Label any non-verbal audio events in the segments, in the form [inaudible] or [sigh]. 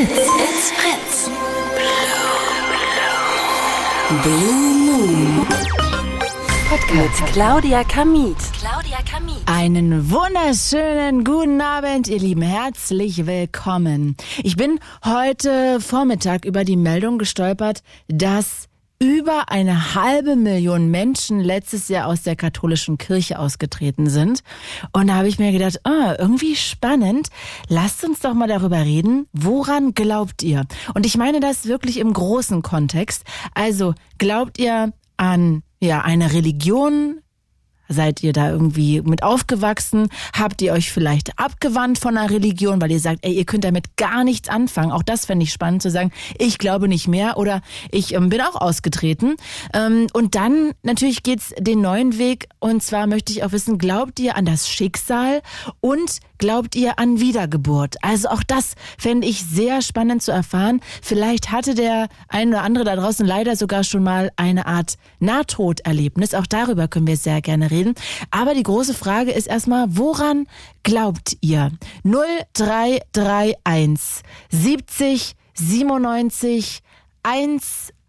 Fritz. It's Fritz. Blue Moon. Podcast mit Claudia Kamit. Claudia Kamit. Einen wunderschönen guten Abend, ihr Lieben. Herzlich willkommen. Ich bin heute Vormittag über die Meldung gestolpert, dass über eine halbe Million Menschen letztes Jahr aus der katholischen Kirche ausgetreten sind. Und da habe ich mir gedacht, ah, irgendwie spannend. Lasst uns doch mal darüber reden. Woran glaubt ihr? Und ich meine das wirklich im großen Kontext. Also glaubt ihr an ja eine Religion, Seid ihr da irgendwie mit aufgewachsen? Habt ihr euch vielleicht abgewandt von einer Religion, weil ihr sagt, ey, ihr könnt damit gar nichts anfangen? Auch das fände ich spannend zu sagen, ich glaube nicht mehr oder ich ähm, bin auch ausgetreten. Ähm, und dann natürlich geht's den neuen Weg und zwar möchte ich auch wissen, glaubt ihr an das Schicksal und glaubt ihr an Wiedergeburt? Also auch das fände ich sehr spannend zu erfahren. Vielleicht hatte der ein oder andere da draußen leider sogar schon mal eine Art Nahtoderlebnis. Auch darüber können wir sehr gerne reden. Aber die große Frage ist erstmal, woran glaubt ihr? 0331 70 97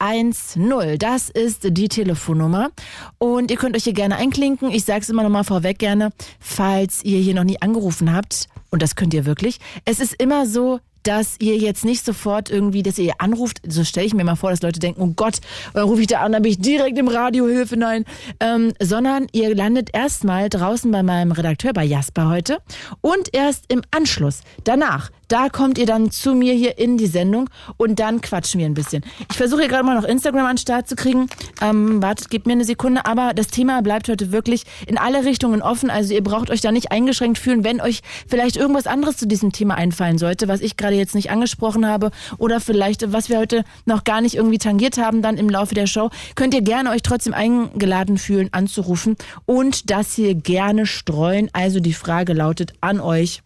110. Das ist die Telefonnummer. Und ihr könnt euch hier gerne einklinken. Ich sage es immer nochmal vorweg gerne, falls ihr hier noch nie angerufen habt. Und das könnt ihr wirklich. Es ist immer so, dass ihr jetzt nicht sofort irgendwie, dass ihr anruft, so stelle ich mir mal vor, dass Leute denken, oh Gott, dann rufe ich da an, dann bin ich direkt im Radio, Hilfe, nein. Ähm, sondern ihr landet erstmal draußen bei meinem Redakteur, bei Jasper heute und erst im Anschluss, danach, da kommt ihr dann zu mir hier in die Sendung und dann quatschen wir ein bisschen. Ich versuche hier gerade mal noch Instagram an den Start zu kriegen. Ähm, wartet, gebt mir eine Sekunde. Aber das Thema bleibt heute wirklich in alle Richtungen offen. Also ihr braucht euch da nicht eingeschränkt fühlen, wenn euch vielleicht irgendwas anderes zu diesem Thema einfallen sollte, was ich gerade jetzt nicht angesprochen habe oder vielleicht, was wir heute noch gar nicht irgendwie tangiert haben, dann im Laufe der Show, könnt ihr gerne euch trotzdem eingeladen fühlen, anzurufen und das hier gerne streuen. Also die Frage lautet an euch.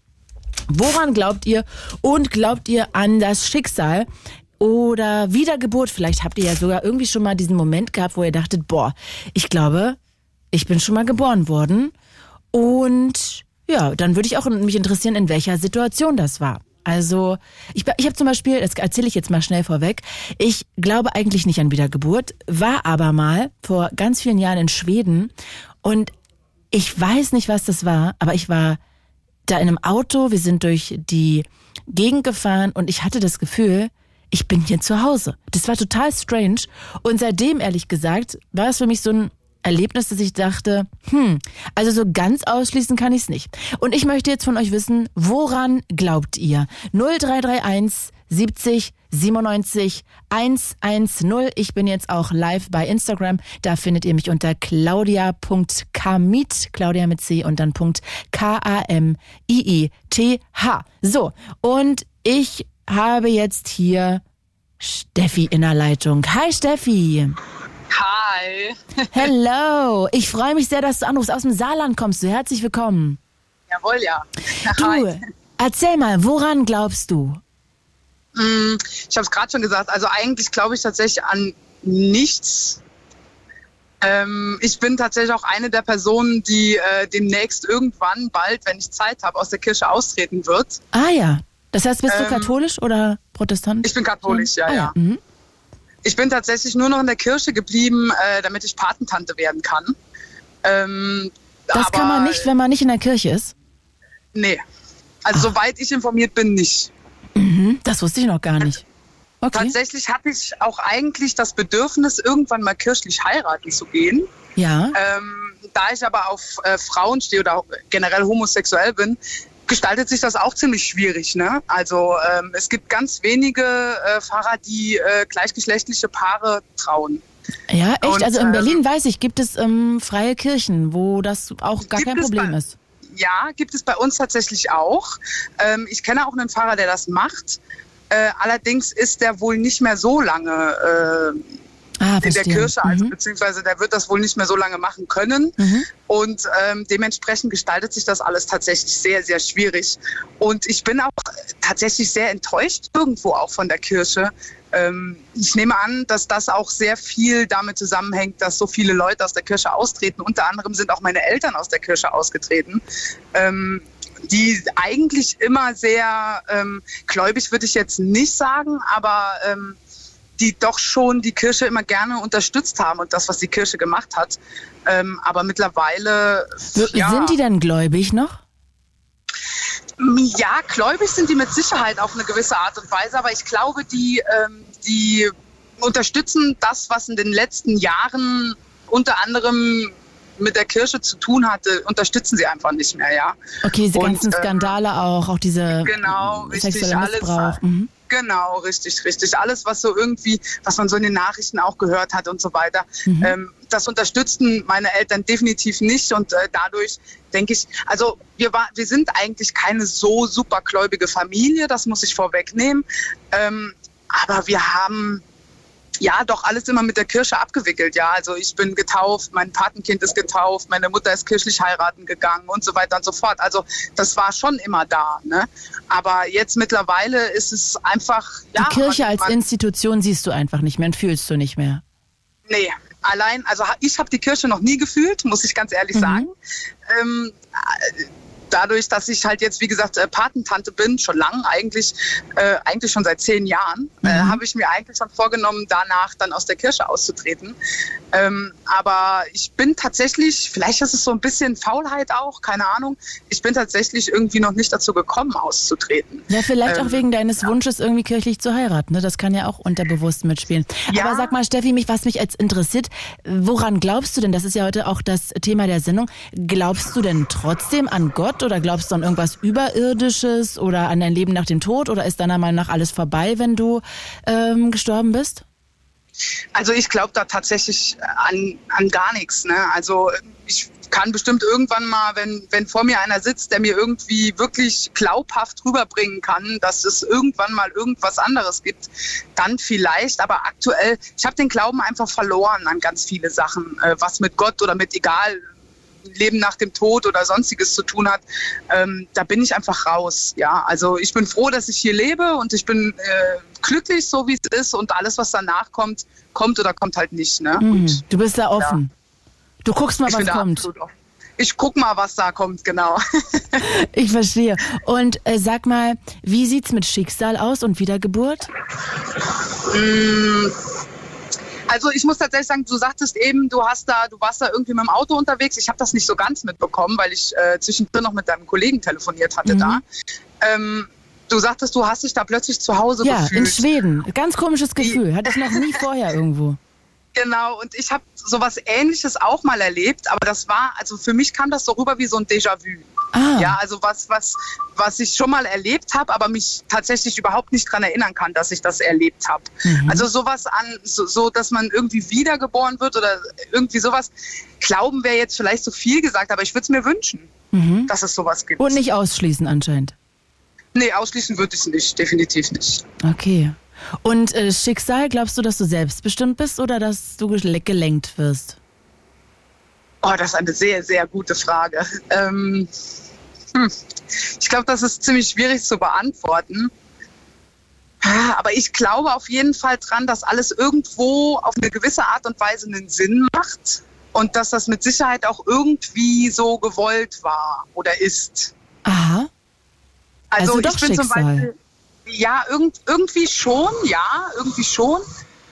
Woran glaubt ihr und glaubt ihr an das Schicksal? Oder Wiedergeburt, vielleicht habt ihr ja sogar irgendwie schon mal diesen Moment gehabt, wo ihr dachtet, boah, ich glaube, ich bin schon mal geboren worden. Und ja, dann würde ich auch mich interessieren, in welcher Situation das war. Also ich, ich habe zum Beispiel, das erzähle ich jetzt mal schnell vorweg, ich glaube eigentlich nicht an Wiedergeburt, war aber mal vor ganz vielen Jahren in Schweden und ich weiß nicht, was das war, aber ich war da in einem Auto, wir sind durch die Gegend gefahren und ich hatte das Gefühl, ich bin hier zu Hause. Das war total strange. Und seitdem, ehrlich gesagt, war es für mich so ein Erlebnis, dass ich dachte, hm, also so ganz ausschließen kann ich es nicht. Und ich möchte jetzt von euch wissen, woran glaubt ihr? 0331 70 97 110. Ich bin jetzt auch live bei Instagram. Da findet ihr mich unter claudia.kamit, Claudia mit C und dann Punkt K-A-M-I-I-T-H. So, und ich habe jetzt hier Steffi in der Leitung. Hi Steffi. Hi. Hello. Ich freue mich sehr, dass du anrufst. Aus dem Saarland kommst du. Herzlich willkommen. Jawohl, ja. Du, erzähl mal, woran glaubst du? Mm, ich habe es gerade schon gesagt. Also eigentlich glaube ich tatsächlich an nichts. Ähm, ich bin tatsächlich auch eine der Personen, die äh, demnächst irgendwann bald, wenn ich Zeit habe, aus der Kirche austreten wird. Ah ja. Das heißt, bist du ähm, katholisch oder protestant? Ich bin katholisch, ja, ah, ja. ja. Mhm. Ich bin tatsächlich nur noch in der Kirche geblieben, äh, damit ich Patentante werden kann. Ähm, das kann man nicht, wenn man nicht in der Kirche ist? Nee. Also Ach. soweit ich informiert bin, nicht. Mhm, das wusste ich noch gar nicht. Okay. Tatsächlich hatte ich auch eigentlich das Bedürfnis, irgendwann mal kirchlich heiraten zu gehen. Ja. Ähm, da ich aber auf äh, Frauen stehe oder generell homosexuell bin, gestaltet sich das auch ziemlich schwierig. Ne? Also ähm, es gibt ganz wenige äh, Fahrer, die äh, gleichgeschlechtliche Paare trauen. Ja, echt? Und, also in Berlin ähm, weiß ich, gibt es ähm, freie Kirchen, wo das auch gar kein Problem ist. Ja, gibt es bei uns tatsächlich auch. Ähm, ich kenne auch einen Fahrer, der das macht. Äh, allerdings ist der wohl nicht mehr so lange äh, ah, in der Kirche, also mhm. beziehungsweise der wird das wohl nicht mehr so lange machen können. Mhm. Und ähm, dementsprechend gestaltet sich das alles tatsächlich sehr, sehr schwierig. Und ich bin auch tatsächlich sehr enttäuscht irgendwo auch von der Kirche. Ähm, ich nehme an, dass das auch sehr viel damit zusammenhängt, dass so viele Leute aus der Kirche austreten. Unter anderem sind auch meine Eltern aus der Kirche ausgetreten. Ähm, die eigentlich immer sehr ähm, gläubig, würde ich jetzt nicht sagen, aber ähm, die doch schon die Kirche immer gerne unterstützt haben und das, was die Kirche gemacht hat. Ähm, aber mittlerweile. Ja, sind die denn gläubig noch? Ja, gläubig sind die mit Sicherheit auf eine gewisse Art und Weise, aber ich glaube, die, ähm, die unterstützen das, was in den letzten Jahren unter anderem mit der Kirche zu tun hatte, unterstützen sie einfach nicht mehr, ja. Okay, diese und, ganzen ähm, Skandale ähm, auch, auch diese genau, richtig, alles, mhm. Genau, richtig, richtig. Alles, was so irgendwie, was man so in den Nachrichten auch gehört hat und so weiter. Mhm. Ähm, das unterstützten meine Eltern definitiv nicht und äh, dadurch denke ich, also wir, war, wir sind eigentlich keine so supergläubige Familie, das muss ich vorwegnehmen. Ähm, aber wir haben ja, doch alles immer mit der Kirche abgewickelt. Ja, also ich bin getauft, mein Patenkind ist getauft, meine Mutter ist kirchlich heiraten gegangen und so weiter und so fort. Also das war schon immer da. Ne? Aber jetzt mittlerweile ist es einfach. Ja, Die Kirche man, als man, Institution siehst du einfach nicht mehr und fühlst du nicht mehr. Nee, allein, also ich habe die Kirche noch nie gefühlt, muss ich ganz ehrlich mhm. sagen. Ähm, dadurch, dass ich halt jetzt, wie gesagt, äh, Patentante bin, schon lang, eigentlich, äh, eigentlich schon seit zehn Jahren, äh, mhm. äh, habe ich mir eigentlich schon vorgenommen, danach dann aus der Kirche auszutreten. Ähm, aber ich bin tatsächlich, vielleicht ist es so ein bisschen Faulheit auch, keine Ahnung, ich bin tatsächlich irgendwie noch nicht dazu gekommen, auszutreten. Ja, vielleicht ähm, auch wegen deines ja. Wunsches, irgendwie kirchlich zu heiraten. Ne? Das kann ja auch unterbewusst mitspielen. Ja. Aber sag mal, Steffi, mich, was mich jetzt interessiert, woran glaubst du denn, das ist ja heute auch das Thema der Sendung, glaubst du denn trotzdem an Gott oder glaubst du an irgendwas Überirdisches oder an dein Leben nach dem Tod oder ist deiner Meinung nach alles vorbei, wenn du ähm, gestorben bist? Also ich glaube da tatsächlich an, an gar nichts. Ne? Also ich kann bestimmt irgendwann mal, wenn, wenn vor mir einer sitzt, der mir irgendwie wirklich glaubhaft rüberbringen kann, dass es irgendwann mal irgendwas anderes gibt, dann vielleicht. Aber aktuell, ich habe den Glauben einfach verloren an ganz viele Sachen, äh, was mit Gott oder mit egal Leben nach dem Tod oder sonstiges zu tun hat, ähm, da bin ich einfach raus. Ja, also ich bin froh, dass ich hier lebe und ich bin äh, glücklich, so wie es ist und alles, was danach kommt, kommt oder kommt halt nicht. Ne? Mhm. Und, du bist da offen. Ja. Du guckst mal, ich was kommt. Ich guck mal, was da kommt, genau. [laughs] ich verstehe. Und äh, sag mal, wie sieht's mit Schicksal aus und Wiedergeburt? Mmh also ich muss tatsächlich sagen, du sagtest eben, du hast da, du warst da irgendwie mit dem Auto unterwegs. Ich habe das nicht so ganz mitbekommen, weil ich äh, zwischendrin noch mit deinem Kollegen telefoniert hatte mhm. da. Ähm, du sagtest, du hast dich da plötzlich zu Hause ja, gefühlt. Ja, in Schweden. Ganz komisches Gefühl. Hatte ich noch nie [laughs] vorher irgendwo. Genau, und ich habe sowas ähnliches auch mal erlebt, aber das war, also für mich kam das so rüber wie so ein Déjà-vu. Ah. Ja, also was, was, was ich schon mal erlebt habe, aber mich tatsächlich überhaupt nicht daran erinnern kann, dass ich das erlebt habe. Mhm. Also sowas an, so, so, dass man irgendwie wiedergeboren wird oder irgendwie sowas. Glauben wäre jetzt vielleicht so viel gesagt, aber ich würde es mir wünschen, mhm. dass es sowas gibt. Und nicht ausschließen anscheinend. Nee, ausschließen würde ich es nicht, definitiv nicht. Okay. Und äh, Schicksal, glaubst du, dass du selbstbestimmt bist oder dass du gelenkt wirst? Oh, das ist eine sehr, sehr gute Frage. Ähm, hm. Ich glaube, das ist ziemlich schwierig zu beantworten. Aber ich glaube auf jeden Fall dran, dass alles irgendwo auf eine gewisse Art und Weise einen Sinn macht und dass das mit Sicherheit auch irgendwie so gewollt war oder ist. Aha. Also, also ich bin Schicksal. zum Beispiel ja, irgend, irgendwie schon, ja, irgendwie schon.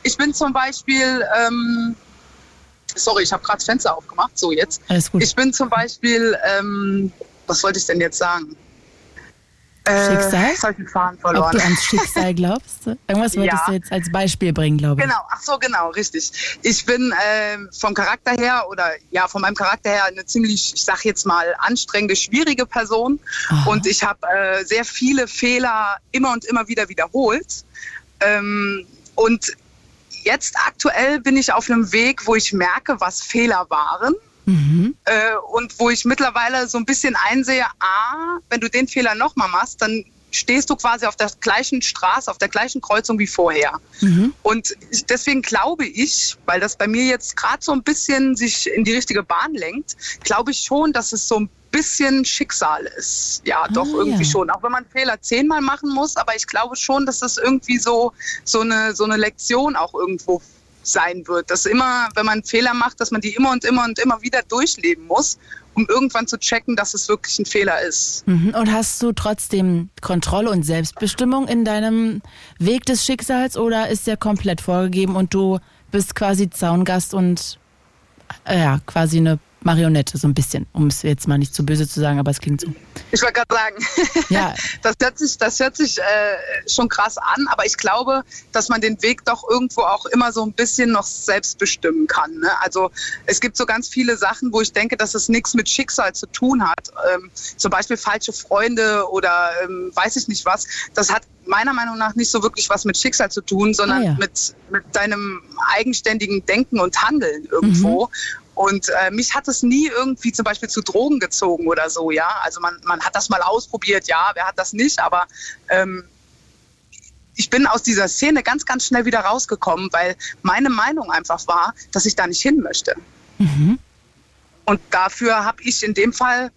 Ich bin zum Beispiel, ähm, sorry, ich habe gerade das Fenster aufgemacht, so jetzt. Alles gut. Ich bin zum Beispiel, ähm, was wollte ich denn jetzt sagen? Schicksal? Äh, ich den Faden verloren. Ob du ans Schicksal [laughs] glaubst? Irgendwas wolltest ja. du jetzt als Beispiel bringen, glaube ich. Genau, ach so, genau, richtig. Ich bin äh, vom Charakter her oder ja, von meinem Charakter her eine ziemlich, ich sag jetzt mal, anstrengende, schwierige Person. Aha. Und ich habe äh, sehr viele Fehler immer und immer wieder wiederholt. Ähm, und jetzt aktuell bin ich auf einem Weg, wo ich merke, was Fehler waren Mhm. Äh, und wo ich mittlerweile so ein bisschen einsehe, a, wenn du den Fehler nochmal machst, dann stehst du quasi auf der gleichen Straße, auf der gleichen Kreuzung wie vorher. Mhm. Und deswegen glaube ich, weil das bei mir jetzt gerade so ein bisschen sich in die richtige Bahn lenkt, glaube ich schon, dass es so ein bisschen Schicksal ist. Ja, ah, doch irgendwie ja. schon. Auch wenn man Fehler zehnmal machen muss, aber ich glaube schon, dass das irgendwie so, so, eine, so eine Lektion auch irgendwo sein wird. Dass immer, wenn man Fehler macht, dass man die immer und immer und immer wieder durchleben muss, um irgendwann zu checken, dass es wirklich ein Fehler ist. Mhm. Und hast du trotzdem Kontrolle und Selbstbestimmung in deinem Weg des Schicksals oder ist der komplett vorgegeben und du bist quasi Zaungast und äh, ja, quasi eine Marionette, so ein bisschen, um es jetzt mal nicht zu böse zu sagen, aber es klingt so. Ich wollte gerade sagen, ja. [laughs] das hört sich, das hört sich äh, schon krass an, aber ich glaube, dass man den Weg doch irgendwo auch immer so ein bisschen noch selbst bestimmen kann. Ne? Also es gibt so ganz viele Sachen, wo ich denke, dass es nichts mit Schicksal zu tun hat. Ähm, zum Beispiel falsche Freunde oder ähm, weiß ich nicht was. Das hat meiner Meinung nach nicht so wirklich was mit Schicksal zu tun, sondern ah, ja. mit, mit deinem eigenständigen Denken und Handeln irgendwo. Mhm. Und äh, mich hat es nie irgendwie zum Beispiel zu Drogen gezogen oder so, ja. Also man, man hat das mal ausprobiert, ja, wer hat das nicht, aber ähm, ich bin aus dieser Szene ganz, ganz schnell wieder rausgekommen, weil meine Meinung einfach war, dass ich da nicht hin möchte. Mhm. Und dafür habe ich in dem Fall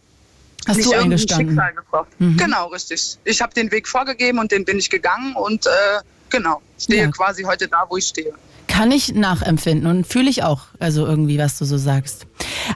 Hast nicht du eingestanden? Schicksal gebraucht. Mhm. Genau, richtig. Ich habe den Weg vorgegeben und den bin ich gegangen und äh, genau, stehe ja. quasi heute da, wo ich stehe. Kann ich nachempfinden und fühle ich auch, also irgendwie, was du so sagst.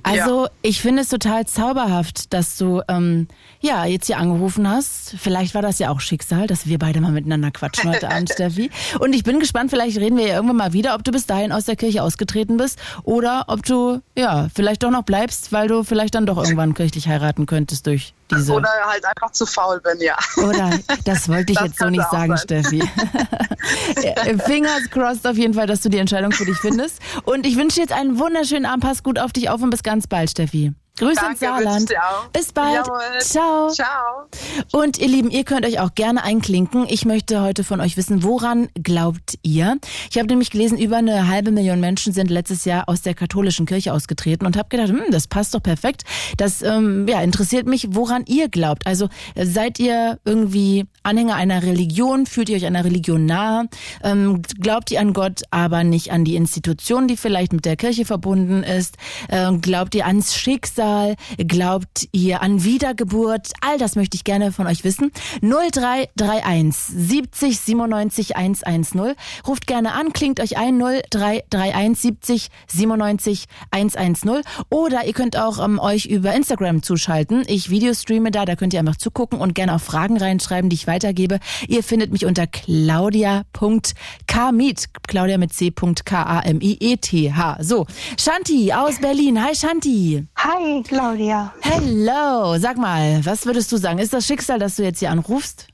Also ja. ich finde es total zauberhaft, dass du ähm, ja jetzt hier angerufen hast. Vielleicht war das ja auch Schicksal, dass wir beide mal miteinander quatschen heute [laughs] Abend, Steffi. Und ich bin gespannt, vielleicht reden wir ja irgendwann mal wieder, ob du bis dahin aus der Kirche ausgetreten bist oder ob du ja vielleicht doch noch bleibst, weil du vielleicht dann doch irgendwann kirchlich heiraten könntest durch diese. Oder halt einfach zu faul bin, ja. Oder das wollte ich [laughs] das jetzt so nicht sagen, sein. Steffi. [laughs] Fingers crossed auf jeden Fall, dass du die Entscheidung für dich findest. Und ich wünsche jetzt einen wunderschönen Abend. Pass gut auf dich auf und bis ganz bald, Steffi. Grüße Danke, ins Saarland. Bis bald. Jawohl. Ciao. Ciao. Und ihr Lieben, ihr könnt euch auch gerne einklinken. Ich möchte heute von euch wissen, woran glaubt ihr? Ich habe nämlich gelesen, über eine halbe Million Menschen sind letztes Jahr aus der katholischen Kirche ausgetreten und habe gedacht, hm, das passt doch perfekt. Das ähm, ja, interessiert mich, woran ihr glaubt. Also seid ihr irgendwie Anhänger einer Religion? Fühlt ihr euch einer Religion nahe? Ähm, glaubt ihr an Gott, aber nicht an die Institution, die vielleicht mit der Kirche verbunden ist? Ähm, glaubt ihr ans Schicksal? Schicksal? Glaubt ihr an Wiedergeburt? All das möchte ich gerne von euch wissen. 0331 70 97 110. Ruft gerne an, klingt euch ein 0331 70 97 110. Oder ihr könnt auch ähm, euch über Instagram zuschalten. Ich Videostreame da, da könnt ihr einfach zugucken und gerne auch Fragen reinschreiben, die ich weitergebe. Ihr findet mich unter claudia.kamiet. Claudia mit C.K-A-M-I-E-T-H. So, Shanti aus Berlin. Hi Shanti. Hi. Claudia. Hello. Sag mal, was würdest du sagen? Ist das Schicksal, dass du jetzt hier anrufst?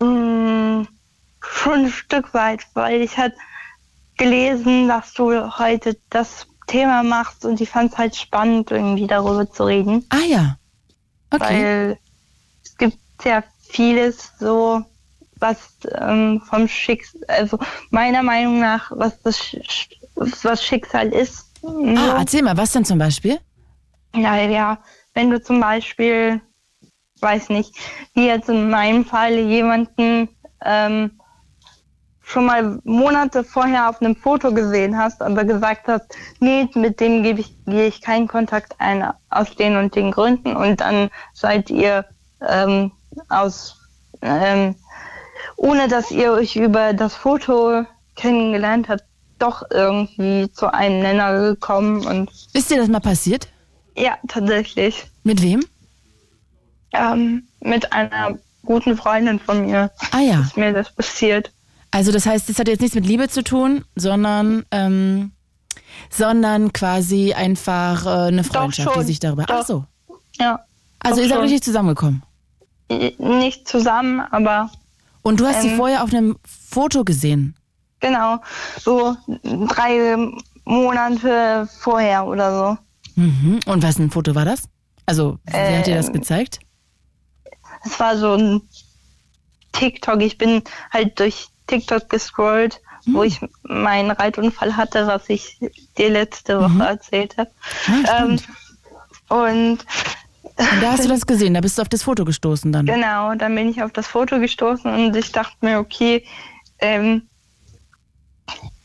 Mm, schon ein Stück weit, weil ich halt gelesen, dass du heute das Thema machst und ich fand es halt spannend, irgendwie darüber zu reden. Ah ja. Okay. Weil es gibt sehr vieles so, was ähm, vom Schicksal, also meiner Meinung nach, was das was Schicksal ist. Ah, erzähl mal, was denn zum Beispiel? Ja, ja, wenn du zum Beispiel, weiß nicht, wie jetzt in meinem Fall jemanden ähm, schon mal Monate vorher auf einem Foto gesehen hast, aber gesagt hast, nee, mit dem gebe ich, gehe ich keinen Kontakt ein aus den und den Gründen und dann seid ihr ähm, aus, ähm, ohne dass ihr euch über das Foto kennengelernt habt, doch irgendwie zu einem Nenner gekommen und. Ist dir das mal passiert? Ja, tatsächlich. Mit wem? Ähm, mit einer guten Freundin von mir. Ah ja. Ist mir das passiert. Also das heißt, das hat jetzt nichts mit Liebe zu tun, sondern ähm, sondern quasi einfach äh, eine Freundschaft, die sich darüber. Doch. Ach so. Ja. Also ihr seid richtig zusammengekommen. Nicht zusammen, aber. Und du hast ähm, sie vorher auf einem Foto gesehen. Genau, so drei Monate vorher oder so. Mhm. Und was ein Foto war das? Also, wer ähm, hat dir das ähm, gezeigt? Es war so ein TikTok. Ich bin halt durch TikTok gescrollt, mhm. wo ich meinen Reitunfall hatte, was ich dir letzte Woche mhm. erzählt habe. Ah, ähm, und und da hast du [laughs] das gesehen, da bist du auf das Foto gestoßen dann. Genau, dann bin ich auf das Foto gestoßen und ich dachte mir, okay, ähm,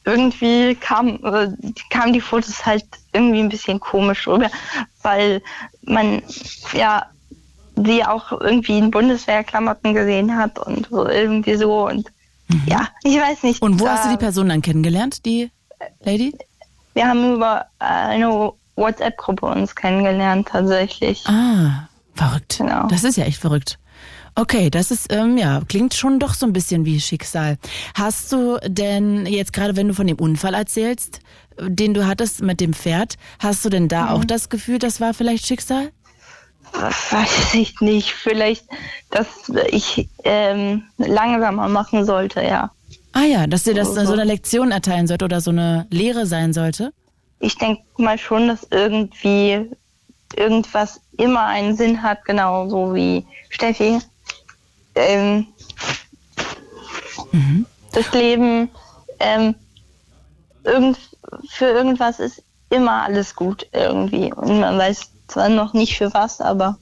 irgendwie kam, äh, kamen die Fotos halt irgendwie ein bisschen komisch rüber, weil man ja sie auch irgendwie in Bundeswehrklamotten gesehen hat und so irgendwie so und mhm. ja, ich weiß nicht. Und wo hast du die Person dann kennengelernt, die? Lady? Wir haben über eine WhatsApp-Gruppe uns kennengelernt tatsächlich. Ah, verrückt. Genau. Das ist ja echt verrückt. Okay, das ist, ähm, ja, klingt schon doch so ein bisschen wie Schicksal. Hast du denn jetzt gerade, wenn du von dem Unfall erzählst, den du hattest mit dem Pferd, hast du denn da mhm. auch das Gefühl, das war vielleicht Schicksal? Weiß ich nicht. Vielleicht, dass ich ähm, langsamer machen sollte, ja. Ah ja, dass dir das so, so eine Lektion erteilen sollte oder so eine Lehre sein sollte? Ich denke mal schon, dass irgendwie irgendwas immer einen Sinn hat, genau so wie Steffi. Ähm, mhm. Das Leben ähm, irgend, für irgendwas ist immer alles gut irgendwie. Und man weiß zwar noch nicht für was, aber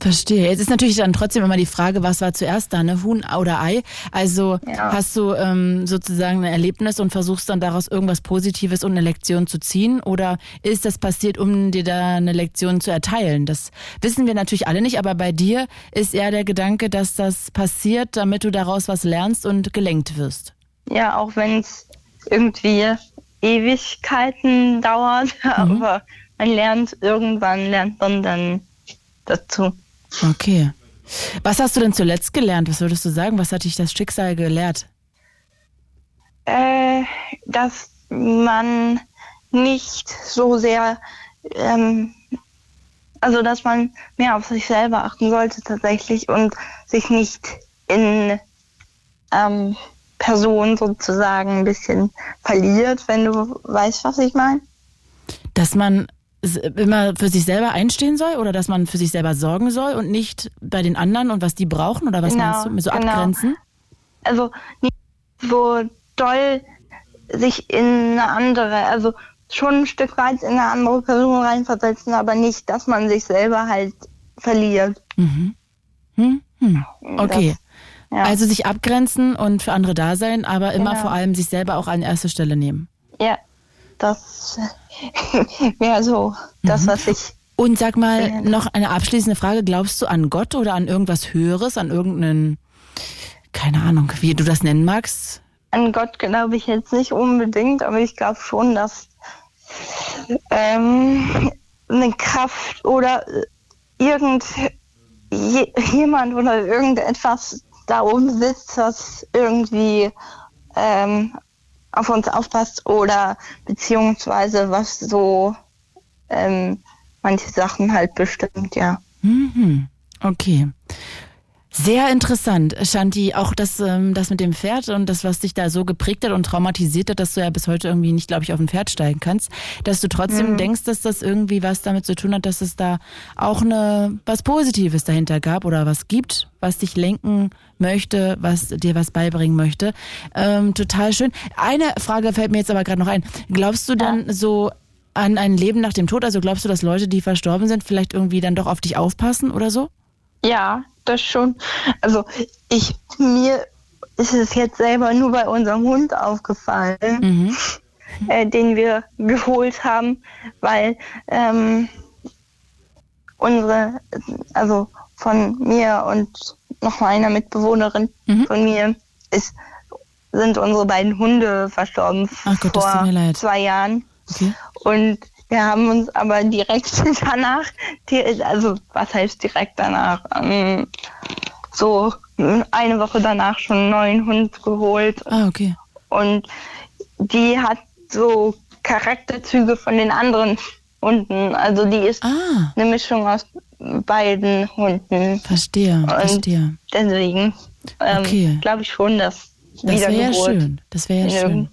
Verstehe. Jetzt ist natürlich dann trotzdem immer die Frage, was war zuerst da, ne? Huhn oder Ei? Also ja. hast du ähm, sozusagen ein Erlebnis und versuchst dann daraus irgendwas Positives und eine Lektion zu ziehen? Oder ist das passiert, um dir da eine Lektion zu erteilen? Das wissen wir natürlich alle nicht, aber bei dir ist eher der Gedanke, dass das passiert, damit du daraus was lernst und gelenkt wirst. Ja, auch wenn es irgendwie Ewigkeiten dauert, [laughs] mhm. aber man lernt irgendwann, lernt man dann dazu. Okay. Was hast du denn zuletzt gelernt? Was würdest du sagen? Was hat dich das Schicksal gelehrt? Äh, dass man nicht so sehr, ähm, also dass man mehr auf sich selber achten sollte tatsächlich und sich nicht in ähm, Person sozusagen ein bisschen verliert, wenn du weißt, was ich meine. Dass man immer für sich selber einstehen soll oder dass man für sich selber sorgen soll und nicht bei den anderen und was die brauchen oder was genau, meinst du? So genau. abgrenzen? Also nicht so doll sich in eine andere, also schon ein Stück weit in eine andere Person reinversetzen, aber nicht, dass man sich selber halt verliert. Mhm. Hm, hm. Okay. Das, ja. Also sich abgrenzen und für andere da sein, aber immer genau. vor allem sich selber auch an erste Stelle nehmen. Ja, das [laughs] wäre so das, mhm. was ich. Und sag mal äh, noch eine abschließende Frage. Glaubst du an Gott oder an irgendwas Höheres, an irgendeinen, keine Ahnung, wie du das nennen magst? An Gott glaube ich jetzt nicht unbedingt, aber ich glaube schon, dass ähm, eine Kraft oder irgend jemand oder irgendetwas da oben sitzt, was irgendwie ähm, auf uns aufpasst oder beziehungsweise was so ähm, manche Sachen halt bestimmt, ja. Mhm. Okay. Sehr interessant, Shanti. Auch das, ähm, das mit dem Pferd und das, was dich da so geprägt hat und traumatisiert hat, dass du ja bis heute irgendwie nicht, glaube ich, auf ein Pferd steigen kannst, dass du trotzdem mhm. denkst, dass das irgendwie was damit zu tun hat, dass es da auch eine was Positives dahinter gab oder was gibt, was dich lenken möchte, was dir was beibringen möchte. Ähm, total schön. Eine Frage fällt mir jetzt aber gerade noch ein. Glaubst du dann ja. so an ein Leben nach dem Tod? Also glaubst du, dass Leute, die verstorben sind, vielleicht irgendwie dann doch auf dich aufpassen oder so? Ja, das schon. Also ich mir ist es jetzt selber nur bei unserem Hund aufgefallen, mhm. äh, den wir geholt haben, weil ähm, unsere, also von mir und noch einer Mitbewohnerin mhm. von mir ist, sind unsere beiden Hunde verstorben Ach Gott, vor zwei Jahren. Okay. Und wir haben uns aber direkt [laughs] danach, also was heißt direkt danach, ähm, so eine Woche danach schon einen neuen Hund geholt. Ah, okay. Und die hat so Charakterzüge von den anderen Hunden. Also die ist ah. eine Mischung aus beiden Hunden. Verstehe, Und verstehe. Deswegen ähm, okay. glaube ich schon, dass das wäre ja schön. Das wäre ja schön.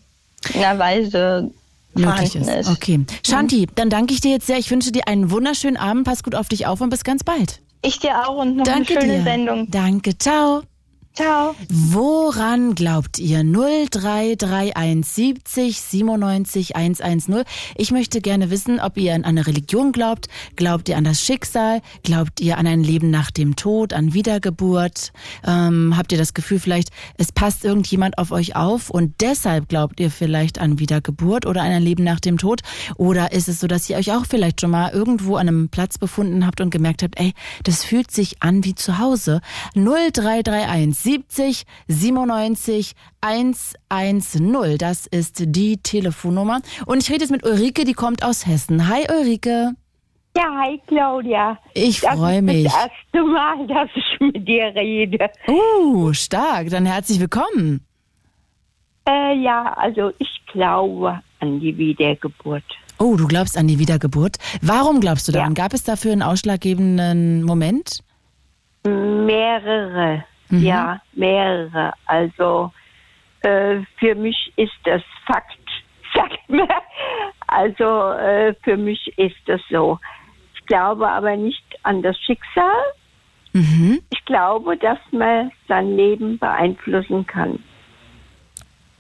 In einer Weise möglich ist. ist. Okay. Shanti, dann danke ich dir jetzt sehr. Ich wünsche dir einen wunderschönen Abend. Pass gut auf dich auf und bis ganz bald. Ich dir auch und noch danke eine schöne dir. Sendung. Danke, ciao. Ciao. Woran glaubt ihr? 0331 70 97 110. Ich möchte gerne wissen, ob ihr an eine Religion glaubt. Glaubt ihr an das Schicksal? Glaubt ihr an ein Leben nach dem Tod, an Wiedergeburt? Ähm, habt ihr das Gefühl vielleicht, es passt irgendjemand auf euch auf und deshalb glaubt ihr vielleicht an Wiedergeburt oder an ein Leben nach dem Tod? Oder ist es so, dass ihr euch auch vielleicht schon mal irgendwo an einem Platz befunden habt und gemerkt habt, ey, das fühlt sich an wie zu Hause? 0331 70 97 110. Das ist die Telefonnummer. Und ich rede jetzt mit Ulrike, die kommt aus Hessen. Hi Ulrike. Ja, hi Claudia. Ich freue mich. Das erste Mal, dass ich mit dir rede. Uh, stark. Dann herzlich willkommen. Äh, ja, also ich glaube an die Wiedergeburt. Oh, du glaubst an die Wiedergeburt. Warum glaubst du daran? Ja. Gab es dafür einen ausschlaggebenden Moment? Mehrere, mhm. ja, mehrere. Also äh, für mich ist das Fakt, [laughs] sagt man. Also äh, für mich ist das so. Ich glaube aber nicht an das Schicksal. Mhm. Ich glaube, dass man sein Leben beeinflussen kann,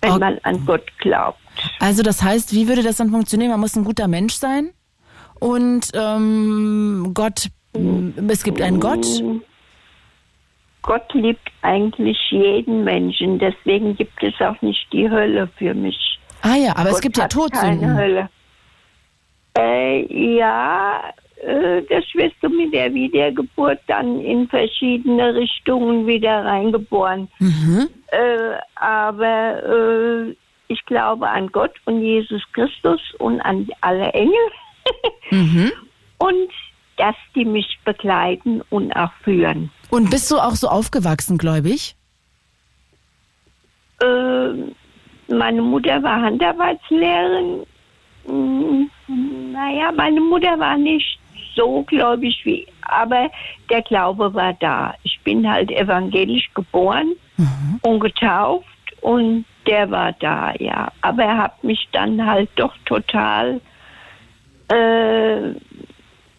wenn okay. man an Gott glaubt. Also das heißt, wie würde das dann funktionieren? Man muss ein guter Mensch sein und ähm, Gott, es gibt einen Gott. Gott liebt eigentlich jeden Menschen, deswegen gibt es auch nicht die Hölle für mich. Ah ja, aber Gott es gibt ja Todsünden. Keine Hölle. Äh, ja, äh, das wirst du mit der Wiedergeburt dann in verschiedene Richtungen wieder reingeboren. Mhm. Äh, aber äh, ich glaube an Gott und Jesus Christus und an alle Engel. [laughs] mhm. Und dass die mich begleiten und auch führen. Und bist du auch so aufgewachsen, gläubig? Äh, meine Mutter war Handarbeitslehrerin. Hm, naja, meine Mutter war nicht so gläubig wie, aber der Glaube war da. Ich bin halt evangelisch geboren mhm. und getauft und der war da, ja. Aber er hat mich dann halt doch total. Äh,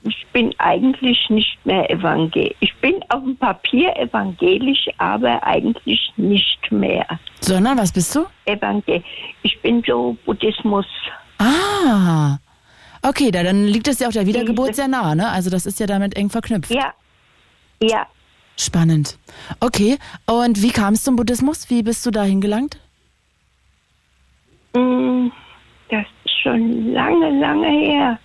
ich bin eigentlich nicht mehr evangelisch. Ich bin auf dem Papier evangelisch, aber eigentlich nicht mehr. Sondern was bist du? Evangel. Ich bin so Buddhismus. Ah. Okay, da, dann liegt es ja auch der Wiedergeburt sehr nah, ne? Also das ist ja damit eng verknüpft. Ja. Ja. Spannend. Okay, und wie kam es zum Buddhismus? Wie bist du da hingelangt? Mm, das ist schon lange, lange her.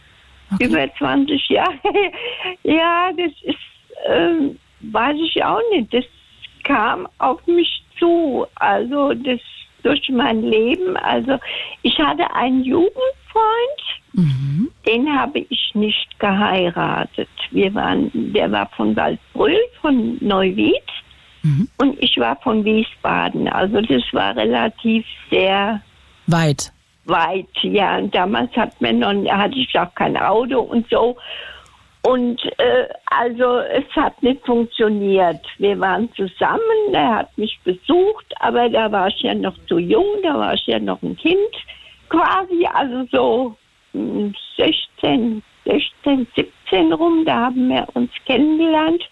Okay. Über 20 Jahre. [laughs] ja, das ist, ähm, weiß ich auch nicht. Das kam auf mich zu. Also das durch mein Leben. Also ich hatte einen Jugendfreund, mhm. den habe ich nicht geheiratet. Wir waren, der war von Waldbrüll, von Neuwied. Mhm. Und ich war von Wiesbaden. Also das war relativ sehr Weit. Weit, ja. Und damals hat man noch, hatte ich auch kein Auto und so. Und äh, also es hat nicht funktioniert. Wir waren zusammen, er hat mich besucht, aber da war ich ja noch zu jung, da war ich ja noch ein Kind quasi, also so 16, 16, 17 rum, da haben wir uns kennengelernt.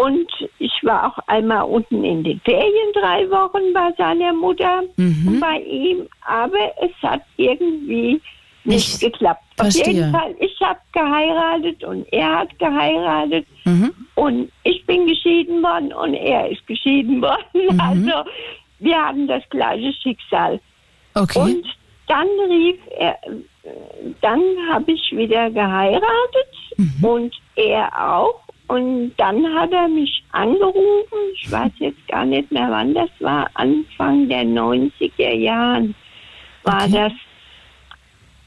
Und ich war auch einmal unten in den Ferien drei Wochen bei seiner Mutter mhm. und bei ihm, aber es hat irgendwie nicht ich geklappt. Verstehe. Auf jeden Fall, ich habe geheiratet und er hat geheiratet mhm. und ich bin geschieden worden und er ist geschieden [laughs] worden. Mhm. Also wir hatten das gleiche Schicksal. Okay. Und dann rief er, dann habe ich wieder geheiratet mhm. und er auch und dann hat er mich angerufen, ich weiß jetzt gar nicht mehr wann das war, Anfang der 90er Jahren war okay. das,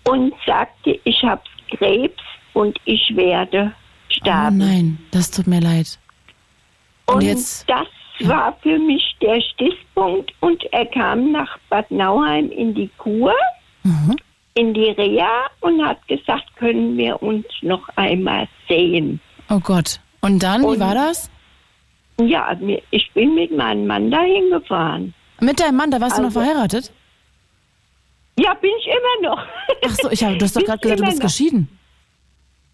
und sagte, ich habe Krebs und ich werde sterben. Oh nein, das tut mir leid. Und, und jetzt? das ja. war für mich der Stichpunkt und er kam nach Bad Nauheim in die Kur, mhm. in die Reha und hat gesagt, können wir uns noch einmal sehen. Oh Gott. Und dann, und, wie war das? Ja, ich bin mit meinem Mann dahin gefahren. Mit deinem Mann, da warst also, du noch also verheiratet? Ja, bin ich immer noch. Ach so, ich hab, du hast doch gerade gesagt, du bist noch. geschieden.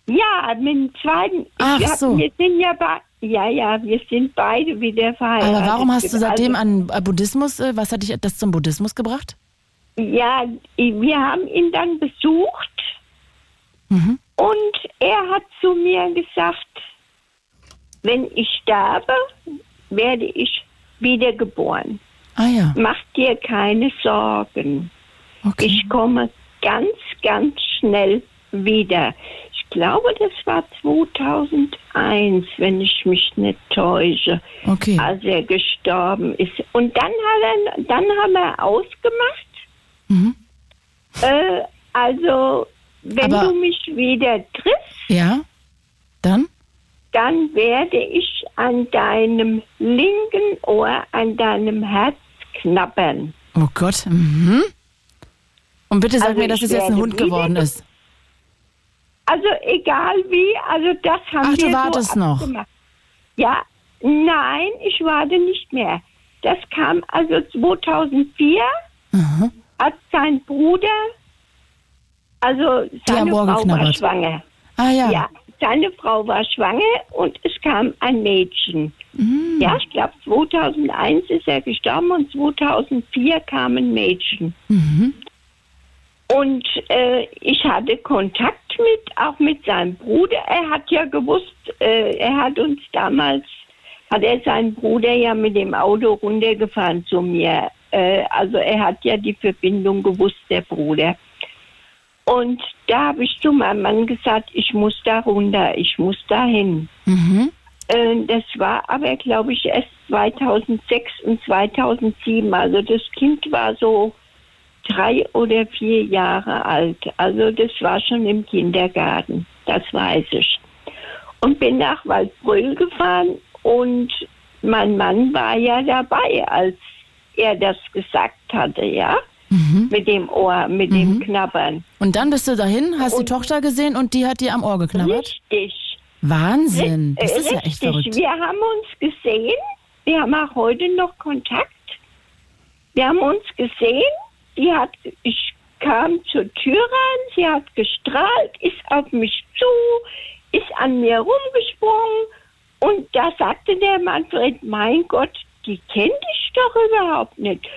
Ja, mit dem zweiten. Ach ich, so. Wir sind ja bei, ja, ja, wir sind beide wieder verheiratet. Aber warum hast du seitdem also, an Buddhismus, äh, was hat dich das zum Buddhismus gebracht? Ja, wir haben ihn dann besucht mhm. und er hat zu mir gesagt, wenn ich sterbe, werde ich wiedergeboren. Ah ja. Mach dir keine Sorgen. Okay. Ich komme ganz, ganz schnell wieder. Ich glaube, das war 2001, wenn ich mich nicht täusche, okay. als er gestorben ist. Und dann, hat er, dann haben wir ausgemacht. Mhm. Äh, also, wenn Aber- du mich wieder triffst, Ja? Dann? Dann werde ich an deinem linken Ohr, an deinem Herz knabbern. Oh Gott. Mhm. Und bitte sag Also mir, dass es jetzt ein Hund geworden ge- ist. Also egal wie, also das haben Ach, wir du wartest so noch. Ja, nein, ich warte nicht mehr. Das kam also 2004, Mhm. hat sein Bruder, also seine Frau war schwanger. Ah ja. Ja, seine Frau war schwanger und es kam ein Mädchen. Mhm. Ja, ich glaube 2001 ist er gestorben und 2004 kam ein Mädchen. Mhm. Und äh, ich hatte Kontakt mit, auch mit seinem Bruder. Er hat ja gewusst, äh, er hat uns damals, hat er seinen Bruder ja mit dem Auto runtergefahren zu mir. Äh, also er hat ja die Verbindung gewusst, der Bruder. Und da habe ich zu meinem Mann gesagt, ich muss da runter, ich muss da hin. Mhm. Äh, Das war aber, glaube ich, erst 2006 und 2007. Also das Kind war so drei oder vier Jahre alt. Also das war schon im Kindergarten, das weiß ich. Und bin nach Waldbröl gefahren und mein Mann war ja dabei, als er das gesagt hatte, ja, Mhm. mit dem Ohr, mit dem Knabbern. Und dann bist du dahin, hast die Und- Tochter gesehen und die hat dir am Ohr geknabbert? Richtig. Wahnsinn. Das ist ja echt richtig. verrückt. Wir haben uns gesehen. Wir haben auch heute noch Kontakt. Wir haben uns gesehen. Sie hat, ich kam zur Tür rein. Sie hat gestrahlt, ist auf mich zu, ist an mir rumgesprungen. Und da sagte der Manfred, mein Gott, die kennt dich doch überhaupt nicht.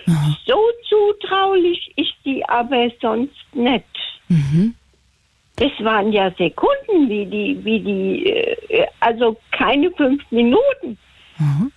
So zutraulich ist die aber sonst nicht. Mhm. Es waren ja Sekunden, wie die, wie die, äh, also keine fünf Minuten.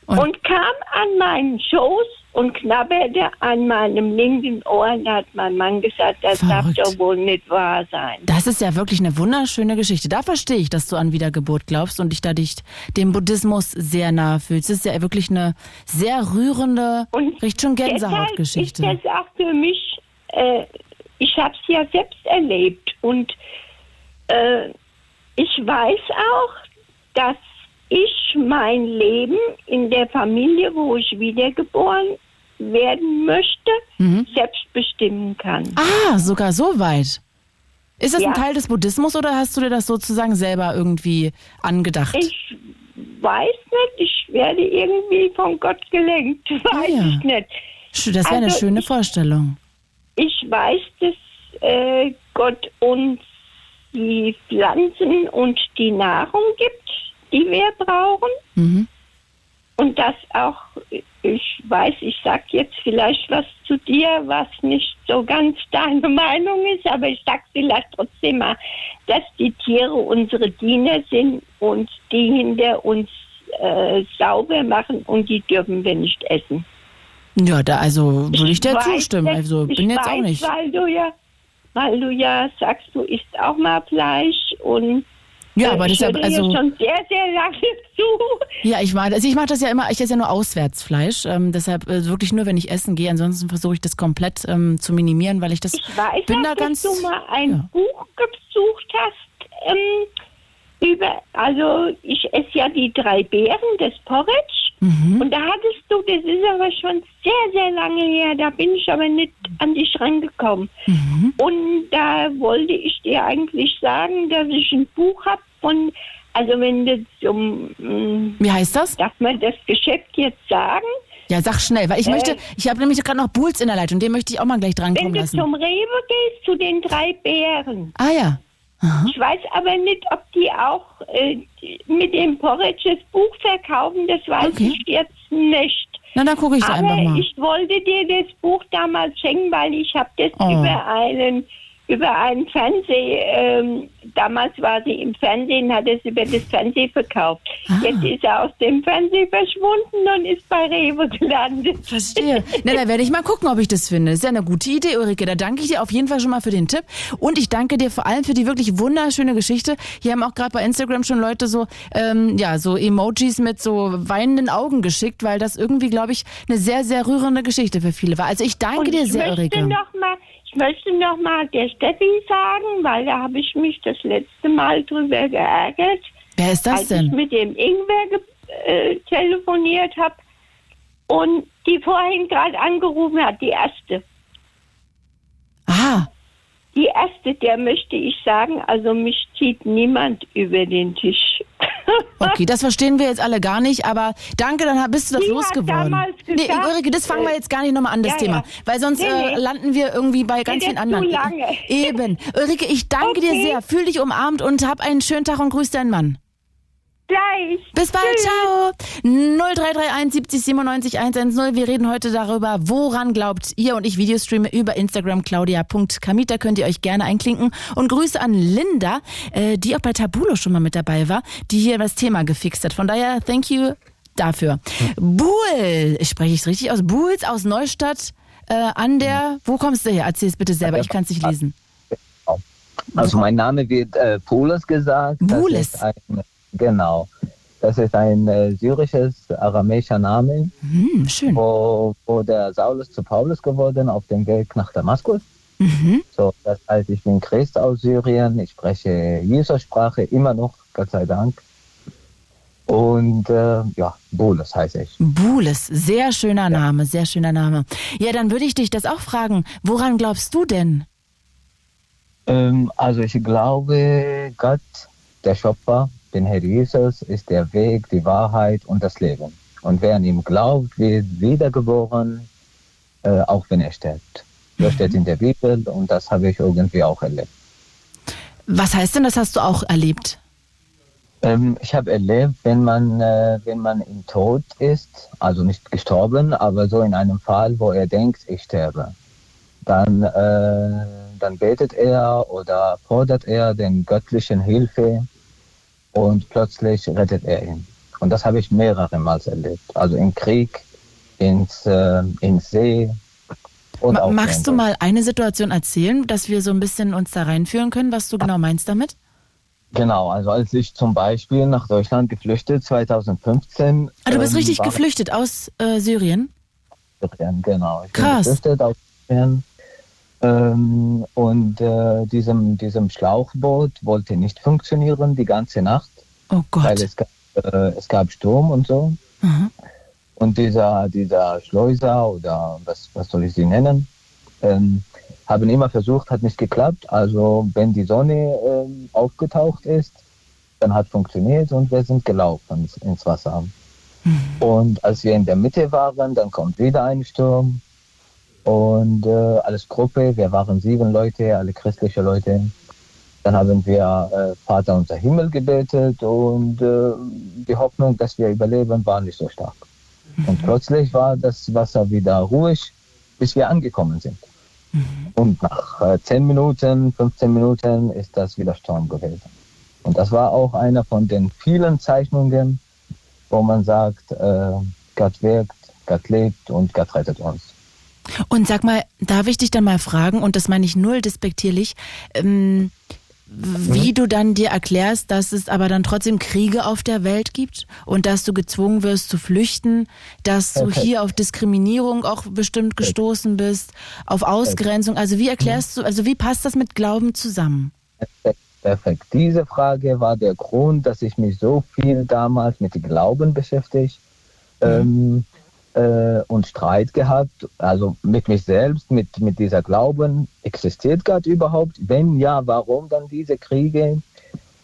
Und, Und kam an meinen Schoß und knabberte an meinem linken Ohr. Und hat mein Mann gesagt, das darf Verrückt. doch wohl nicht wahr sein. das ist ja wirklich eine wunderschöne Geschichte. Da verstehe ich, dass du an Wiedergeburt glaubst und dich da dich dem Buddhismus sehr nahe fühlst. Das ist ja wirklich eine sehr rührende, Und riecht schon ist Gänsehautgeschichte. das auch für mich, äh, ich habe es ja selbst erlebt und äh, ich weiß auch, dass ich mein Leben in der Familie, wo ich wiedergeboren werden möchte, Mhm. selbst bestimmen kann. Ah, sogar so weit. Ist das Ja. ein Teil des Buddhismus oder hast du dir das sozusagen selber irgendwie angedacht? Ich weiß nicht, ich werde irgendwie von Gott gelenkt, [laughs] weiß ja. ich nicht. Das wäre eine also schöne ich- Vorstellung. Ich weiß, dass äh, Gott uns die Pflanzen und die Nahrung gibt, die wir brauchen. Mhm. Und dass auch, ich weiß, ich sag jetzt vielleicht was zu dir, was nicht so ganz deine [laughs] Meinung ist, aber ich sag vielleicht trotzdem mal, dass die Tiere unsere Diener sind und die hinter uns äh, sauber machen und die dürfen wir nicht essen. Ja, da also würde ich dir zustimmen. Also bin jetzt weiß, auch nicht. Weil du ja, weil du ja sagst, du isst auch mal Fleisch und Ja, äh, aber ich deshalb, also schon sehr, sehr lange [laughs] zu. ja, ich mache also ich mache das ja immer, ich esse ja nur Auswärtsfleisch, ähm, deshalb äh, wirklich nur, wenn ich essen gehe. Ansonsten versuche ich das komplett ähm, zu minimieren, weil ich das Ich weiß, bin da ganz dass du mal ein ja. Buch gesucht hast ähm, über, also ich esse ja die drei Beeren des Porridge Mhm. und da hattest du, das ist aber schon sehr, sehr lange her, da bin ich aber nicht an dich rangekommen. Mhm. Und da wollte ich dir eigentlich sagen, dass ich ein Buch habe von, also wenn du zum, mm, Wie heißt das? darf man das Geschäft jetzt sagen? Ja, sag schnell, weil ich Äh. möchte, ich habe nämlich gerade noch Bulls in der Leitung, den möchte ich auch mal gleich Wenn drankommen du lassen. zum Rewe gehst, zu den drei Beeren. Ah ja. Aha. Ich weiß aber nicht, ob die auch äh, mit dem Porridge das Buch verkaufen, das weiß Okay. ich jetzt nicht. Na, dann gucke ich da einfach Aber mal. ich wollte dir das Buch damals schenken, weil ich habe das Oh. über einen über einen Fernseh, ähm, damals war sie im Fernsehen, hat es über das Fernsehen verkauft. Ah. Jetzt ist er aus dem Fernsehen verschwunden und ist bei Rewe gelandet. Verstehe. Na, da werde ich mal gucken, ob ich das finde. Ist ja eine gute Idee, Ulrike. Da danke ich dir auf jeden Fall schon mal für den Tipp. Und ich danke dir vor allem für die wirklich wunderschöne Geschichte. Hier haben auch gerade bei Instagram schon Leute so, ähm, ja, so Emojis mit so weinenden Augen geschickt, weil das irgendwie, glaube ich, eine sehr, sehr rührende Geschichte für viele war. Also ich danke und dir sehr, Ulrike. Noch mal ich möchte noch mal der Steffi sagen, weil da habe ich mich das letzte Mal drüber geärgert. Wer ist das als denn? ich mit dem Ingwer äh, telefoniert habe und die vorhin gerade angerufen hat, die erste. Aha. Die erste, der möchte ich sagen, also mich zieht niemand über den Tisch. [laughs] Okay, das verstehen wir jetzt alle gar nicht, aber danke, dann bist du das Die losgeworden. Nee, Ulrike, das fangen wir jetzt gar nicht nochmal an, das ja, Thema. Weil sonst nee, nee. Äh, landen wir irgendwie bei ganz nee, vielen anderen. Zu lange. Eben. Ulrike, ich danke okay. dir sehr. Fühl dich umarmt und hab einen schönen Tag und grüß deinen Mann. Gleich. Bis bald, Tschüss. ciao. 0331 70 97 110. Wir reden heute darüber, woran glaubt ihr und ich Videostreame über Instagram claudia.kamit. Da könnt ihr euch gerne einklinken. Und Grüße an Linda, äh, die auch bei Tabulo schon mal mit dabei war, die hier das Thema gefixt hat. Von daher, thank you dafür. Buhl, spreche ich es richtig aus? Buhls aus Neustadt äh, an der, wo kommst du her? Erzähl es bitte selber, ich kann es nicht lesen. Also mein Name wird äh, Polis gesagt. Bules. Genau. Das ist ein äh, syrisches, aramäischer Name, mhm, schön. Wo, wo der Saulus zu Paulus geworden auf dem Weg nach Damaskus. Mhm. So, das heißt, ich bin Christ aus Syrien, ich spreche Jesus-Sprache immer noch, Gott sei Dank. Und äh, ja, Bules heiße ich. Bules, sehr schöner ja. Name, sehr schöner Name. Ja, dann würde ich dich das auch fragen. Woran glaubst du denn? Ähm, also ich glaube, Gott, der Schöpfer, denn Herr Jesus ist der Weg, die Wahrheit und das Leben. Und wer an ihm glaubt, wird wiedergeboren, äh, auch wenn er stirbt. Das mhm. steht in der Bibel und das habe ich irgendwie auch erlebt. Was heißt denn, das hast du auch erlebt? Ähm, ich habe erlebt, wenn man, äh, wenn man im Tod ist, also nicht gestorben, aber so in einem Fall, wo er denkt, ich sterbe, dann, äh, dann betet er oder fordert er den göttlichen Hilfe und plötzlich rettet er ihn. Und das habe ich mehrere Mal erlebt. Also im Krieg, ins, äh, ins See. Und Ma magst du mal eine Situation erzählen, dass wir so ein bisschen uns da reinführen können, was du genau meinst damit? Genau, also als ich zum Beispiel nach Deutschland geflüchtet, 2015. Ah, du bist ähm, richtig geflüchtet aus äh, Syrien? Syrien, genau. Ich Krass. bin geflüchtet aus Syrien. Ähm, und äh, diesem, diesem Schlauchboot wollte nicht funktionieren die ganze Nacht. Oh Gott. Weil es gab, äh, es gab Sturm und so. Mhm. Und dieser, dieser Schleuser oder was, was soll ich sie nennen, ähm, haben immer versucht, hat nicht geklappt. Also wenn die Sonne ähm, aufgetaucht ist, dann hat funktioniert und wir sind gelaufen ins Wasser. Mhm. Und als wir in der Mitte waren, dann kommt wieder ein Sturm und äh, alles Gruppe. Wir waren sieben Leute, alle christliche Leute. Dann haben wir äh, Vater unser Himmel gebetet und äh, die Hoffnung, dass wir überleben, war nicht so stark. Mhm. Und plötzlich war das Wasser wieder ruhig, bis wir angekommen sind. Mhm. Und nach äh, 10 Minuten, 15 Minuten ist das wieder Sturm gewesen. Und das war auch einer von den vielen Zeichnungen, wo man sagt, äh, Gott wirkt, Gott lebt und Gott rettet uns. Und sag mal, darf ich dich dann mal fragen, und das meine ich null despektierlich, ähm, wie mhm. du dann dir erklärst, dass es aber dann trotzdem Kriege auf der Welt gibt und dass du gezwungen wirst zu flüchten, dass du okay. hier auf Diskriminierung auch bestimmt gestoßen bist, auf Ausgrenzung. Also wie erklärst du, also wie passt das mit Glauben zusammen? Perfekt. Diese Frage war der Grund, dass ich mich so viel damals mit Glauben beschäftigt. Mhm. Ähm, äh, und Streit gehabt, also mit mich selbst, mit, mit dieser Glauben, existiert Gott überhaupt? Wenn ja, warum dann diese Kriege?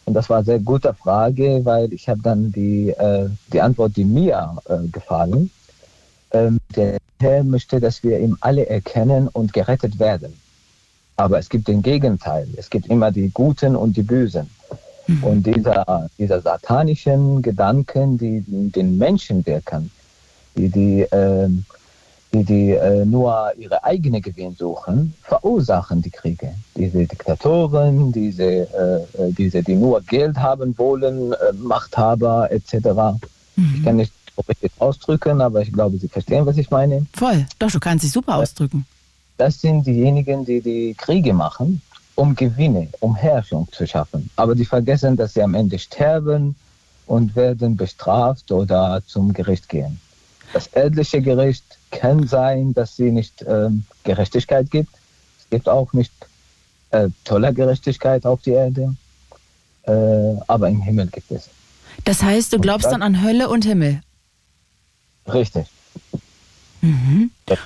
Und das war eine sehr gute Frage, weil ich habe dann die, äh, die Antwort, die mir äh, gefallen. Ähm, der Herr möchte, dass wir ihm alle erkennen und gerettet werden. Aber es gibt den Gegenteil. Es gibt immer die Guten und die Bösen. Mhm. Und dieser, dieser satanischen Gedanken, die den Menschen wirken, die, die, äh, die, die äh, nur ihre eigene Gewinn suchen, verursachen die Kriege. Diese Diktatoren, diese, äh, äh diese die nur Geld haben wollen, äh, Machthaber etc. Mhm. Ich kann nicht richtig ausdrücken, aber ich glaube, Sie verstehen, was ich meine. Voll, doch, du kannst dich super ausdrücken. Das sind diejenigen, die die Kriege machen, um Gewinne, um Herrschung zu schaffen. Aber die vergessen, dass sie am Ende sterben und werden bestraft oder zum Gericht gehen. Das ehrliche Gericht kann sein, dass sie nicht äh, Gerechtigkeit gibt. Es gibt auch nicht äh, tolle Gerechtigkeit auf der Erde, äh, aber im Himmel gibt es. Das heißt, du glaubst dann an Hölle und Himmel? Richtig. Mhm. Ja.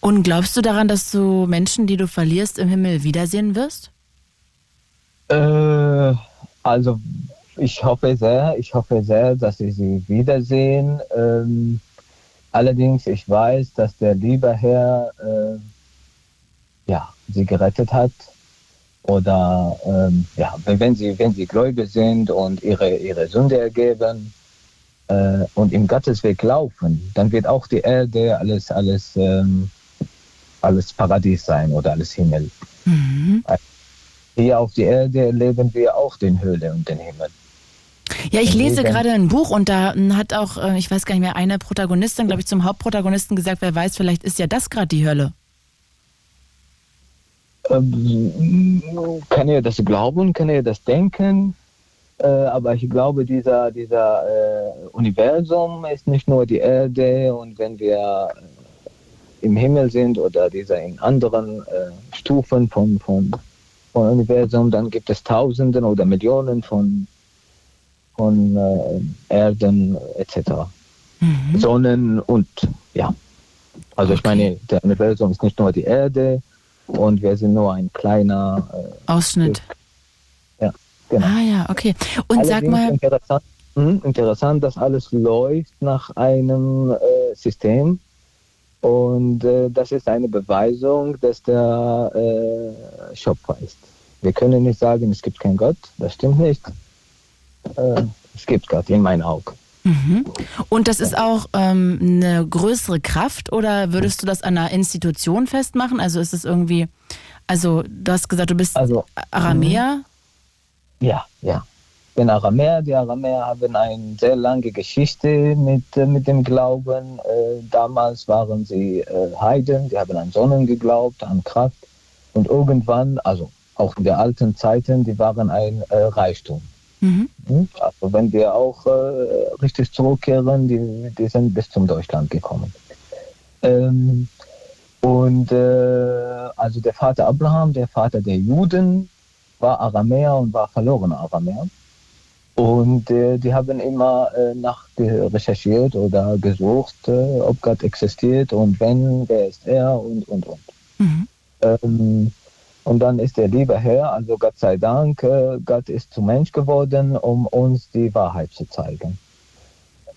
Und glaubst du daran, dass du Menschen, die du verlierst, im Himmel wiedersehen wirst? Äh, also ich hoffe sehr, ich hoffe sehr, dass ich sie wiedersehen. Ähm, allerdings, ich weiß, dass der liebe Herr äh, ja, sie gerettet hat. Oder ähm, ja, wenn sie, wenn sie gläubig sind und ihre, ihre Sünde ergeben äh, und im Gottesweg laufen, dann wird auch die Erde alles, alles, ähm, alles Paradies sein oder alles Himmel. Mhm. Hier auf der Erde erleben wir auch den Höhle und den Himmel. Ja, ich lese gerade ein Buch und da hat auch, äh, ich weiß gar nicht mehr, eine Protagonistin, glaube ich, zum Hauptprotagonisten gesagt, wer weiß, vielleicht ist ja das gerade die Hölle. Ähm, kann ihr das glauben, kann ihr das denken? Äh, aber ich glaube, dieser, dieser äh, Universum ist nicht nur die Erde und wenn wir im Himmel sind oder dieser in anderen Stufen von, von, von Universum, dann gibt es Tausenden oder Millionen von von äh, Erden etc. Mhm. Sonnen und ja. Also okay. ich meine, der Universum ist nicht nur die Erde und wir sind nur ein kleiner äh, Ausschnitt. Stück. Ja, genau. Ah ja, okay. Und Allerdings sag mal. Interessant, mh, hm, interessant, dass alles läuft nach einem äh, System. Und äh, das ist eine Beweisung, dass der äh, Schöpfer ist. Wir können nicht sagen, es gibt keinen Gott, das stimmt nicht äh, es gibt Gott in meinen Augen. Mhm. Und das ist auch ähm, eine größere Kraft oder würdest du das an einer Institution festmachen? Also ist es irgendwie, also du hast gesagt, du bist also, Aramäer? Mhm. Ja, ja. Ich bin Aramäer. Die Aramäer haben eine sehr lange Geschichte mit, äh, mit dem Glauben. Äh, damals waren sie äh, Heiden, die haben an Sonnen geglaubt, an Kraft. Und irgendwann, also auch in den alten Zeiten, die waren ein Reichtum. Mhm. Also wenn wir auch äh, richtig zurückkehren, die, die sind bis zum Deutschland gekommen. Ähm, und äh, also der Vater Abraham, der Vater der Juden, war Aramäer und war verlorener Aramäer. Und äh, die haben immer äh, nach recherchiert oder gesucht, äh, ob Gott existiert und wenn, wer ist er und, und, und. Mhm. Ähm, und dann ist der liebe Herr, also Gott sei Dank, äh, Gott ist zu Mensch geworden, um uns die Wahrheit zu zeigen.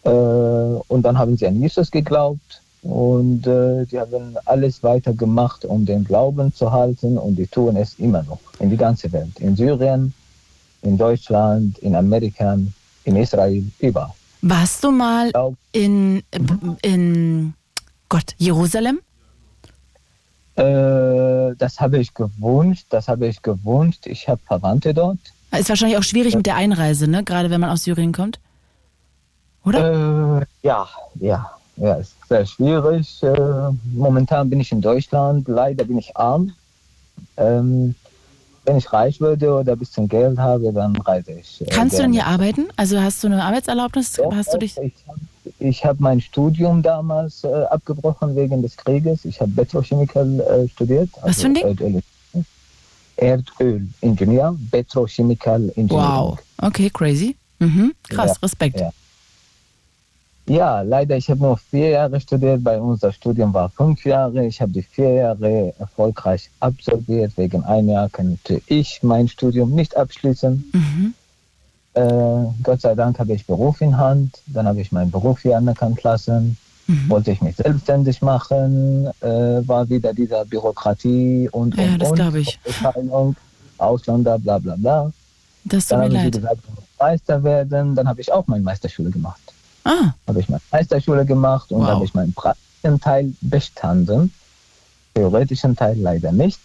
Äh, und dann haben sie an Jesus geglaubt und äh, die haben alles weiter gemacht, um den Glauben zu halten und die tun es immer noch in die ganze Welt. In Syrien, in Deutschland, in Amerika, in Israel, überall. Warst du mal in, in Gott, Jerusalem? Äh, das habe ich gewünscht, das habe ich gewünscht. Ich habe Verwandte dort. Ist wahrscheinlich auch schwierig mit der Einreise, ne? Gerade wenn man aus Syrien kommt. Oder? Äh, ja, ja, ja, ist sehr schwierig. Äh, momentan bin ich in Deutschland, leider bin ich arm. Ähm, wenn ich reich würde oder ein bisschen Geld habe, dann reise ich. Äh, Kannst gerne. du denn hier arbeiten? Also hast du eine Arbeitserlaubnis? Ja, hast du dich? Ich, ich habe mein Studium damals äh, abgebrochen wegen des Krieges. Ich habe Petrochemical äh, studiert. Was also für ein Ding? Erdöl, Erdölingenieur, Petrochemical Engineering. Wow, okay, crazy. Mhm. Krass, ja, Respekt. Ja. Ja. leider, ich habe nur vier Jahre studiert. Bei unser Studium war fünf Jahre. Ich habe die vier Jahre erfolgreich absolviert. Wegen einem Jahr konnte ich mein Studium nicht abschließen. Mhm. Äh, Gott sei Dank habe ich Beruf in Hand. Dann habe ich meinen Beruf hier anerkannt lassen. Mhm. Wollte ich mich selbstständig machen, äh, war wieder dieser Bürokratie und, ja, und, das glaube ich. Ausländer, bla bla bla. Das tut mir leid. gesagt, Meister werden. Dann habe ich auch meine Meisterschule gemacht. Ah. Habe ich meine Meisterschule gemacht und wow. habe ich meinen Praxis theoretischen Teil bestanden, theoretischen Teil leider nicht.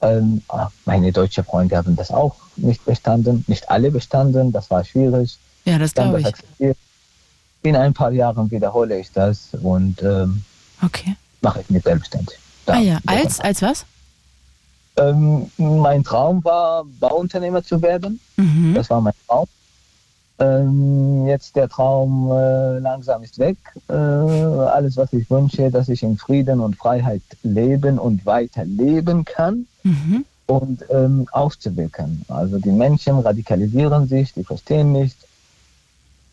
Ähm, ah, meine deutschen Freunde haben das auch nicht bestanden, nicht alle bestanden, das war schwierig. Ja, das glaube ich. Akzeptiert. In ein paar Jahren wiederhole ich das und ähm, okay. mache ich mich selbstständig. Da, ah ja, als, als was? Ähm, mein Traum war, Bauunternehmer zu werden. Mhm. Das war mein Traum. Ähm, jetzt der Traum äh, langsam ist weg. Äh, alles, was ich wünsche, dass ich in Frieden und Freiheit leben und weiter leben kann mhm. und ähm, aufzuwirken. Also die Menschen radikalisieren sich, die verstehen nicht.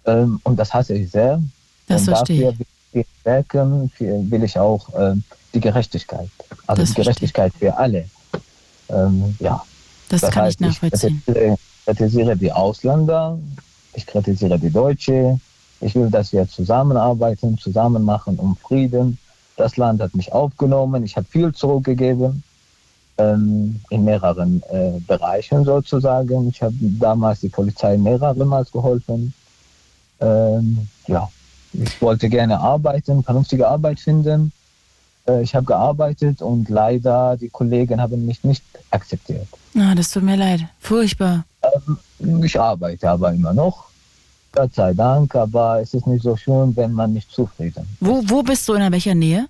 Ähm, und das hasse ich sehr. Das und verstehe dafür will ich wirken, will ich auch äh, die Gerechtigkeit. Also das die Gerechtigkeit verstehe. für alle. Ähm, ja. Das, das kann heißt, ich nachvollziehen. Ich kritisiere die Ausländer, ich kritisiere die Deutsche. Ich will, dass wir zusammenarbeiten, zusammen machen um Frieden. Das Land hat mich aufgenommen. Ich habe viel zurückgegeben ähm, in mehreren äh, Bereichen sozusagen. Ich habe damals die Polizei mehrere Mal geholfen. Ähm, ja, ich wollte gerne arbeiten, vernünftige Arbeit finden. Äh, ich habe gearbeitet und leider die Kollegen haben mich nicht akzeptiert. Ah, das tut mir leid. Furchtbar. Ich arbeite aber immer noch. Gott sei Dank, aber es ist nicht so schön, wenn man nicht zufrieden ist. Wo, wo bist du in welcher Nähe?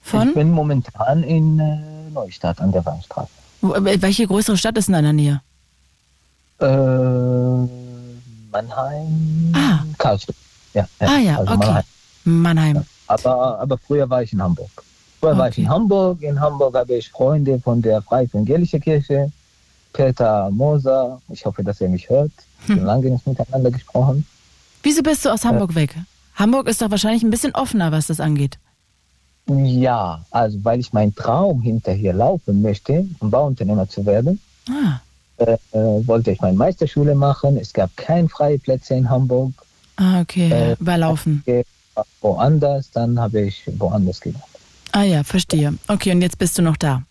Von? Ich bin momentan in äh, Neustadt an der Weinstraße. Äh, welche größere Stadt ist in deiner Nähe? Äh, Mannheim. Ah. Karlsruhe. Ja, ja. Ah ja, also okay. Mannheim. Mannheim. Ja. Aber, aber früher war ich in Hamburg. Früher okay. war ich in Hamburg. In Hamburg habe ich Freunde von der Freie Evangelische Kirche. Peter Moser. Ich hoffe, dass er mich hört. Wir haben lange nicht miteinander gesprochen. Wieso bist du aus Hamburg äh, weg? Hamburg ist doch wahrscheinlich ein bisschen offener, was das angeht. Ja, also weil ich meinen Traum hinterher laufen möchte, um Bauunternehmer zu werden, ah. äh, äh, wollte ich meine Meisterschule machen. Es gab keine freie Plätze in Hamburg. Ah, okay, äh, überlaufen. Woanders, dann habe ich woanders gemacht. Ah ja, verstehe. Okay, und jetzt bist du noch da.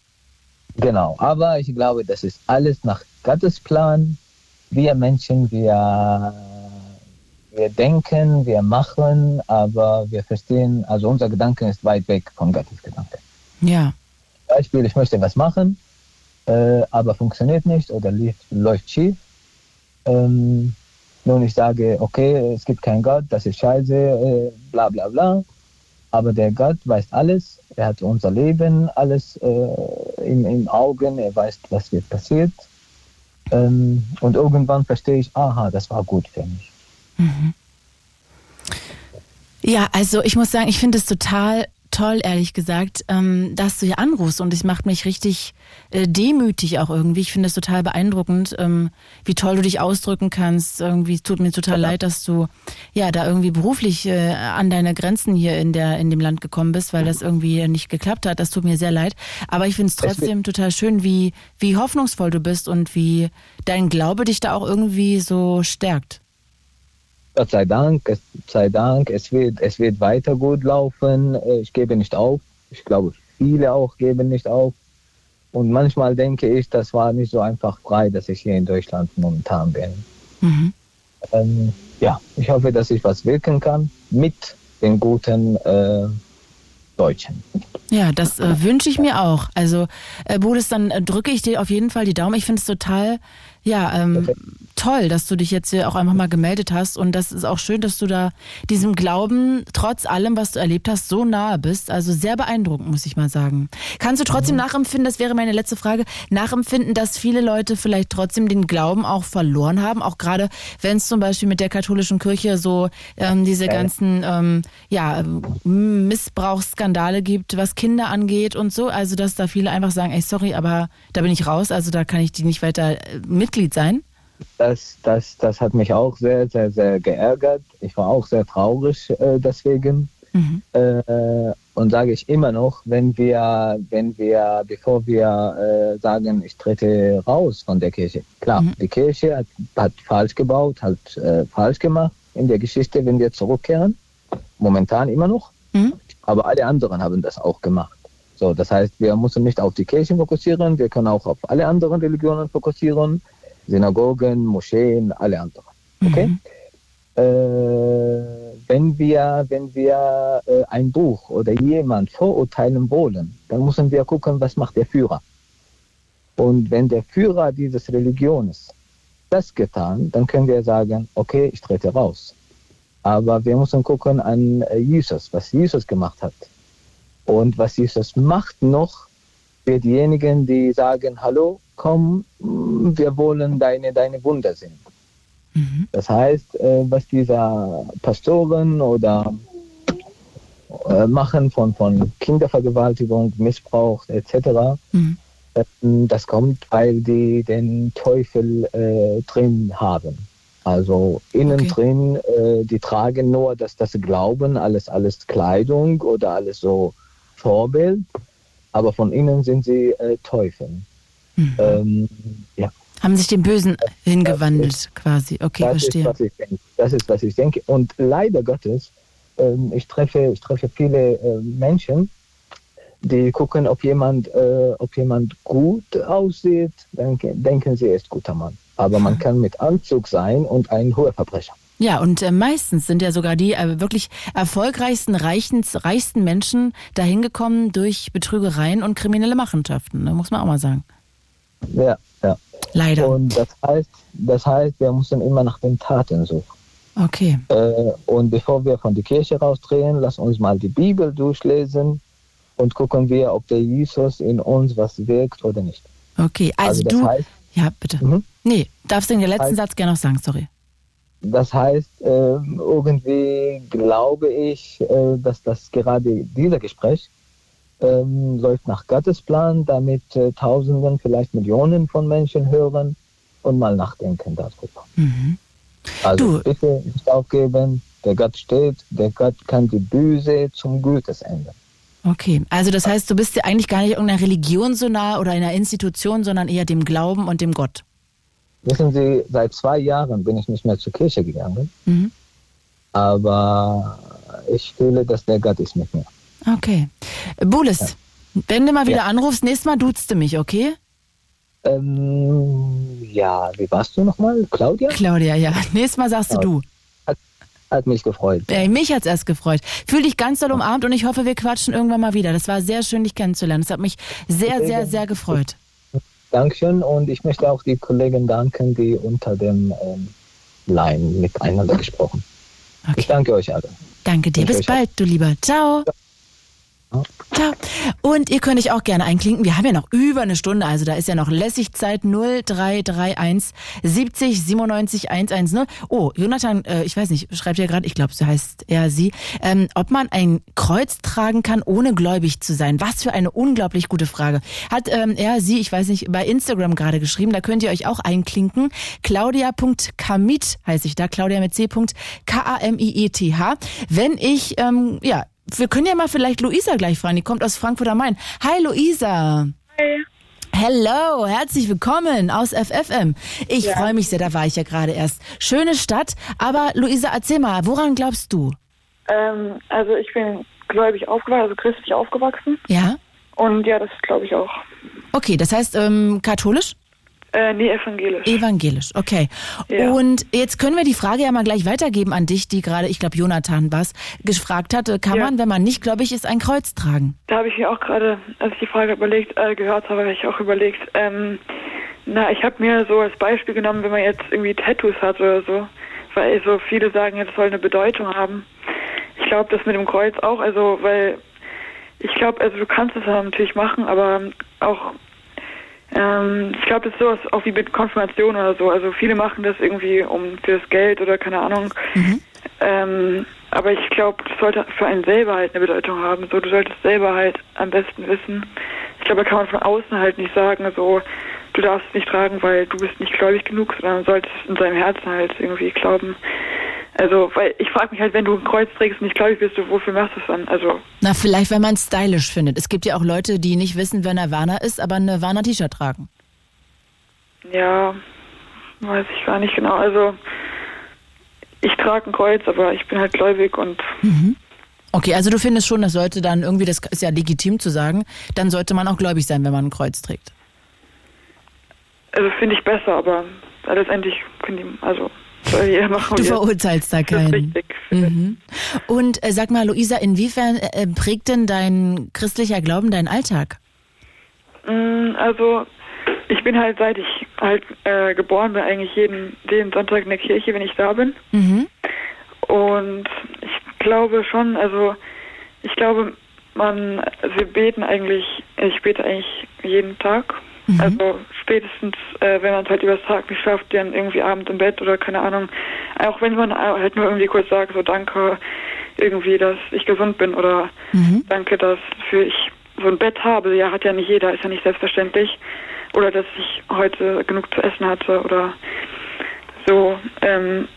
Genau, aber ich glaube, das ist alles nach Gottes Plan wir Menschen, wir, wir denken, wir machen, aber wir verstehen, also unser Gedanke ist weit weg von Gottes Gedanke. Ja. Beispiel, ich möchte was machen, äh, aber funktioniert nicht oder lief, läuft schief. Ähm, nun, ich sage, okay, es gibt keinen Gott, das ist scheiße, äh, bla bla bla. Aber der Gott weiß alles, er hat unser Leben alles äh, im, im Augen, er weiß, was wird passiert. Ähm, und irgendwann verstehe ich, aha, das war gut für mich. Mhm. Ja, also ich muss sagen, ich finde es total toll, ehrlich gesagt, ähm, dass du hier anrufst und es macht mich richtig äh, demütig auch irgendwie. Ich finde es total beeindruckend, ähm, wie toll du dich ausdrücken kannst. Irgendwie tut mir total ja. leid, dass du ja da irgendwie beruflich äh, an deine Grenzen hier in der in dem Land gekommen bist, weil das irgendwie nicht geklappt hat. Das tut mir sehr leid. Aber ich finde es trotzdem total schön, wie wie hoffnungsvoll du bist und wie dein Glaube dich da auch irgendwie so stärkt. Gott sei Dank, Gott sei Dank, es wird, es wird weiter gut laufen. Äh, ich gebe nicht auf. Ich glaube, viele auch geben nicht auf. Und manchmal denke ich, das war nicht so einfach frei, dass ich hier in Deutschland momentan bin. Mhm. Ähm, ja, ich hoffe, dass ich was wirken kann mit den guten äh, Deutschen. Ja, das äh, wünsche ich mir auch. Also, äh, Bodes, dann äh, drücke ich dir auf jeden Fall die Daumen. Ich finde es total ja, ähm, toll, dass du dich jetzt hier auch einfach mal gemeldet hast. Und das ist auch schön, dass du da diesem Glauben, trotz allem, was du erlebt hast, so nahe bist. Also sehr beeindruckend, muss ich mal sagen. Kannst du trotzdem mhm. nachempfinden, das wäre meine letzte Frage, nachempfinden, dass viele Leute vielleicht trotzdem den Glauben auch verloren haben? Auch gerade, wenn es zum Beispiel mit der katholischen Kirche so ähm, diese ganzen ähm, ja, Missbrauchsskandale gibt, was Kinder angeht und so. Also, dass da viele einfach sagen, ey, sorry, aber da bin ich raus, also da kann ich die nicht weiter äh, mit Mitglied sein? Das, das, das hat mich auch sehr, sehr, sehr geärgert. Ich war auch sehr traurig äh, deswegen. Mhm. Äh, und sage ich immer noch, wenn wir, wenn wir, bevor wir äh, sagen, ich trete raus von der Kirche. Klar, mhm. die Kirche hat, hat, falsch gebaut, hat äh, falsch gemacht in der Geschichte, wenn wir zurückkehren. Momentan immer noch. Mhm. Aber alle anderen haben das auch gemacht. So, das heißt, wir müssen nicht auf die Kirche fokussieren, wir können auch auf alle anderen Religionen fokussieren. Synagogen, Moscheen, alle anderen. Okay? Mhm. Äh, wenn wir, wenn wir äh, ein Buch oder jemand vorurteilen wollen, dann müssen wir gucken, was macht der Führer. Und wenn der Führer dieses Religions das getan, dann können wir sagen, okay, ich trete raus. Aber wir müssen gucken an äh, Jesus, was Jesus gemacht hat. Und was Jesus macht noch für diejenigen, die sagen, hallo, komm, wir wollen deine, deine Wunder sehen. Mhm. Das heißt, äh, was diese Pastoren oder äh, machen von, von Kindervergewaltigung, Missbrauch etc., mhm. das kommt, weil die den Teufel äh, drin haben. Also innen okay. drin, äh, die tragen nur dass das Glauben, alles, alles Kleidung oder alles so Vorbild, aber von innen sind sie äh, Teufel. Mhm. Ähm, ja. Haben sich dem Bösen hingewandelt, ist, quasi. Okay, das verstehe. Ist, was ich denke. Das ist, was ich denke. Und leider Gottes, ähm, ich, treffe, ich treffe viele äh, Menschen, die gucken, ob jemand, äh, ob jemand gut aussieht, dann denken sie, er ist guter Mann. Aber man kann mit Anzug sein und ein hoher Verbrecher. Ja, und äh, meistens sind ja sogar die äh, wirklich erfolgreichsten, reichen, reichsten Menschen dahin gekommen durch Betrügereien und kriminelle Machenschaften, ne? muss man auch mal sagen. Ja, ja. Leider. Und das heißt, das heißt, wir müssen immer nach den Taten suchen. Okay. Äh, und bevor wir von der Kirche rausdrehen, lass uns mal die Bibel durchlesen und gucken wir, ob der Jesus in uns was wirkt oder nicht. Okay, also, also du. Heißt, ja, bitte. Mhm. Nee, darfst du den letzten heißt, Satz gerne noch sagen, sorry. Das heißt, äh, irgendwie glaube ich, äh, dass das gerade dieser Gespräch ähm, läuft nach Gottes Plan, damit äh, Tausenden, vielleicht Millionen von Menschen hören und mal nachdenken darüber. Mhm. Also du. bitte nicht aufgeben, der Gott steht, der Gott kann die Böse zum Gutes ändern. Okay, also das heißt, du bist dir eigentlich gar nicht irgendeiner Religion so nah oder einer Institution, sondern eher dem Glauben und dem Gott. Wissen Sie, seit zwei Jahren bin ich nicht mehr zur Kirche gegangen, mhm. aber ich fühle, dass der Gott ist mit mir. Okay. Bulis, ja. wenn du mal wieder ja. anrufst, nächstes Mal duzt du mich, okay? Ähm, ja, wie warst du nochmal? Claudia? Claudia, ja. [laughs] Nächstes Mal sagst Claudia. du du. Hat mich gefreut. Ja, mich hat es erst gefreut. Fühl dich ganz doll umarmt und ich hoffe, wir quatschen irgendwann mal wieder. Das war sehr schön, dich kennenzulernen. Das hat mich sehr, sehr, sehr gefreut. Dankeschön und ich möchte auch die Kollegen danken, die unter dem ähm, Line miteinander gesprochen. Okay. Ich danke euch alle. Danke dir. Bis bald, du Lieber. Ciao. Ja. Ciao. Und ihr könnt euch auch gerne einklinken. Wir haben ja noch über eine Stunde, also da ist ja noch lässig Zeit 0331 70 97 110. Oh, Jonathan, äh, ich weiß nicht, schreibt ja gerade, ich glaube, so heißt er sie, ähm, ob man ein Kreuz tragen kann, ohne gläubig zu sein. Was für eine unglaublich gute Frage. Hat ähm, er sie, ich weiß nicht, bei Instagram gerade geschrieben, da könnt ihr euch auch einklinken. Claudia.kamit heiße ich da, Claudia mit C. K-A-M-I-E-T-H. Wenn ich, ähm, ja, wir können ja mal vielleicht Luisa gleich fragen. Die kommt aus Frankfurt am Main. Hi Luisa. Hi. Hello, herzlich willkommen aus FFM. Ich ja. freue mich sehr, da war ich ja gerade erst. Schöne Stadt, aber Luisa, erzähl mal, woran glaubst du? Ähm, also ich bin gläubig aufgewachsen, also christlich aufgewachsen. Ja. Und ja, das glaube ich auch. Okay, das heißt ähm, katholisch? Äh, nee, evangelisch. Evangelisch, okay. Ja. Und jetzt können wir die Frage ja mal gleich weitergeben an dich, die gerade, ich glaube, Jonathan was gefragt hat. Kann ja. man, wenn man nicht gläubig ist, ein Kreuz tragen? Da habe ich mir auch gerade, als ich die Frage überlegt, äh, gehört habe, habe ich auch überlegt, ähm, na, ich habe mir so als Beispiel genommen, wenn man jetzt irgendwie Tattoos hat oder so, weil so viele sagen, das soll eine Bedeutung haben. Ich glaube, das mit dem Kreuz auch, also, weil ich glaube, also du kannst es natürlich machen, aber auch ähm, ich glaube, das ist sowas auch wie mit Konfirmation oder so. Also viele machen das irgendwie um fürs Geld oder keine Ahnung. Mhm. Ähm, aber ich glaube, das sollte für einen selber halt eine Bedeutung haben. So, du solltest selber halt am besten wissen. Ich glaube, da kann man von außen halt nicht sagen, so, du darfst es nicht tragen, weil du bist nicht gläubig genug, sondern solltest in seinem Herzen halt irgendwie glauben. Also, weil ich frage mich halt, wenn du ein Kreuz trägst und nicht gläubig bist, wofür machst du es dann? Also. Na, vielleicht, wenn man es stylisch findet. Es gibt ja auch Leute, die nicht wissen, wer Nirvana ist, aber ein Nirvana-T-Shirt tragen. Ja, weiß ich gar nicht genau. Also, ich trage ein Kreuz, aber ich bin halt gläubig und. Mhm. Okay, also du findest schon, das sollte dann irgendwie, das ist ja legitim zu sagen, dann sollte man auch gläubig sein, wenn man ein Kreuz trägt. Also finde ich besser, aber letztendlich können die, also. Du verurteilst da keinen. Mhm. Und äh, sag mal, Luisa, inwiefern äh, prägt denn dein christlicher Glauben deinen Alltag? Mm, also ich bin halt, seit ich halt äh, geboren bin, eigentlich jeden, jeden Sonntag in der Kirche, wenn ich da bin. Mhm. Und ich glaube schon, also ich glaube, man, wir beten eigentlich, ich bete eigentlich jeden Tag. Mhm. Also spätestens, äh, wenn man es halt übers Tag nicht schafft, dann irgendwie abends im Bett oder keine Ahnung. Auch wenn man halt nur irgendwie kurz sagt, so danke irgendwie, dass ich gesund bin oder mhm. danke, dass für ich so ein Bett habe. Ja, hat ja nicht jeder, ist ja nicht selbstverständlich. Oder dass ich heute genug zu essen hatte oder so. Ähm,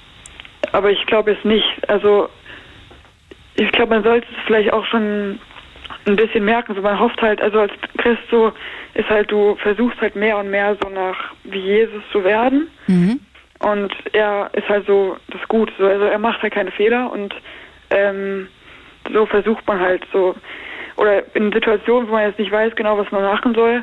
aber ich glaube es nicht. Also ich glaube, man sollte es vielleicht auch schon ein bisschen merken. So man hofft halt, also als Christ so ist halt, du versuchst halt mehr und mehr so nach wie Jesus zu werden. Mhm. Und er ist halt so das Gute. So, also er macht halt keine Fehler und ähm, so versucht man halt so oder in Situationen, wo man jetzt nicht weiß genau, was man machen soll,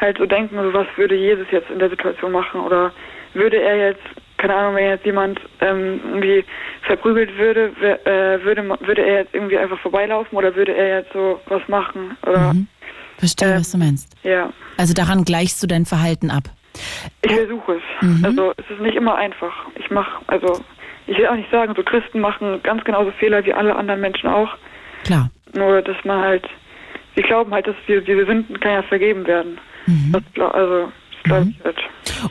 halt so denken, so was würde Jesus jetzt in der Situation machen oder würde er jetzt keine Ahnung, wenn jetzt jemand ähm, irgendwie verprügelt würde, äh, würde, würde er jetzt irgendwie einfach vorbeilaufen oder würde er jetzt so was machen? Oder, mhm. Verstehe, äh, was du meinst. Ja. Also daran gleichst du dein Verhalten ab? Ich versuche es. Mhm. Also es ist nicht immer einfach. Ich mache, also ich will auch nicht sagen, so Christen machen ganz genauso Fehler wie alle anderen Menschen auch. Klar. Nur, dass man halt, sie glauben halt, dass diese, diese Sünden kann ja vergeben werden. Mhm. Das, also, das glaube mhm. ich halt.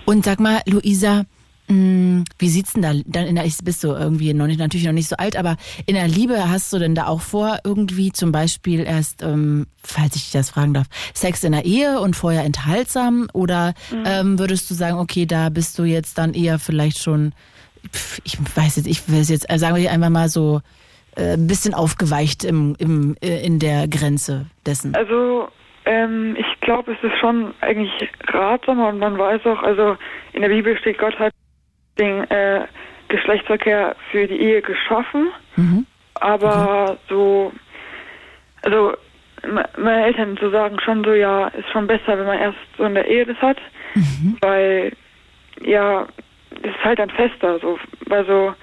Und sag mal, Luisa, wie sieht's denn da dann in der, ich bist du irgendwie noch nicht, natürlich noch nicht so alt, aber in der Liebe hast du denn da auch vor, irgendwie zum Beispiel erst, ähm, falls ich dich das fragen darf, Sex in der Ehe und vorher enthaltsam oder mhm. ähm, würdest du sagen, okay, da bist du jetzt dann eher vielleicht schon, ich weiß jetzt, ich will es jetzt, äh, sagen wir einfach mal so, äh, ein bisschen aufgeweicht im, im, äh, in der Grenze dessen? Also ähm, ich glaube, es ist schon eigentlich ratsamer und man weiß auch, also in der Bibel steht, Gott hat den äh, Geschlechtsverkehr für die Ehe geschaffen, mhm. aber okay. so, also meine Eltern so sagen schon so, ja, ist schon besser, wenn man erst so in der Ehe das hat, mhm. weil ja, es ist halt dann fester, so, also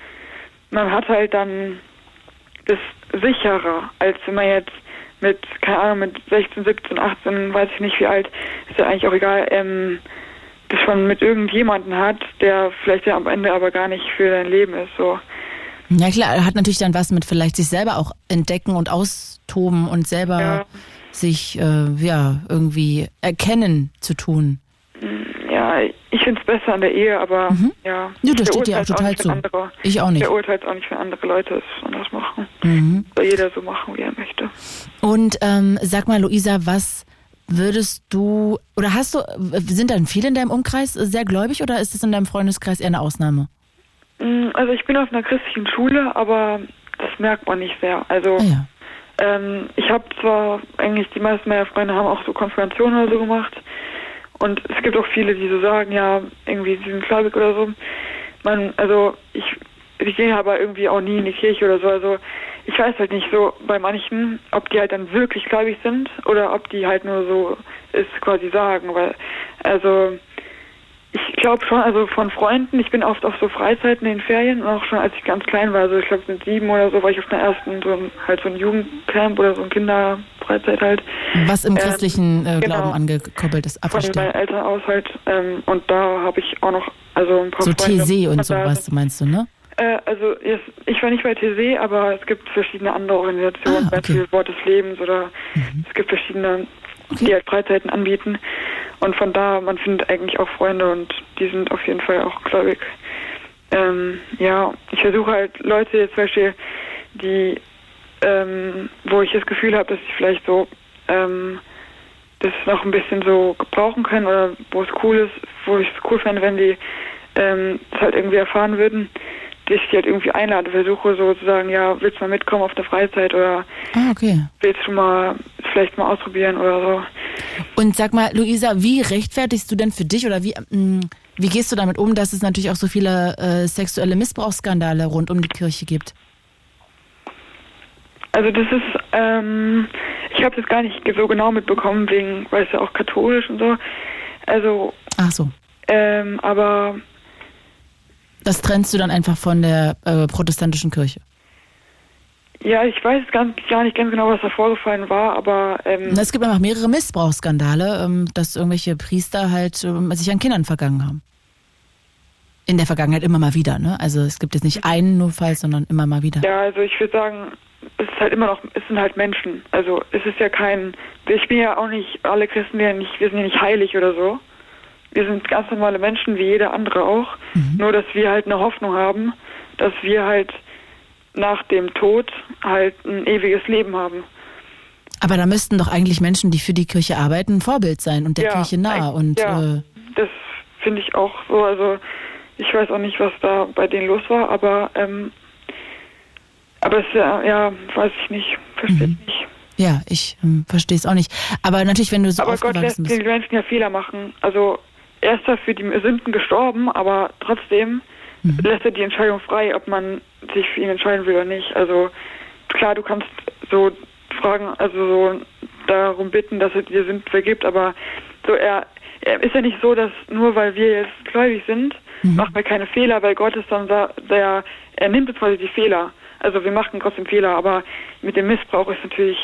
man hat halt dann das sicherer, als wenn man jetzt mit, keine Ahnung, mit 16, 17, 18, weiß ich nicht wie alt, ist ja eigentlich auch egal, ähm, das schon mit irgendjemanden hat, der vielleicht ja am Ende aber gar nicht für dein Leben ist. So. Ja klar, hat natürlich dann was mit vielleicht sich selber auch entdecken und austoben und selber ja. sich äh, ja irgendwie erkennen zu tun. Ja, ich finde es besser in der Ehe, aber mhm. ja. Ja, das steht dir auch total auch zu. Andere. Ich auch nicht. Der urteilt auch nicht, wenn andere Leute es anders machen. Mhm. Soll jeder so machen, wie er möchte. Und ähm, sag mal, Luisa, was Würdest du, oder hast du, sind dann viele in deinem Umkreis sehr gläubig oder ist es in deinem Freundeskreis eher eine Ausnahme? Mm, also ich bin auf einer christlichen Schule, aber das merkt man nicht sehr. Also ah, ja. ähm, ich habe zwar eigentlich, die meisten meiner Freunde haben auch so Konfirmationen oder so gemacht und es gibt auch viele, die so sagen, ja, irgendwie sie sind gläubig oder so. Man, also ich, ich gehe aber irgendwie auch nie in die Kirche oder so. Also ich weiß halt nicht so bei manchen, ob die halt dann wirklich gläubig sind oder ob die halt nur so es quasi sagen, weil also ich glaube schon, also von Freunden, ich bin oft auf so Freizeiten in den Ferien, auch schon als ich ganz klein war, also ich glaube mit sieben oder so, war ich auf einer ersten, so ein, halt so ein Jugendcamp oder so ein Kinderfreizeit halt. Was im ähm, christlichen äh, genau, Glauben angekoppelt ist, Von meinen Eltern aus halt. Ähm, und da habe ich auch noch, also ein paar So TC und sowas meinst du, ne? Äh, also ich war nicht bei TC, aber es gibt verschiedene andere Organisationen, ah, okay. Wort des Lebens oder mhm. es gibt verschiedene, okay. die halt Freizeiten anbieten. Und von da, man findet eigentlich auch Freunde und die sind auf jeden Fall auch gläubig. Ähm, ja, ich versuche halt Leute jetzt zum Beispiel, die, ähm, wo ich das Gefühl habe, dass sie vielleicht so ähm, das noch ein bisschen so gebrauchen können oder wo es cool ist, wo ich es cool fände, wenn die ähm, das halt irgendwie erfahren würden, ich die halt irgendwie einlade, versuche sozusagen, ja, willst du mal mitkommen auf der Freizeit oder ah, okay. willst du mal vielleicht mal ausprobieren oder so. Und sag mal, Luisa, wie rechtfertigst du denn für dich oder wie, mm, wie gehst du damit um, dass es natürlich auch so viele äh, sexuelle Missbrauchsskandale rund um die Kirche gibt? Also das ist, ähm, ich habe das gar nicht so genau mitbekommen, wegen, weil es ja auch katholisch und so. Also. Ach so. Ähm, aber Das trennst du dann einfach von der äh, protestantischen Kirche? Ja, ich weiß ganz, gar nicht ganz genau, was da vorgefallen war, aber... Ähm es gibt einfach mehrere Missbrauchsskandale, ähm, dass irgendwelche Priester halt ähm, sich an Kindern vergangen haben. In der Vergangenheit immer mal wieder, ne? Also es gibt jetzt nicht einen nur Fall, sondern immer mal wieder. Ja, also ich würde sagen, es ist halt immer noch, es sind halt Menschen. Also es ist ja kein, ich bin ja auch nicht, alle Christen, wir, nicht, wir sind ja nicht heilig oder so. Wir sind ganz normale Menschen, wie jeder andere auch. Mhm. Nur, dass wir halt eine Hoffnung haben, dass wir halt nach dem Tod halt ein ewiges Leben haben. Aber da müssten doch eigentlich Menschen, die für die Kirche arbeiten, ein Vorbild sein und der ja, Kirche nah. Und, ja, äh, das finde ich auch so. Also ich weiß auch nicht, was da bei denen los war, aber ähm, aber es ja, ja, weiß ich nicht, verstehe mhm. ich nicht. Ja, ich ähm, verstehe es auch nicht. Aber natürlich, wenn du so Aber Gott lässt bist. den Menschen ja Fehler machen. Also er ist dafür die Sünden gestorben, aber trotzdem mhm. lässt er die Entscheidung frei, ob man sich für ihn entscheiden will oder nicht. Also klar, du kannst so fragen, also so darum bitten, dass er dir Sünden vergibt, aber so er, er ist ja nicht so, dass nur weil wir jetzt gläubig sind, mhm. machen wir keine Fehler, weil Gott ist dann der, er nimmt jetzt quasi die Fehler. Also wir machen trotzdem Fehler, aber mit dem Missbrauch ist natürlich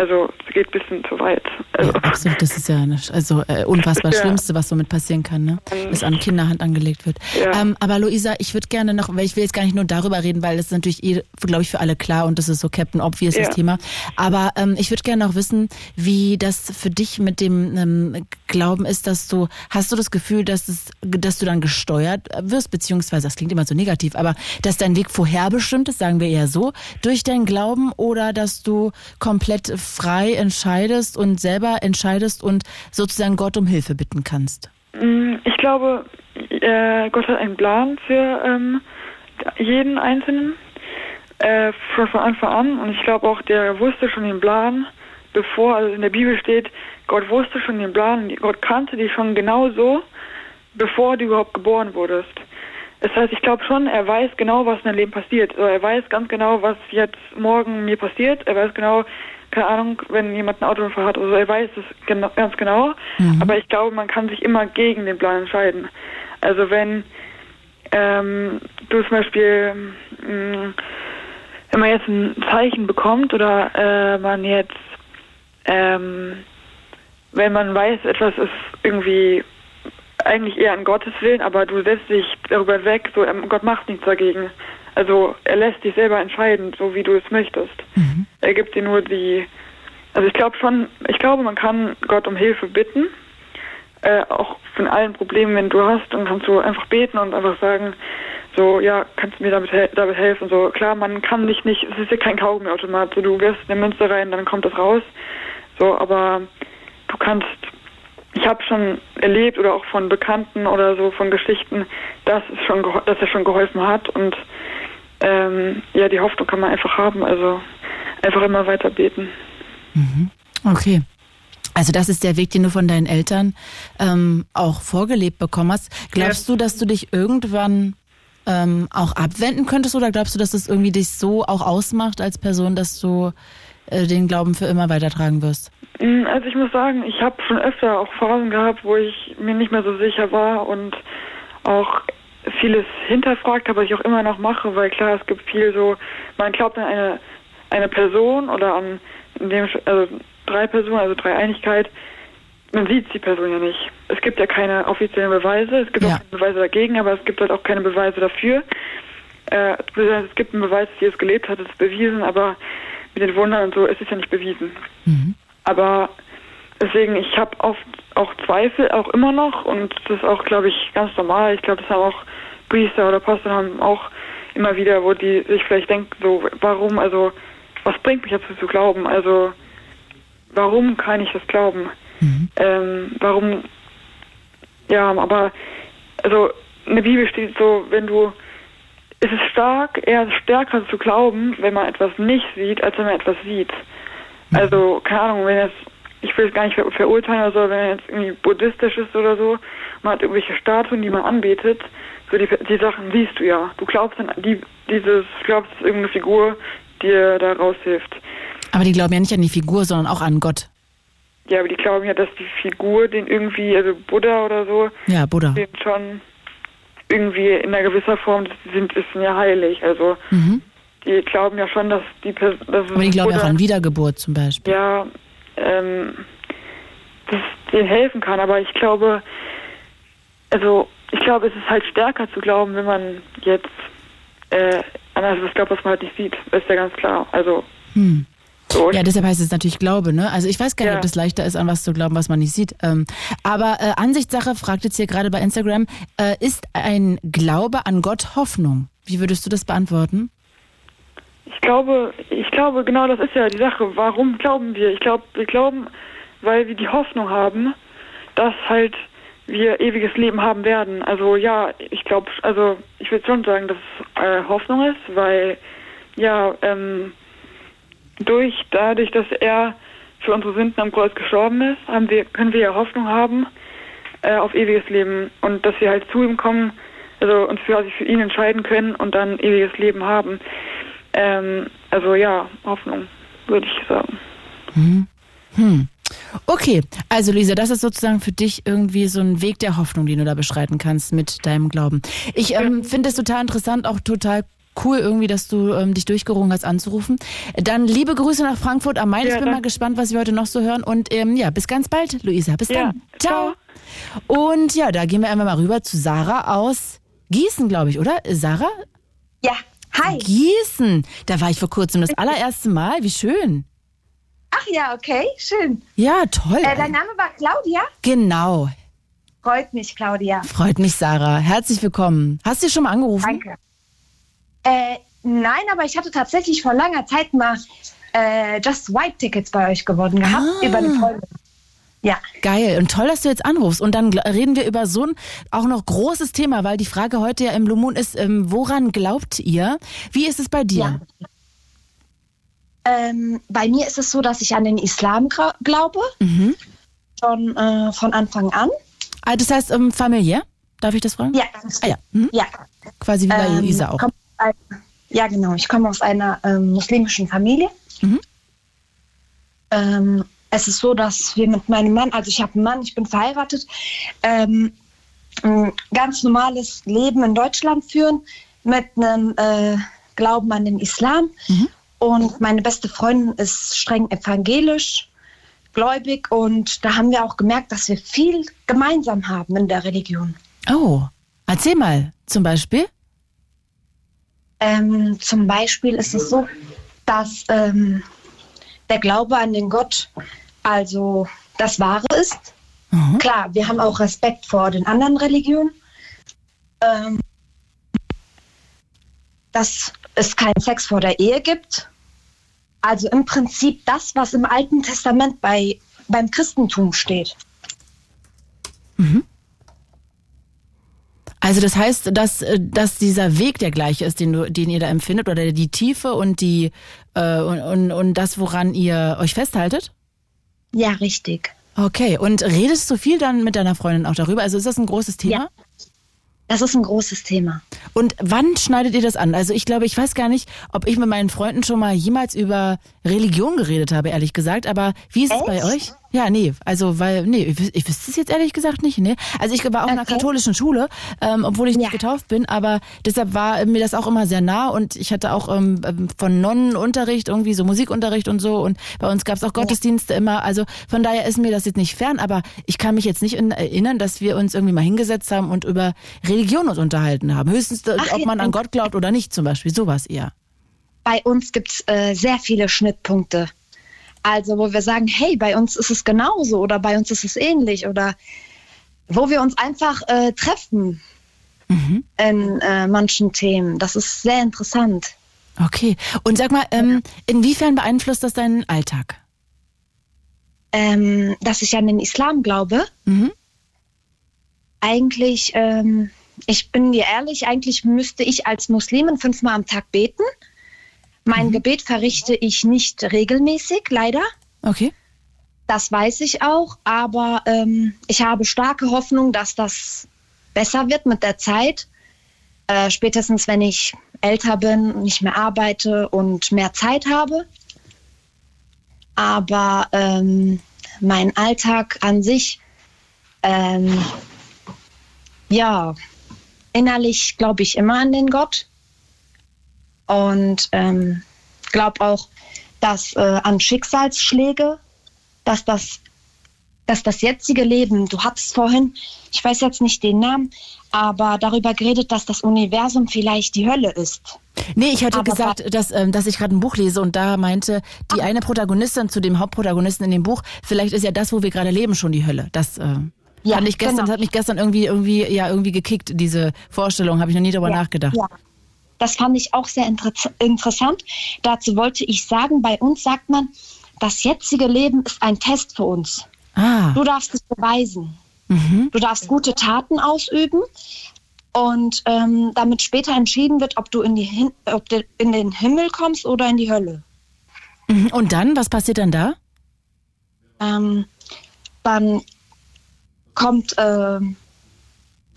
also es geht ein bisschen zu weit. Also. Ja, absolut, das ist ja eine, also äh, unfassbar [laughs] ja. Schlimmste, was somit passieren kann, ne? dass an Kinderhand angelegt wird. Ja. Ähm, aber Luisa, ich würde gerne noch, weil ich will jetzt gar nicht nur darüber reden, weil das ist natürlich, eh, glaube ich, für alle klar und das ist so Captain Obvious ja. das Thema. Aber ähm, ich würde gerne noch wissen, wie das für dich mit dem ähm, Glauben ist, dass du, hast du das Gefühl, dass es, dass du dann gesteuert wirst, beziehungsweise, das klingt immer so negativ, aber dass dein Weg vorherbestimmt ist, sagen wir eher so, durch deinen Glauben oder dass du komplett frei entscheidest und selber entscheidest und sozusagen Gott um Hilfe bitten kannst? Mm, ich glaube, äh, Gott hat einen Plan für ähm, jeden Einzelnen äh, von, Anfang an und ich glaube auch, der wusste schon den Plan, bevor, also in der Bibel steht, Gott wusste schon den Plan, Gott kannte dich schon genauso, bevor du überhaupt geboren wurdest. Das heißt, ich glaube schon, er weiß genau, was in deinem Leben passiert. Also er weiß ganz genau, was jetzt morgen mir passiert. Er weiß genau, keine Ahnung, wenn jemand ein Autounfall hat oder so, er weiß es genau, ganz genau. Mhm. Aber ich glaube, man kann sich immer gegen den Plan entscheiden. Also wenn ähm, du zum Beispiel, mh, mm, wenn man jetzt ein Zeichen bekommt oder äh, man jetzt, ähm, wenn man weiß, etwas ist irgendwie eigentlich eher an Gottes Willen, aber du setzt dich darüber weg, so ähm, Gott macht nichts dagegen. Also er lässt dich selber entscheiden, so wie du es möchtest. Mhm. Er gibt dir nur die. Also ich glaube schon, ich glaube, man kann Gott um Hilfe bitten, äh, auch von allen Problemen, wenn du hast, dann kannst du einfach beten und einfach sagen, so, ja, kannst du mir damit, damit helfen? So, klar, man kann dich nicht, es ist ja kein Kaugummiautomat, so, du wirst eine Münze rein, dann kommt das raus. So, aber du kannst, ich habe schon erlebt oder auch von Bekannten oder so, von Geschichten, dass es schon, dass er schon geholfen hat und ähm, ja, die Hoffnung kann man einfach haben. Also einfach immer weiter beten. Mhm. Okay. Also das ist der Weg, den du von deinen Eltern ähm, auch vorgelebt bekommen hast. Glaubst ja. du, dass du dich irgendwann ähm, auch abwenden könntest oder glaubst du, dass es das irgendwie dich so auch ausmacht als Person, dass du äh, den Glauben für immer weitertragen wirst? Mm, also ich muss sagen, ich habe schon öfter auch Phasen gehabt, wo ich mir nicht mehr so sicher war und auch vieles hinterfragt habe, was ich auch immer noch mache, weil klar, es gibt viel so, man glaubt an eine, eine Person oder an dem, also drei Personen, also Dreieinigkeit, man sieht die Person ja nicht. Es gibt ja keine offiziellen Beweise, es gibt ja. auch keine Beweise dagegen, aber es gibt halt auch keine Beweise dafür. Äh, es gibt einen Beweis, dass Jesus gelebt hat, das ist bewiesen, aber mit den Wundern und so ist es ja nicht bewiesen. Mhm. Aber deswegen, ich habe oft auch Zweifel, auch immer noch und das ist auch, glaube ich, ganz normal. Ich glaube, das haben auch Priester oder Pastor haben auch immer wieder, wo die sich vielleicht denken, so, warum, also, was bringt mich dazu zu glauben? Also, warum kann ich das glauben? Mhm. Ähm, warum, ja, aber, also, in der Bibel steht so, wenn du, es ist stark, eher stärker zu glauben, wenn man etwas nicht sieht, als wenn man etwas sieht. Mhm. Also, keine Ahnung, wenn es ich will es gar nicht ver verurteilen oder so, wenn er jetzt irgendwie buddhistisch ist oder so, man hat irgendwelche Statuen, die man anbetet, so die, die Sachen siehst du ja. Du glaubst an die, dieses, glaubst irgendeine Figur, die dir da raushilft. Aber die glauben ja nicht an die Figur, sondern auch an Gott. Ja, aber die glauben ja, dass die Figur den irgendwie, also Buddha oder so, ja, Buddha. den schon irgendwie in einer gewisser Form sind, ist ja heilig. Also mhm. die glauben ja schon, dass die Person. Aber die glauben ja auch an Wiedergeburt zum Beispiel. Ja, ähm, dass denen helfen kann. Aber ich glaube, also ich glaube, es ist halt stärker zu glauben, wenn man jetzt äh, an etwas glaubt, was man halt nicht sieht. Das ist ja ganz klar. Also hm. So. Ja, deshalb heißt es natürlich Glaube, ne? Also ich weiß gar nicht, ja. ob es leichter ist, an was zu glauben, was man nicht sieht. Ähm, aber äh, Ansichtssache fragt jetzt hier gerade bei Instagram, äh, ist ein Glaube an Gott Hoffnung? Wie würdest du das beantworten? Ich glaube, ich glaube, genau das ist ja die Sache. Warum glauben wir? Ich glaube, wir glauben, weil wir die Hoffnung haben, dass halt wir ewiges Leben haben werden. Also ja, ich glaube, also ich würde schon sagen, dass es äh, Hoffnung ist, weil ja, ähm, durch dadurch, dass er für unsere Sünden am Kreuz gestorben ist, haben wir, können wir ja Hoffnung haben äh, auf ewiges Leben und dass wir halt zu ihm kommen, also uns für, also für ihn entscheiden können und dann ewiges Leben haben. Ähm, also ja, Hoffnung, würde ich sagen. Hm. Hm. Okay, also Lisa, das ist sozusagen für dich irgendwie so ein Weg der Hoffnung, den du da beschreiten kannst mit deinem Glauben. Ich ähm, finde es total interessant, auch total cool irgendwie, dass du ähm, dich durchgerungen hast anzurufen. Dann liebe Grüße nach Frankfurt am Main. Ja, ich bin mal gespannt, was wir heute noch so hören. Und ähm, ja, bis ganz bald, Luisa. Bis ja, dann. Ciao. Ciao. Und ja, da gehen wir einfach mal rüber zu Sarah aus Gießen, glaube ich, oder? Sarah? Ja. Hi. Gießen. Da war ich vor kurzem das allererste Mal. Wie schön. Ach ja, okay, schön. Ja, toll. Äh, dein Name war Claudia? Genau. Freut mich, Claudia. Freut mich, Sarah. Herzlich willkommen. Hast du schon mal angerufen? Danke. Äh, nein, aber ich hatte tatsächlich vor langer Zeit mal äh, Just White Tickets bei euch gewonnen gehabt ah. über eine Freundin. Ja. Geil. Und toll, dass du jetzt anrufst. Und dann reden wir über so ein auch noch großes Thema, weil die Frage heute ja im Blue Moon ist, ähm, woran glaubt ihr? Wie ist es bei dir? Ja. Ähm, bei mir ist es so, dass ich an den Islam glaube. Mhm. Schon äh, von Anfang an. Ah, das heißt ähm, familiär? Darf ich das fragen? Ja. Ah, ja. Mhm. ja. Quasi wie bei ähm, Luisa auch. Ein, ja, genau. Ich komme aus einer ähm, muslimischen Familie. Mhm. Ähm, es ist so, dass wir mit meinem Mann, also ich habe einen Mann, ich bin verheiratet, ähm, ein ganz normales Leben in Deutschland führen mit einem äh, Glauben an den Islam. Mhm. Und meine beste Freundin ist streng evangelisch, gläubig und da haben wir auch gemerkt, dass wir viel gemeinsam haben in der Religion. Oh, erzähl mal zum Beispiel. Ähm, zum Beispiel ist es so, dass ähm, der Glaube an den Gott also das Wahre ist. Mhm. Klar, wir haben auch Respekt vor den anderen Religionen. Ähm, dass es keinen Sex vor der Ehe gibt. Also im Prinzip das, was im Alten Testament bei, beim Christentum steht. Mhm. Also das heißt, dass, äh, dass dieser Weg der gleiche ist, den, du, den ihr da empfindet, oder die Tiefe und die äh, und, und, und das, woran ihr euch festhaltet? Ja, richtig. Okay, und redest du viel dann mit deiner Freundin auch darüber? Also ist das ein großes Thema? Ja. Das ist ein großes Thema. Und wann schneidet ihr das an? Also ich glaube, ich weiß gar nicht, ob ich mit meinen Freunden schon mal jemals über Religion geredet habe, ehrlich gesagt. Aber wie ist Echt? es bei euch? Ja, nee, also weil, nee, ich, ich wüsste es jetzt ehrlich gesagt nicht, nee. Also ich war auch okay. in einer katholischen Schule, ähm, obwohl ich nicht getauft bin, aber deshalb war mir das auch immer sehr nah und ich hatte auch ähm, ähm von Nonnenunterricht, irgendwie so Musikunterricht und so und bei uns gab es auch Gottesdienste immer, also von daher ist mir das jetzt nicht fern, aber ich kann mich jetzt nicht erinnern, dass wir uns irgendwie mal hingesetzt haben und über Religion uns unterhalten haben. Höchstens, Ach, ob man an Gott glaubt oder nicht zum Beispiel, sowas eher. Bei uns gibt's äh, sehr viele Schnittpunkte. Also, wo wir sagen, hey, bei uns ist es genauso oder bei uns ist es ähnlich oder wo wir uns einfach äh, treffen mhm. in äh, manchen Themen. Das ist sehr interessant. Okay. Und sag mal, ähm, inwiefern beeinflusst das deinen Alltag? Ähm, dass ich an den Islam glaube. Mhm. Eigentlich, ähm, ich bin dir ehrlich, eigentlich müsste ich als Muslimin fünfmal am Tag beten. Mein mhm. Gebet verrichte ich nicht regelmäßig, leider. Okay. Das weiß ich auch, aber ähm, ich habe starke Hoffnung, dass das besser wird mit der Zeit. Äh, spätestens, wenn ich älter bin, nicht mehr arbeite und mehr Zeit habe. Aber ähm, mein Alltag an sich, ähm, ja, innerlich glaube ich immer an den Gott und ähm, glaube auch, dass äh, an Schicksalsschläge, dass das, dass das jetzige Leben, du hattest vorhin, ich weiß jetzt nicht den Namen, aber darüber geredet, dass das Universum vielleicht die Hölle ist. Nee, ich hatte aber gesagt, dass, ähm, dass ich gerade ein Buch lese und da meinte die ah. eine Protagonistin zu dem Hauptprotagonisten in dem Buch, vielleicht ist ja das, wo wir gerade leben, schon die Hölle. Das äh, ja, ich gestern, genau. hat mich gestern irgendwie, irgendwie, ja, irgendwie gekickt, diese Vorstellung, habe ich noch nie darüber ja, nachgedacht. Ja. Das fand ich auch sehr inter interessant. Dazu wollte ich sagen, bei uns sagt man, das jetzige Leben ist ein Test für uns. Ah. Du darfst es beweisen. Mhm. Du darfst gute Taten ausüben und ähm, damit später entschieden wird, ob du in, die ob du in den Himmel kommst oder in die Hölle. Mhm. Und dann, was passiert dann da? Ähm, dann kommt äh,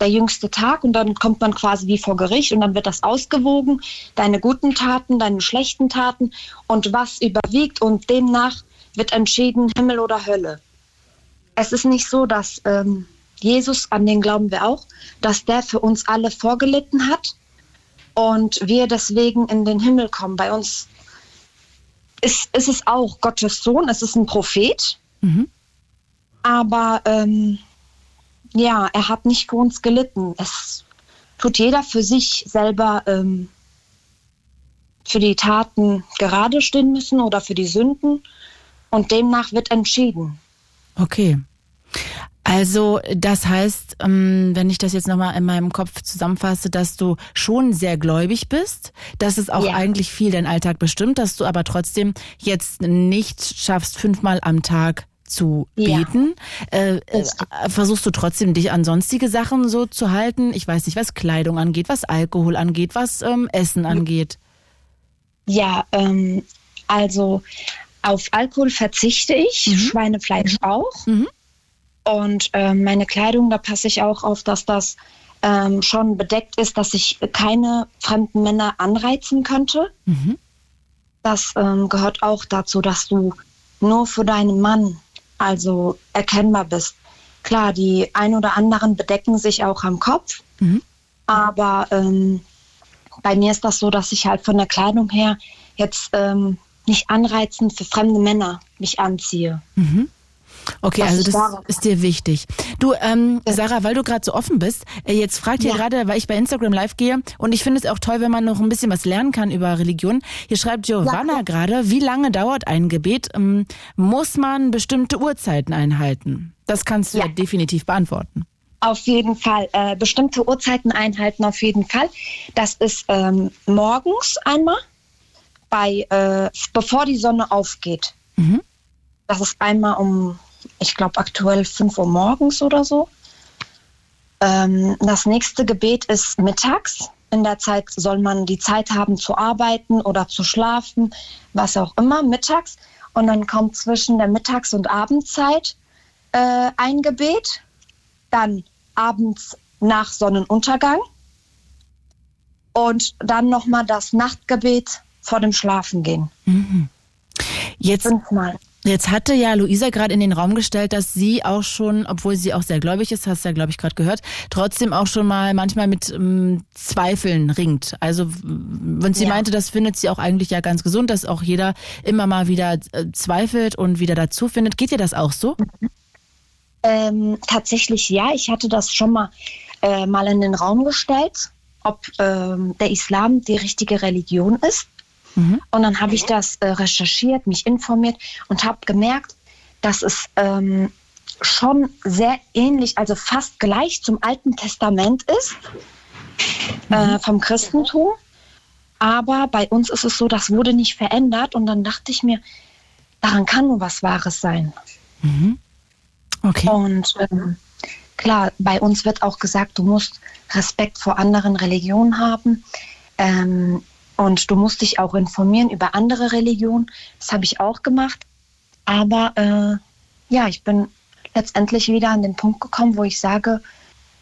der jüngste Tag und dann kommt man quasi wie vor Gericht und dann wird das ausgewogen, deine guten Taten, deine schlechten Taten und was überwiegt und demnach wird entschieden Himmel oder Hölle. Es ist nicht so, dass ähm, Jesus, an den glauben wir auch, dass der für uns alle vorgelitten hat und wir deswegen in den Himmel kommen. Bei uns ist, ist es auch Gottes Sohn, es ist ein Prophet, mhm. aber ähm, ja, er hat nicht für uns gelitten. Es tut jeder für sich selber ähm, für die Taten gerade stehen müssen oder für die Sünden und demnach wird entschieden. Okay. Also das heißt, ähm, wenn ich das jetzt nochmal in meinem Kopf zusammenfasse, dass du schon sehr gläubig bist, dass es auch ja. eigentlich viel dein Alltag bestimmt, dass du aber trotzdem jetzt nicht schaffst, fünfmal am Tag zu beten. Ja. Äh, äh, versuchst du trotzdem, dich an sonstige Sachen so zu halten? Ich weiß nicht, was Kleidung angeht, was Alkohol angeht, was ähm, Essen angeht. Ja, ähm, also auf Alkohol verzichte ich, mhm. Schweinefleisch mhm. auch. Mhm. Und ähm, meine Kleidung, da passe ich auch auf, dass das ähm, schon bedeckt ist, dass ich keine fremden Männer anreizen könnte. Mhm. Das ähm, gehört auch dazu, dass du nur für deinen Mann also erkennbar bist. Klar, die ein oder anderen bedecken sich auch am Kopf, mhm. aber ähm, bei mir ist das so, dass ich halt von der Kleidung her jetzt ähm, nicht anreizend für fremde Männer mich anziehe. Mhm. Okay, das also das ist dir wichtig. Du, ähm, Sarah, weil du gerade so offen bist, äh, jetzt fragt hier ja. gerade, weil ich bei Instagram live gehe und ich finde es auch toll, wenn man noch ein bisschen was lernen kann über Religion. Hier schreibt Giovanna ja. gerade, wie lange dauert ein Gebet? Ähm, muss man bestimmte Uhrzeiten einhalten? Das kannst du ja, ja definitiv beantworten. Auf jeden Fall. Äh, bestimmte Uhrzeiten einhalten, auf jeden Fall. Das ist ähm, morgens einmal, bei, äh, bevor die Sonne aufgeht. Mhm. Das ist einmal um ich glaube aktuell 5 Uhr morgens oder so. Ähm, das nächste Gebet ist mittags. In der Zeit soll man die Zeit haben zu arbeiten oder zu schlafen, was auch immer, mittags. Und dann kommt zwischen der Mittags- und Abendzeit äh, ein Gebet. Dann abends nach Sonnenuntergang. Und dann nochmal das Nachtgebet vor dem Schlafengehen. Mhm. Jetzt, Fünfmal. Jetzt hatte ja Luisa gerade in den Raum gestellt, dass sie auch schon, obwohl sie auch sehr gläubig ist, hast du ja, glaube ich, gerade gehört, trotzdem auch schon mal manchmal mit ähm, Zweifeln ringt. Also wenn sie ja. meinte, das findet sie auch eigentlich ja ganz gesund, dass auch jeder immer mal wieder äh, zweifelt und wieder dazu findet. Geht dir das auch so? Ähm, tatsächlich ja. Ich hatte das schon mal, äh, mal in den Raum gestellt, ob ähm, der Islam die richtige Religion ist. Mhm. Und dann habe ich das äh, recherchiert, mich informiert und habe gemerkt, dass es ähm, schon sehr ähnlich, also fast gleich zum Alten Testament ist äh, mhm. vom Christentum. Aber bei uns ist es so, das wurde nicht verändert. Und dann dachte ich mir, daran kann nur was Wahres sein. Mhm. Okay. Und ähm, klar, bei uns wird auch gesagt, du musst Respekt vor anderen Religionen haben. Ähm, und du musst dich auch informieren über andere Religionen. Das habe ich auch gemacht. Aber äh, ja, ich bin letztendlich wieder an den Punkt gekommen, wo ich sage,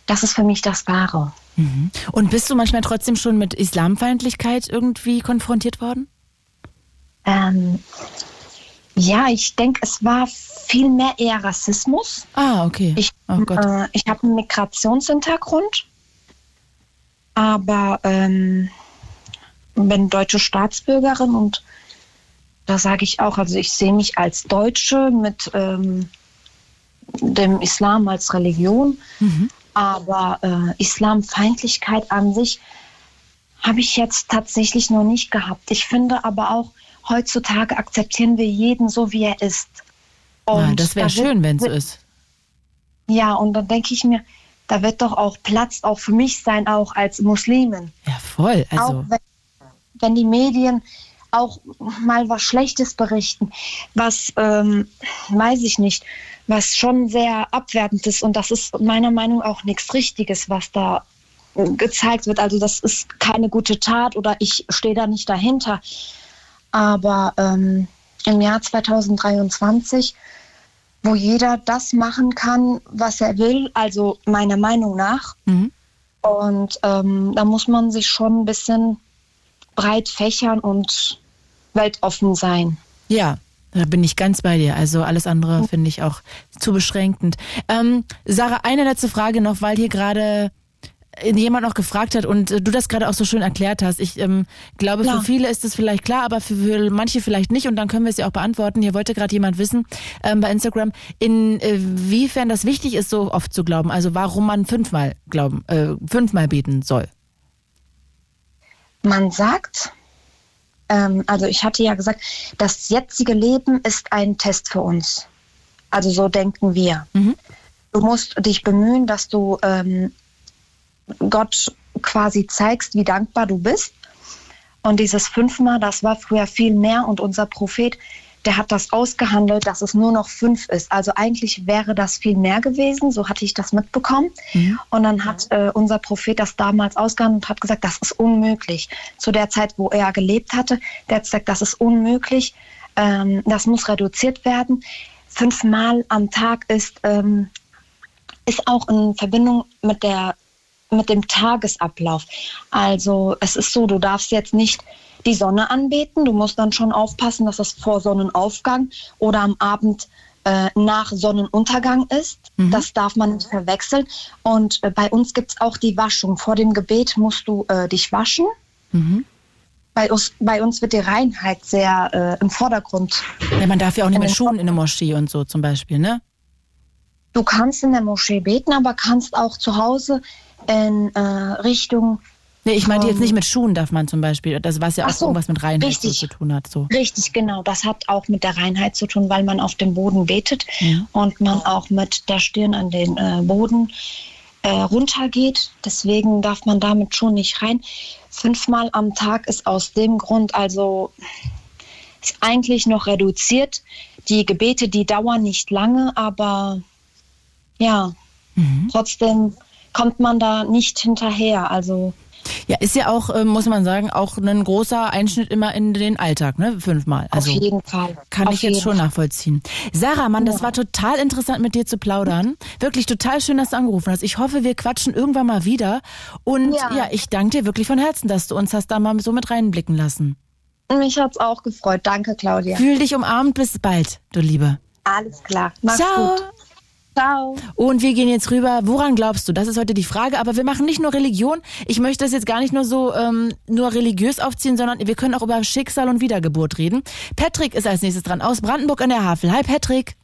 das ist für mich das Wahre. Mhm. Und bist du manchmal trotzdem schon mit Islamfeindlichkeit irgendwie konfrontiert worden? Ähm, ja, ich denke, es war viel mehr eher Rassismus. Ah, okay. Ich, oh äh, ich habe einen Migrationshintergrund aber ähm, bin deutsche Staatsbürgerin und da sage ich auch, also ich sehe mich als Deutsche mit ähm, dem Islam als Religion, mhm. aber äh, Islamfeindlichkeit an sich habe ich jetzt tatsächlich noch nicht gehabt. Ich finde aber auch, heutzutage akzeptieren wir jeden so, wie er ist. Und ja, das wäre schön, wenn es ist. Ja, und dann denke ich mir, da wird doch auch Platz auch für mich sein, auch als Muslimin. Ja, voll. Also. Auch wenn, wenn die Medien auch mal was Schlechtes berichten, was, ähm, weiß ich nicht, was schon sehr abwertend ist. Und das ist meiner Meinung nach auch nichts Richtiges, was da gezeigt wird. Also das ist keine gute Tat oder ich stehe da nicht dahinter. Aber ähm, im Jahr 2023, wo jeder das machen kann, was er will, also meiner Meinung nach. Mhm. Und ähm, da muss man sich schon ein bisschen breit fächern und weltoffen sein. Ja, da bin ich ganz bei dir. Also alles andere finde ich auch zu beschränkend. Ähm, Sarah, eine letzte Frage noch, weil hier gerade jemand noch gefragt hat und äh, du das gerade auch so schön erklärt hast. Ich ähm, glaube, ja. für viele ist es vielleicht klar, aber für, für, manche vielleicht nicht und dann können wir es ja auch beantworten. Hier wollte gerade jemand wissen ähm, bei Instagram, inwiefern das wichtig ist, so oft zu glauben. Also warum man fünfmal glauben, äh, fünfmal beten soll. Man sagt, ähm, also ich hatte ja gesagt, das jetzige Leben ist ein Test für uns. Also so denken wir. Mhm. Du musst dich bemühen, dass du ähm, Gott quasi zeigst, wie dankbar du bist. Und dieses fünfmal, das war früher viel mehr. Und unser Prophet, der hat das ausgehandelt, dass es nur noch fünf ist. Also eigentlich wäre das viel mehr gewesen, so hatte ich das mitbekommen. Mhm. Und dann hat äh, unser Prophet das damals ausgehandelt und hat gesagt, das ist unmöglich. Zu der Zeit, wo er gelebt hatte, der hat gesagt, das ist unmöglich, ähm, das muss reduziert werden. Fünfmal am Tag ist, ähm, ist auch in Verbindung mit der mit dem Tagesablauf. Also es ist so, du darfst jetzt nicht die Sonne anbeten. Du musst dann schon aufpassen, dass es vor Sonnenaufgang oder am Abend äh, nach Sonnenuntergang ist. Mhm. Das darf man nicht verwechseln. Und äh, bei uns gibt es auch die Waschung. Vor dem Gebet musst du äh, dich waschen. Mhm. Bei uns, bei uns wird die Reinheit sehr äh, im Vordergrund. Ja, man darf ja auch nicht mit Schuhen in der Moschee und so zum Beispiel, ne? Du kannst in der Moschee beten, aber kannst auch zu Hause in Richtung. Nee, ich meine jetzt nicht mit Schuhen darf man zum Beispiel, das was ja auch so, irgendwas mit Reinheit richtig, zu tun hat. So. Richtig, genau. Das hat auch mit der Reinheit zu tun, weil man auf dem Boden betet ja. und man auch mit der Stirn an den äh, Boden äh, runtergeht. Deswegen darf man damit schon nicht rein. Fünfmal am Tag ist aus dem Grund also ist eigentlich noch reduziert. Die Gebete, die dauern nicht lange, aber ja, mhm. trotzdem kommt man da nicht hinterher. Also ja, ist ja auch, äh, muss man sagen, auch ein großer Einschnitt immer in den Alltag, ne? Fünfmal. Also Auf jeden Fall. Kann Auf ich jetzt schon Fall. nachvollziehen. Sarah, Mann, das war total interessant mit dir zu plaudern. Wirklich total schön, dass du angerufen hast. Ich hoffe, wir quatschen irgendwann mal wieder. Und ja, ja ich danke dir wirklich von Herzen, dass du uns hast da mal so mit reinblicken lassen. Mich hat's auch gefreut. Danke, Claudia. Fühl dich umarmt. Bis bald, du Liebe. Alles klar. Mach's Ciao. gut. Ciao. Und wir gehen jetzt rüber. Woran glaubst du? Das ist heute die Frage. Aber wir machen nicht nur Religion. Ich möchte das jetzt gar nicht nur so ähm, nur religiös aufziehen, sondern wir können auch über Schicksal und Wiedergeburt reden. Patrick ist als nächstes dran aus Brandenburg an der Havel. Hi Patrick.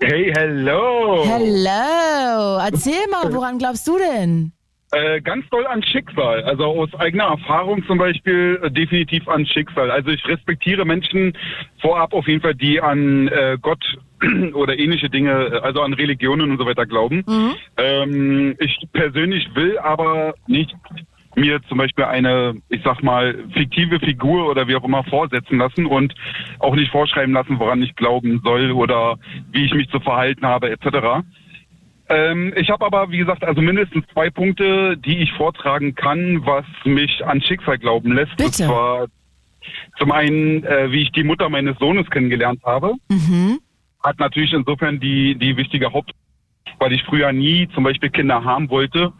Hey, hello. Hello. Erzähl mal, woran glaubst du denn? Äh, ganz doll an Schicksal. Also aus eigener Erfahrung zum Beispiel äh, definitiv an Schicksal. Also ich respektiere Menschen vorab auf jeden Fall, die an äh, Gott [clears throat] oder ähnliche Dinge, äh, also an Religionen und so weiter glauben. Mhm. Ähm, ich persönlich will aber nicht mir zum Beispiel eine, ich sag mal, fiktive Figur oder wie auch immer vorsetzen lassen und auch nicht vorschreiben lassen, woran ich glauben soll oder wie ich mich zu verhalten habe, etc. Ähm, ich habe aber, wie gesagt, also mindestens zwei Punkte, die ich vortragen kann, was mich an Schicksal glauben lässt. Bitte. Und zwar zum einen, äh, wie ich die Mutter meines Sohnes kennengelernt habe. Mhm. Hat natürlich insofern die, die wichtige Haupt, weil ich früher nie zum Beispiel Kinder haben wollte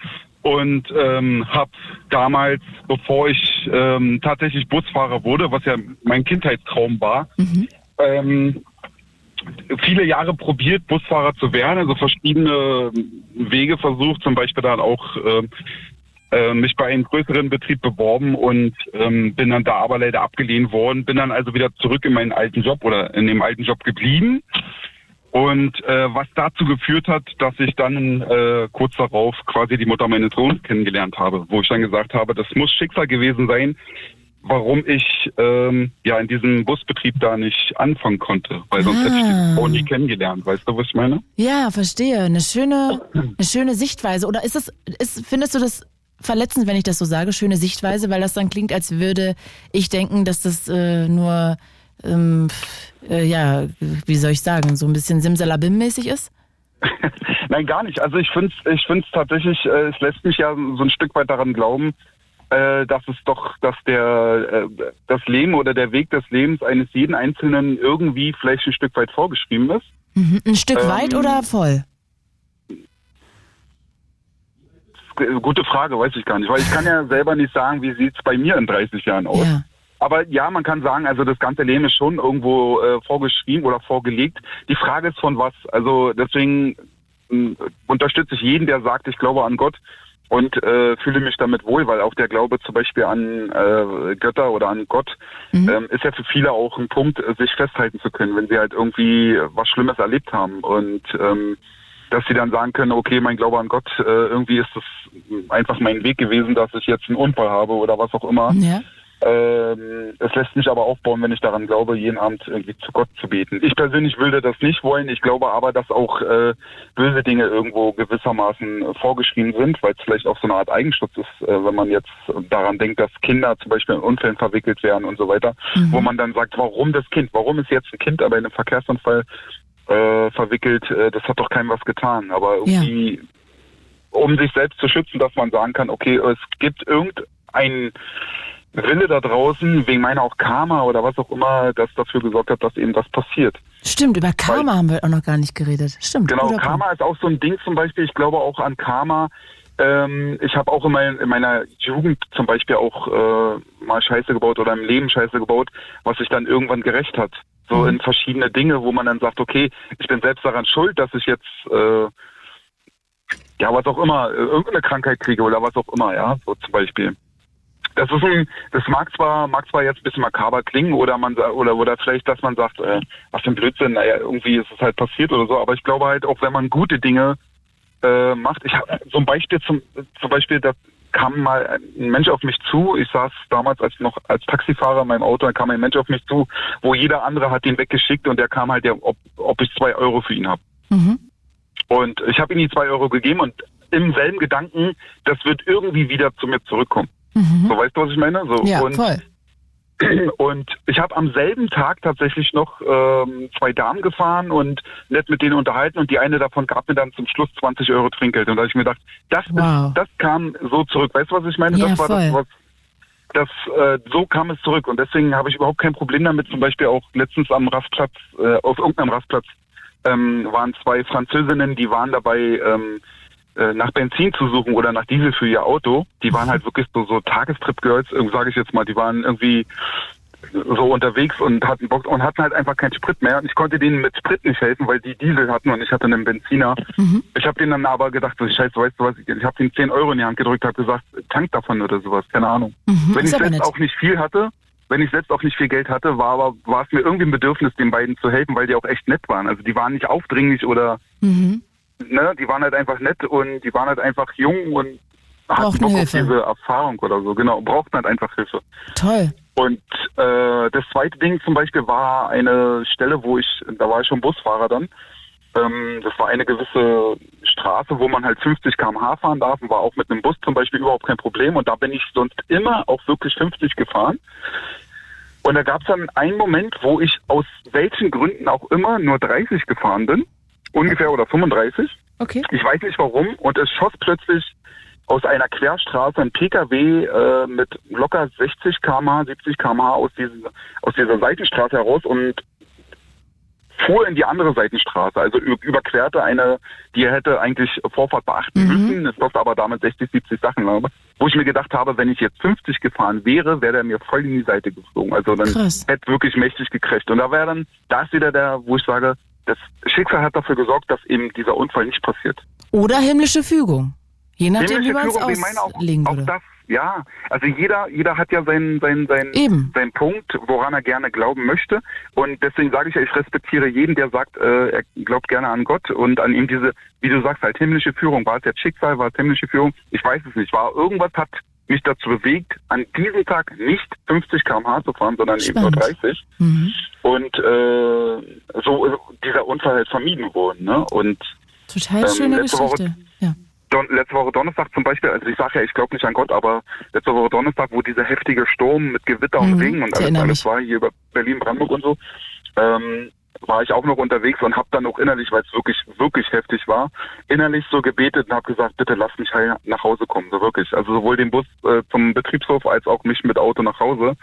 und ähm, habe damals, bevor ich ähm, tatsächlich Busfahrer wurde, was ja mein Kindheitstraum war, mhm. ähm, viele Jahre probiert, Busfahrer zu werden, also verschiedene Wege versucht, zum Beispiel dann auch äh, äh, mich bei einem größeren Betrieb beworben und ähm, bin dann da aber leider abgelehnt worden. Bin dann also wieder zurück in meinen alten Job oder in dem alten Job geblieben. Und äh, was dazu geführt hat, dass ich dann äh, kurz darauf quasi die Mutter meines Sohnes kennengelernt habe, wo ich dann gesagt habe, das muss Schicksal gewesen sein, warum ich ähm, ja in diesem Busbetrieb da nicht anfangen konnte, weil sonst ah. hätte ich die ah. Frau nie kennengelernt. Weißt du, was ich meine? Ja, verstehe. Eine schöne, eine schöne Sichtweise. Oder ist es, ist, findest du das verletzend, wenn ich das so sage, schöne Sichtweise, weil das dann klingt, als würde ich denken, dass das äh, nur, ähm, äh, ja, wie soll ich sagen, so ein bisschen Simsalabim-mäßig ist? [laughs] Nein, gar nicht. Also ich finde es ich find's tatsächlich, äh, es lässt mich ja so ein Stück weit daran glauben, äh, dass es doch, dass der äh, das Leben oder der Weg des Lebens eines jeden Einzelnen irgendwie vielleicht ein Stück weit vorgeschrieben ist. Mhm. Ein Stück ähm, weit oder voll? Gute Frage, weiß ich gar nicht, weil ich kann ja [laughs] selber nicht sagen, wie sieht es bei mir in 30 Jahren aus. Ja. Aber ja, man kann sagen, also das ganze Leben ist schon irgendwo äh, vorgeschrieben oder vorgelegt. Die Frage ist von was. Also deswegen äh, unterstütze ich jeden, der sagt, ich glaube an Gott und äh, fühle mich damit wohl, weil auch der Glaube zum Beispiel an äh, Götter oder an Gott mhm. ähm, ist ja für viele auch ein Punkt, sich festhalten zu können, wenn sie halt irgendwie was Schlimmes erlebt haben und ähm, dass sie dann sagen können, okay, mein Glaube an Gott, äh, irgendwie ist das einfach mein Weg gewesen, dass ich jetzt einen Unfall habe oder was auch immer. Ja. Ähm, es lässt mich aber aufbauen, wenn ich daran glaube, jeden Abend irgendwie zu Gott zu beten. Ich persönlich würde das nicht wollen. Ich glaube aber, dass auch äh, böse Dinge irgendwo gewissermaßen vorgeschrieben sind, weil es vielleicht auch so eine Art Eigenschutz ist, äh, wenn man jetzt daran denkt, dass Kinder zum Beispiel in Unfällen verwickelt werden und so weiter, mhm. wo man dann sagt, warum das Kind? Warum ist jetzt ein Kind aber in einem Verkehrsunfall äh, verwickelt, äh, das hat doch keinem was getan. Aber irgendwie, ja. um sich selbst zu schützen, dass man sagen kann, okay, es gibt irgendein Wille da draußen, wegen meiner auch Karma oder was auch immer, das dafür gesorgt hat, dass eben das passiert. Stimmt, über Karma Weil, haben wir auch noch gar nicht geredet. Stimmt. Genau, Karma Punkt. ist auch so ein Ding zum Beispiel. Ich glaube auch an Karma. Ähm, ich habe auch in, mein, in, meiner Jugend zum Beispiel auch äh, mal Scheiße gebaut oder im Leben Scheiße gebaut, was sich dann irgendwann gerecht hat. So mhm. in verschiedene Dinge, wo man dann sagt, okay, ich bin selbst daran schuld, dass ich jetzt äh, ja was auch immer, äh, irgendeine Krankheit kriege oder was auch immer, ja, so zum Beispiel. Das ist ein, das mag zwar, mag zwar jetzt ein bisschen makaber klingen oder man oder oder vielleicht, dass man sagt, äh, was für ein Blödsinn, naja, irgendwie ist es halt passiert oder so, aber ich glaube halt auch, wenn man gute Dinge äh, macht, ich habe so ein Beispiel zum zum Beispiel, dass kam mal ein Mensch auf mich zu. Ich saß damals als noch als Taxifahrer in meinem Auto, da kam ein Mensch auf mich zu, wo jeder andere hat ihn weggeschickt und der kam halt, der, ob, ob ich zwei Euro für ihn habe. Mhm. Und ich habe ihm die zwei Euro gegeben und im selben Gedanken, das wird irgendwie wieder zu mir zurückkommen. Mhm. So weißt du, was ich meine? So, ja, und voll. [clears throat] Und ich habe am selben Tag tatsächlich noch ähm, zwei Damen gefahren und nett mit denen unterhalten und die eine davon gab mir dann zum Schluss 20 Euro Trinkgeld. Und da habe ich mir gedacht, das, wow. ist, das kam so zurück. Weißt du, was ich meine? Ja, das war voll. das, was das äh, so kam es zurück und deswegen habe ich überhaupt kein Problem damit. Zum Beispiel auch letztens am Rastplatz, äh, auf irgendeinem Rastplatz ähm, waren zwei Französinnen, die waren dabei ähm, äh, nach Benzin zu suchen oder nach Diesel für ihr Auto. Die waren halt wirklich so, so Tagestrip-Girls, sage ich jetzt mal. Die waren irgendwie so unterwegs und hatten Bock und hatten halt einfach keinen Sprit mehr. Und ich konnte denen mit Sprit nicht helfen, weil die Diesel hatten und ich hatte einen Benziner. Mhm. Ich habe denen dann aber gedacht, so, scheiße, weißt du was, ich, ich habe denen 10 Euro in die Hand gedrückt, habe gesagt, tank davon oder sowas, keine Ahnung. Mhm, wenn ich selbst auch nicht viel hatte, wenn ich selbst auch nicht viel Geld hatte, war aber war es mir irgendwie ein Bedürfnis, den beiden zu helfen, weil die auch echt nett waren. Also die waren nicht aufdringlich oder mhm ne, die waren halt einfach nett und die waren halt einfach jung und hatten Bock Hilfe. auf diese Erfahrung oder so, genau, brauchten halt einfach Hilfe. Toll. Und äh, das zweite Ding zum Beispiel war eine Stelle, wo ich, da war ich schon Busfahrer dann, ähm, das war eine gewisse Straße, wo man halt 50 km/h fahren darf und war auch mit einem Bus zum Beispiel überhaupt kein Problem und da bin ich sonst immer auch wirklich 50 gefahren. Und da gab es dann einen Moment, wo ich aus welchen Gründen auch immer nur 30 gefahren bin ungefähr oder 35. Okay. Ich weiß nicht warum. Und es schoss plötzlich aus einer Querstraße ein PKW äh, mit locker 60 km/h, 70 km/h aus, diesen, aus dieser Seitenstraße heraus und fuhr in die andere Seitenstraße, also überquerte eine, die er hätte eigentlich Vorfahrt beachten mhm. müssen. Es kostet aber damit 60, 70 Sachen, wo ich mir gedacht habe, wenn ich jetzt 50 gefahren wäre, wäre er mir voll in die Seite geflogen. Also dann Krass. hätte wirklich mächtig gekriegt. Und da wäre dann, da ist wieder der, wo ich sage, das Schicksal hat dafür gesorgt, dass eben dieser Unfall nicht passiert. Oder himmlische Fügung. Je nachdem, wie man es auslegen würde. Auch das ja, also jeder, jeder hat ja seinen, seinen, seinen, Eben. seinen Punkt, woran er gerne glauben möchte. Und deswegen sage ich ja, ich respektiere jeden, der sagt, äh, er glaubt gerne an Gott und an ihm diese, wie du sagst, halt himmlische Führung. War es jetzt Schicksal, war es himmlische Führung? Ich weiß es nicht. War irgendwas hat mich dazu bewegt, an diesem Tag nicht 50 km/h zu fahren, sondern Spannend. eben nur 30. Mhm. Und äh, so dieser Unfall halt vermieden wurde. Ne? Und Total schöne ähm, Geschichte. Woche, ja Don, letzte Woche Donnerstag zum Beispiel, also ich sage ja, ich glaube nicht an Gott, aber letzte Woche Donnerstag, wo dieser heftige Sturm mit Gewitter mhm, und Regen und alles, alles war hier über Berlin, Brandenburg und so, ähm, war ich auch noch unterwegs und habe dann auch innerlich, weil es wirklich, wirklich heftig war, innerlich so gebetet und habe gesagt, bitte lass mich nach Hause kommen, so wirklich. Also sowohl den Bus äh, zum Betriebshof als auch mich mit Auto nach Hause.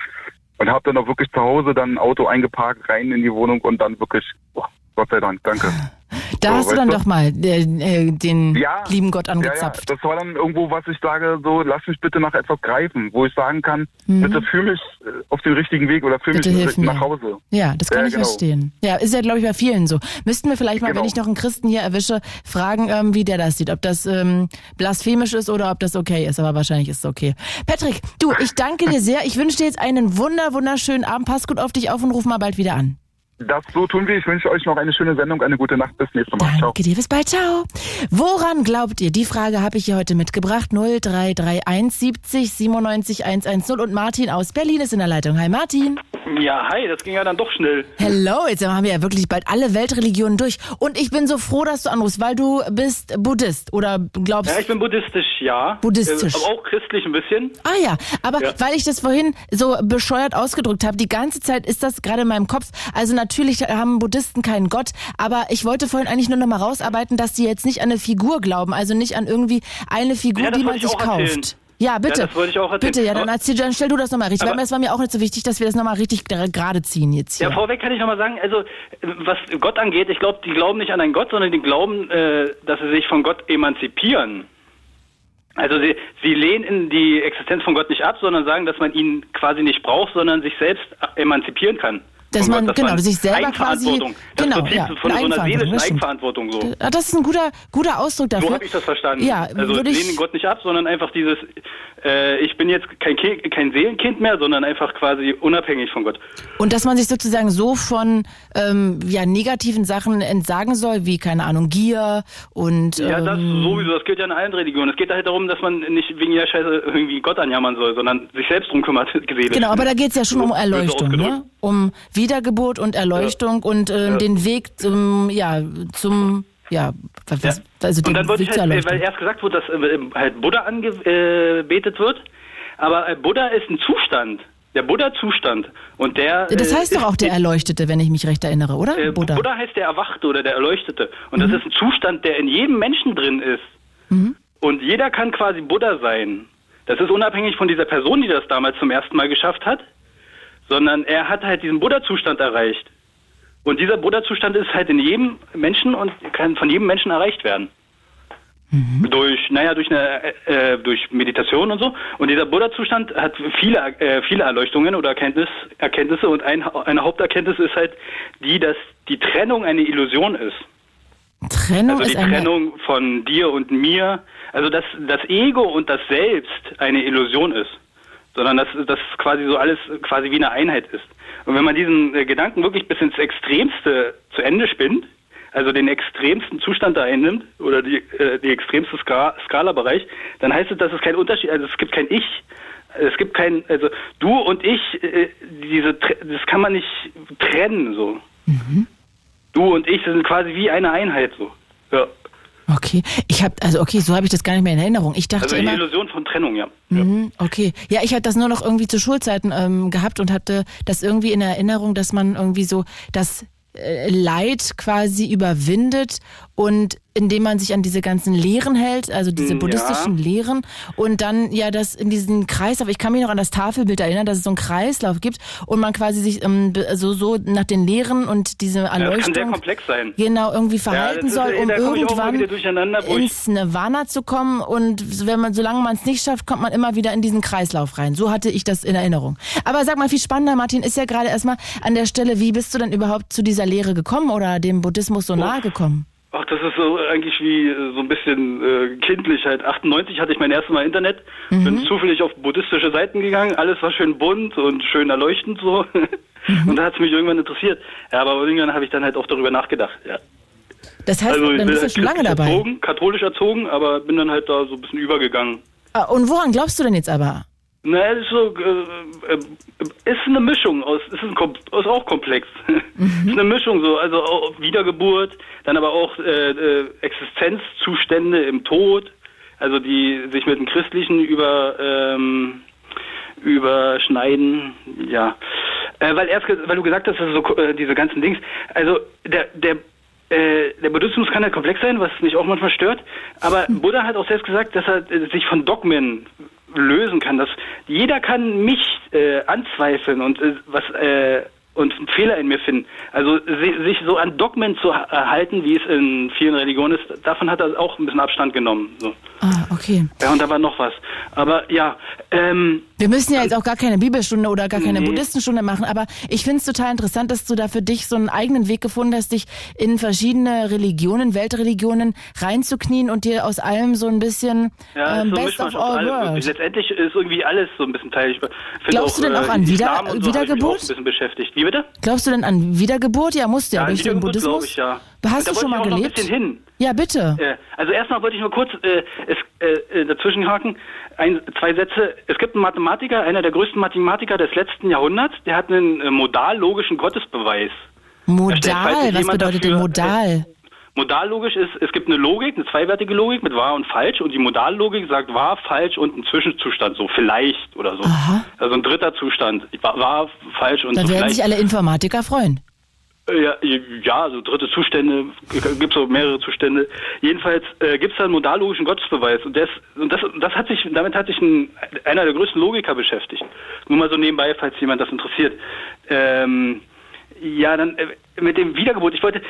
Und habe dann auch wirklich zu Hause dann ein Auto eingeparkt, rein in die Wohnung und dann wirklich, boah, Gott sei Dank, danke. [laughs] Da so, hast du dann du? doch mal äh, äh, den ja, lieben Gott angezapft. Ja, ja. Das war dann irgendwo, was ich sage, so lass mich bitte nach etwas greifen, wo ich sagen kann, mhm. bitte fühl mich äh, auf den richtigen Weg oder fühl bitte mich nach Hause. Ja, das kann ich genau. verstehen. Ja, ist ja, glaube ich, bei vielen so. Müssten wir vielleicht mal, genau. wenn ich noch einen Christen hier erwische, fragen, ähm, wie der das sieht. Ob das ähm, blasphemisch ist oder ob das okay ist. Aber wahrscheinlich ist es okay. Patrick, du, ich danke dir sehr. Ich wünsche dir jetzt einen wunder, wunderschönen Abend. Pass gut auf dich auf und ruf mal bald wieder an. Das so tun wir. Ich wünsche euch noch eine schöne Sendung, eine gute Nacht. Bis nächstes Mal. Danke ciao. dir, bis bald. Ciao. Woran glaubt ihr? Die Frage habe ich hier heute mitgebracht. 0331 70 97 110. Und Martin aus Berlin ist in der Leitung. Hi Martin. Ja, hi, das ging ja dann doch schnell. Hello, jetzt haben wir ja wirklich bald alle Weltreligionen durch. Und ich bin so froh, dass du anrufst, weil du bist Buddhist oder glaubst... Ja, ich bin buddhistisch, ja. Buddhistisch. Äh, aber auch christlich ein bisschen. Ah ja, aber ja. weil ich das vorhin so bescheuert ausgedrückt habe, die ganze Zeit ist das gerade in meinem Kopf. Also natürlich haben Buddhisten keinen Gott, aber ich wollte vorhin eigentlich nur noch mal rausarbeiten, dass die jetzt nicht an eine Figur glauben, also nicht an irgendwie eine Figur, ja, die man sich kauft. Erzählen. Ja, bitte. Ja, das wollte ich auch erzählen. Bitte, ja, dann, erzähl, dann stell du das nochmal richtig. Aber, weil es war mir auch nicht so wichtig, dass wir das nochmal richtig gerade ziehen jetzt hier. Ja, vorweg kann ich nochmal sagen, also was Gott angeht, ich glaube, die glauben nicht an einen Gott, sondern die glauben, äh, dass sie sich von Gott emanzipieren. Also sie, sie lehnen die Existenz von Gott nicht ab, sondern sagen, dass man ihn quasi nicht braucht, sondern sich selbst emanzipieren kann dass man, genau, dass sich selber quasi, genau, ja, von so einer seelischen Eigenverantwortung so. Das ist ein guter, guter Ausdruck dafür. So habe ich das verstanden. Ja, also lehnen Gott nicht ab, sondern einfach dieses, äh, ich bin jetzt kein, kein Seelenkind mehr, sondern einfach quasi unabhängig von Gott. Und dass man sich sozusagen so von ähm, ja, negativen Sachen entsagen soll, wie, keine Ahnung, Gier und... Ähm, ja, das ähm, sowieso, das gilt ja in allen Religionen. Es geht halt darum, dass man nicht wegen jeder Scheiße irgendwie Gott anjammern soll, sondern sich selbst drum kümmert. [laughs] Genau, aber da geht es ja schon um Erleuchtung, ne? Um Wiedergeburt und Erleuchtung ja. und äh, ja. den Weg zum, ja, zum ja, was, also und dann wollte ich halt, weil erst gesagt wurde, dass äh, halt Buddha angebetet wird, aber äh, Buddha ist ein Zustand. Der Buddha-Zustand. Und der. Das heißt äh, doch auch der Erleuchtete, wenn ich mich recht erinnere, oder? Äh, Buddha. Buddha heißt der Erwachte oder der Erleuchtete. Und mhm. das ist ein Zustand, der in jedem Menschen drin ist. Mhm. Und jeder kann quasi Buddha sein. Das ist unabhängig von dieser Person, die das damals zum ersten Mal geschafft hat sondern er hat halt diesen Buddha-Zustand erreicht. Und dieser Buddha-Zustand ist halt in jedem Menschen und kann von jedem Menschen erreicht werden. Mhm. Durch, naja, durch eine, äh, durch Meditation und so. Und dieser Buddha-Zustand hat viele, äh, viele Erleuchtungen oder Erkenntnis, Erkenntnisse und ein, eine Haupterkenntnis ist halt die, dass die Trennung eine Illusion ist. Trennung also die Trennung von dir und mir, also dass das Ego und das Selbst eine Illusion ist sondern dass das quasi so alles quasi wie eine Einheit ist. Und wenn man diesen äh, Gedanken wirklich bis ins Extremste zu Ende spinnt, also den extremsten Zustand da einnimmt oder die, äh, die extremste Ska Skala-Bereich, dann heißt es, dass es kein Unterschied, also es gibt kein Ich, es gibt kein, also du und ich, äh, diese, das kann man nicht trennen so. Mhm. Du und ich sind quasi wie eine Einheit so. Ja. Okay, ich habe also okay, so habe ich das gar nicht mehr in Erinnerung. Ich dachte also die immer, Illusion von Trennung, ja. Mhm, okay, ja, ich hatte das nur noch irgendwie zu Schulzeiten ähm, gehabt und hatte das irgendwie in Erinnerung, dass man irgendwie so das äh, Leid quasi überwindet und indem man sich an diese ganzen Lehren hält, also diese hm, buddhistischen ja. Lehren und dann ja das in diesen Kreislauf, ich kann mich noch an das Tafelbild erinnern, dass es so einen Kreislauf gibt und man quasi sich ähm, so, so nach den Lehren und diese Erleuchtung ja, das kann sehr komplex sein. genau irgendwie verhalten ja, soll, um irgendwann ins Nirvana zu kommen und wenn man, solange man es nicht schafft, kommt man immer wieder in diesen Kreislauf rein. So hatte ich das in Erinnerung. Aber sag mal, viel spannender, Martin, ist ja gerade erstmal an der Stelle, wie bist du denn überhaupt zu dieser Lehre gekommen oder dem Buddhismus so nahe gekommen? Ach, das ist so eigentlich wie äh, so ein bisschen äh, kindlich halt. 98 hatte ich mein erstes Mal Internet, mhm. bin zufällig auf buddhistische Seiten gegangen, alles war schön bunt und schön erleuchtend so. [laughs] Mhm. Und da hat es mich irgendwann interessiert. Ja, aber irgendwann habe ich dann halt auch darüber nachgedacht, ja. Das heißt, also, dann bist du schon lange dabei. Erzogen, katholisch erzogen, aber bin dann halt da so ein bisschen übergegangen. Ah, und woran glaubst du denn jetzt aber? Na, ist so, äh, äh, ist eine Mischung aus, ist, ein, ist auch komplex. Mhm. [laughs] ist eine Mischung so, also Wiedergeburt, dann aber auch äh, äh, Existenzzustände im Tod, also die sich mit dem Christlichen über ähm, überschneiden, ja. Äh, weil erst, weil du gesagt hast, dass so äh, diese ganzen Dings, also der der äh, der Buddhismus kann ja komplex sein, was mich auch manchmal stört, aber [laughs] Buddha hat auch selbst gesagt, dass er äh, sich von Dogmen lösen kann. Dass jeder kann mich äh, anzweifeln und äh, was äh, und Fehler in mir finden. Also sich so an Dogmen zu halten, wie es in vielen Religionen ist, davon hat er auch ein bisschen Abstand genommen. So. Ah, okay. Ja, und da war noch was. Aber ja, ähm, wir müssen ja jetzt auch gar keine Bibelstunde oder gar keine nee. Buddhistenstunde machen, aber ich finde es total interessant, dass du da für dich so einen eigenen Weg gefunden hast, dich in verschiedene Religionen, Weltreligionen reinzuknien und dir aus allem so ein bisschen ja, ähm, so Best of all worlds. Letztendlich ist irgendwie alles so ein bisschen Teil. Ich Glaubst auch, du denn auch äh, an Wieder so Wiedergeburt? ein bisschen beschäftigt. Wie bitte? Glaubst du denn an Wiedergeburt? Ja, musst du ja, ja durch den Buddhismus. Ich, ja. Hast da du schon mal gelebt? Noch ein bisschen hin. Ja, bitte. Äh, also erstmal wollte ich nur kurz äh, es, äh, dazwischen haken. Ein, zwei Sätze. Es gibt einen Mathematiker, einer der größten Mathematiker des letzten Jahrhunderts, der hat einen äh, modal-logischen Gottesbeweis. Modal? Was bedeutet dafür, denn modal? Äh, modallogisch ist, es gibt eine Logik, eine zweiwertige Logik mit wahr und falsch und die Modallogik sagt wahr, falsch und ein Zwischenzustand, so vielleicht oder so. Aha. Also ein dritter Zustand, wahr, falsch und da so werden vielleicht. sich alle Informatiker freuen. Äh, ja, ja, also dritte Zustände, gibt es auch mehrere Zustände. Jedenfalls äh, gibt es da einen modallogischen Gottesbeweis und, das, und das, das hat sich, damit hat sich ein, einer der größten Logiker beschäftigt. Nur mal so nebenbei, falls jemand das interessiert. Ähm, ja, dann äh, mit dem Wiedergeburt. Ich wollte,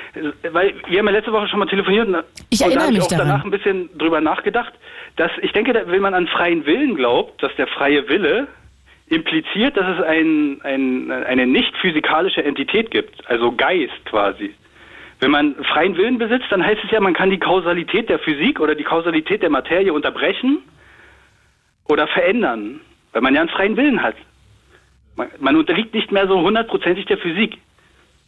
weil wir haben ja letzte Woche schon mal telefoniert und, ich erinnere da mich auch daran. danach ein bisschen drüber nachgedacht, dass ich denke, wenn man an freien Willen glaubt, dass der freie Wille impliziert, dass es ein, ein, eine nicht physikalische Entität gibt, also Geist quasi. Wenn man freien Willen besitzt, dann heißt es ja, man kann die Kausalität der Physik oder die Kausalität der Materie unterbrechen oder verändern, weil man ja einen freien Willen hat. Man, man unterliegt nicht mehr so hundertprozentig der Physik.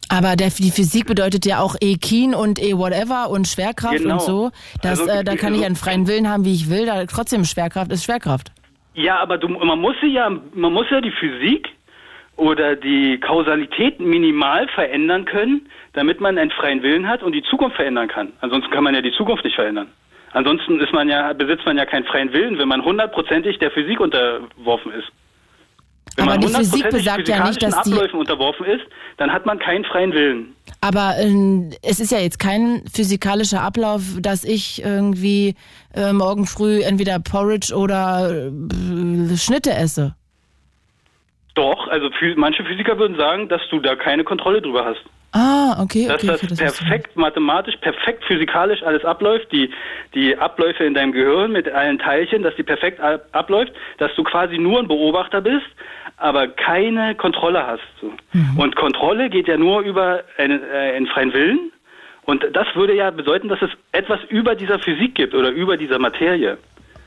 Aber der, die Physik bedeutet ja auch E Keen und E whatever und Schwerkraft genau. und so. Das, also, äh, da kann also, ich einen freien Willen haben, wie ich will. Da trotzdem Schwerkraft ist Schwerkraft. Ja, aber du, man muss ja, man muss ja die Physik oder die Kausalität minimal verändern können, damit man einen freien Willen hat und die Zukunft verändern kann. Ansonsten kann man ja die Zukunft nicht verändern. Ansonsten ist man ja, besitzt man ja keinen freien Willen, wenn man hundertprozentig der Physik unterworfen ist. Wenn aber man die Physik besagt ja nicht, dass die Abläufen unterworfen ist, dann hat man keinen freien Willen. Aber äh, es ist ja jetzt kein physikalischer Ablauf, dass ich irgendwie äh, morgen früh entweder Porridge oder äh, Schnitte esse. Doch, also manche Physiker würden sagen, dass du da keine Kontrolle drüber hast. Ah, okay, dass okay. Dass das perfekt mathematisch, perfekt physikalisch alles abläuft, die, die Abläufe in deinem Gehirn mit allen Teilchen, dass die perfekt abläuft, dass du quasi nur ein Beobachter bist, aber keine Kontrolle hast. So. Mhm. Und Kontrolle geht ja nur über einen, äh, einen freien Willen. Und das würde ja bedeuten, dass es etwas über dieser Physik gibt oder über dieser Materie.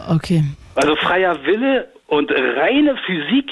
Okay. Also freier Wille und reine Physik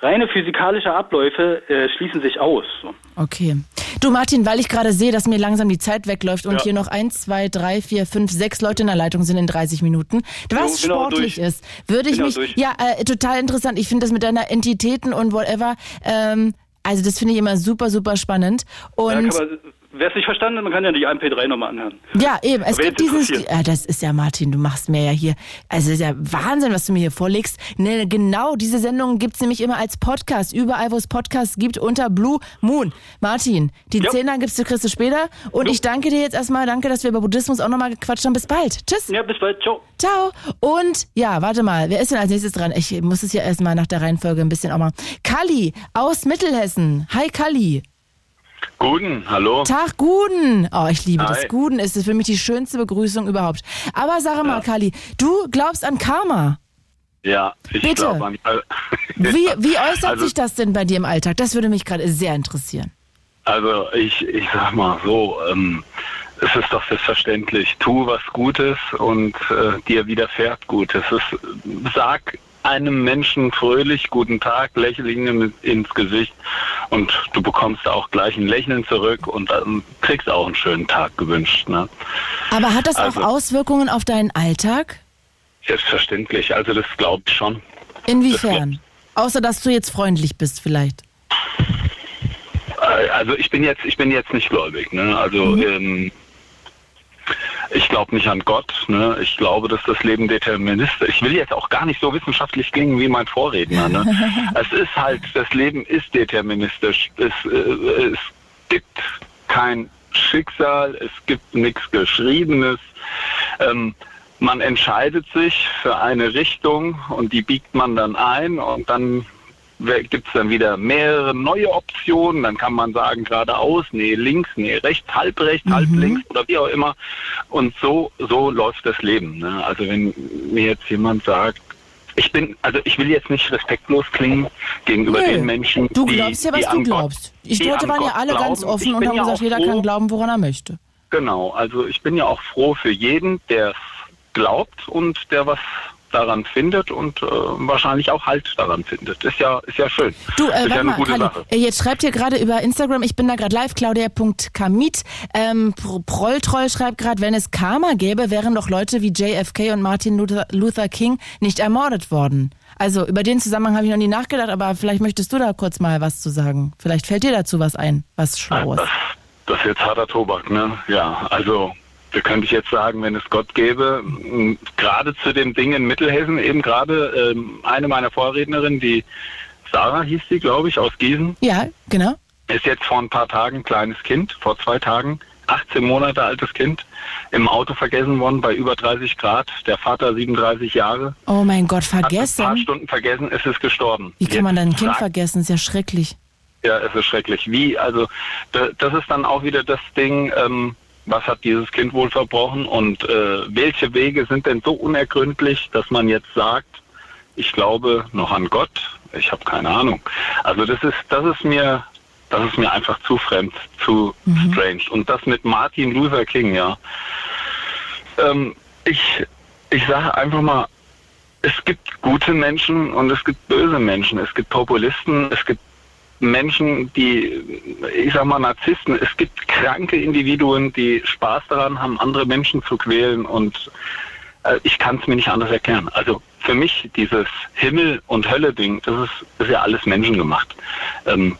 reine physikalische Abläufe äh, schließen sich aus. So. Okay. Du Martin, weil ich gerade sehe, dass mir langsam die Zeit wegläuft und ja. hier noch eins, zwei, drei, vier, fünf, sechs Leute in der Leitung sind in 30 Minuten, was genau, sportlich durch. ist, würde ich mich, durch. ja, äh, total interessant. Ich finde das mit deiner Entitäten und whatever, ähm, also das finde ich immer super, super spannend. Und ja, Wer es nicht verstanden hat, man kann ja die MP3 nochmal anhören. Ja, eben. Es gibt dieses. Äh, das ist ja, Martin, du machst mir ja hier. Also, es ist ja Wahnsinn, was du mir hier vorlegst. Ne, genau, diese Sendung gibt es nämlich immer als Podcast. Überall, wo es Podcasts gibt, unter Blue Moon. Martin, die ja. Zehner gibst du, du später. Und jo. ich danke dir jetzt erstmal. Danke, dass wir über Buddhismus auch nochmal gequatscht haben. Bis bald. Tschüss. Ja, bis bald. Ciao. Ciao. Und ja, warte mal. Wer ist denn als nächstes dran? Ich muss es ja erstmal nach der Reihenfolge ein bisschen auch mal. Kali aus Mittelhessen. Hi, Kali. Guten, hallo. Tag, Guten. Oh, ich liebe Hi. das. Guten ist für mich die schönste Begrüßung überhaupt. Aber sag mal, ja. Kali, du glaubst an Karma? Ja, ich glaube an. wie, [laughs] wie äußert also, sich das denn bei dir im Alltag? Das würde mich gerade sehr interessieren. Also ich, ich sag mal so, ähm, es ist doch selbstverständlich. Tu was Gutes und äh, dir widerfährt Gutes. Es, sag einem Menschen fröhlich guten Tag, lächel ihm ins Gesicht und du bekommst auch gleich ein Lächeln zurück und kriegst auch einen schönen Tag gewünscht. Ne? Aber hat das also, auch Auswirkungen auf deinen Alltag? Selbstverständlich, also das glaube ich schon. Inwiefern? Das Außer dass du jetzt freundlich bist vielleicht. Äh, also ich bin jetzt, ich bin jetzt nicht gläubig. Ne? Also mhm. ähm, ich glaube nicht an Gott. Ne? Ich glaube, dass das Leben deterministisch. Ich will jetzt auch gar nicht so wissenschaftlich klingen wie mein Vorredner. Ne? [laughs] es ist halt, das Leben ist deterministisch. Es, äh, es gibt kein Schicksal, es gibt nichts Geschriebenes. Ähm, man entscheidet sich für eine Richtung und die biegt man dann ein und dann gibt es dann wieder mehrere neue Optionen. Dann kann man sagen geradeaus, nee, links, nee, rechts, halb rechts, mhm. halb links oder wie auch immer. Und so, so läuft das Leben. Ne? Also wenn mir jetzt jemand sagt, ich bin, also ich will jetzt nicht respektlos klingen gegenüber nee. den Menschen. Du glaubst die, ja, was du glaubst. Gott, die Leute waren ja alle glauben. ganz offen und haben ja gesagt, jeder froh. kann glauben, woran er möchte. Genau, also ich bin ja auch froh für jeden, der glaubt und der was daran findet und äh, wahrscheinlich auch Halt daran findet. Ist ja, ist ja schön. Du, äh, ist ja mal, Kali, Sache. Äh, jetzt schreibt ihr gerade über Instagram, ich bin da gerade live, claudia.kamit. Ähm, Prolltroll schreibt gerade, wenn es Karma gäbe, wären doch Leute wie JFK und Martin Luther, Luther King nicht ermordet worden. Also über den Zusammenhang habe ich noch nie nachgedacht, aber vielleicht möchtest du da kurz mal was zu sagen. Vielleicht fällt dir dazu was ein, was Schlaues. Das, das ist jetzt harter Tobak, ne? Ja, also da könnte ich jetzt sagen, wenn es Gott gäbe, gerade zu den Dingen in Mittelhessen, eben gerade ähm, eine meiner Vorrednerinnen, die Sarah hieß sie, glaube ich, aus Gießen. Ja, genau. Ist jetzt vor ein paar Tagen ein kleines Kind, vor zwei Tagen, 18 Monate altes Kind, im Auto vergessen worden bei über 30 Grad. Der Vater 37 Jahre. Oh mein Gott, vergessen? Hat ein paar Stunden vergessen, es ist gestorben. Wie kann jetzt man dann ein Kind vergessen? Ist ja schrecklich. Ja, es ist schrecklich. Wie? Also das ist dann auch wieder das Ding, ähm, was hat dieses Kind wohl verbrochen und äh, welche Wege sind denn so unergründlich, dass man jetzt sagt, ich glaube noch an Gott, ich habe keine Ahnung. Also das ist, das ist mir, das ist mir einfach zu fremd, zu mhm. strange. Und das mit Martin Luther King, ja. Ähm, ich, ich sage einfach mal, es gibt gute Menschen und es gibt böse Menschen. Es gibt Populisten, es gibt Menschen, die, ich sag mal, Narzissten. Es gibt kranke Individuen, die Spaß daran haben, andere Menschen zu quälen und äh, ich kann es mir nicht anders erklären. Also für mich dieses Himmel- und Hölle-Ding, das ist, ist ja alles menschengemacht. Ähm,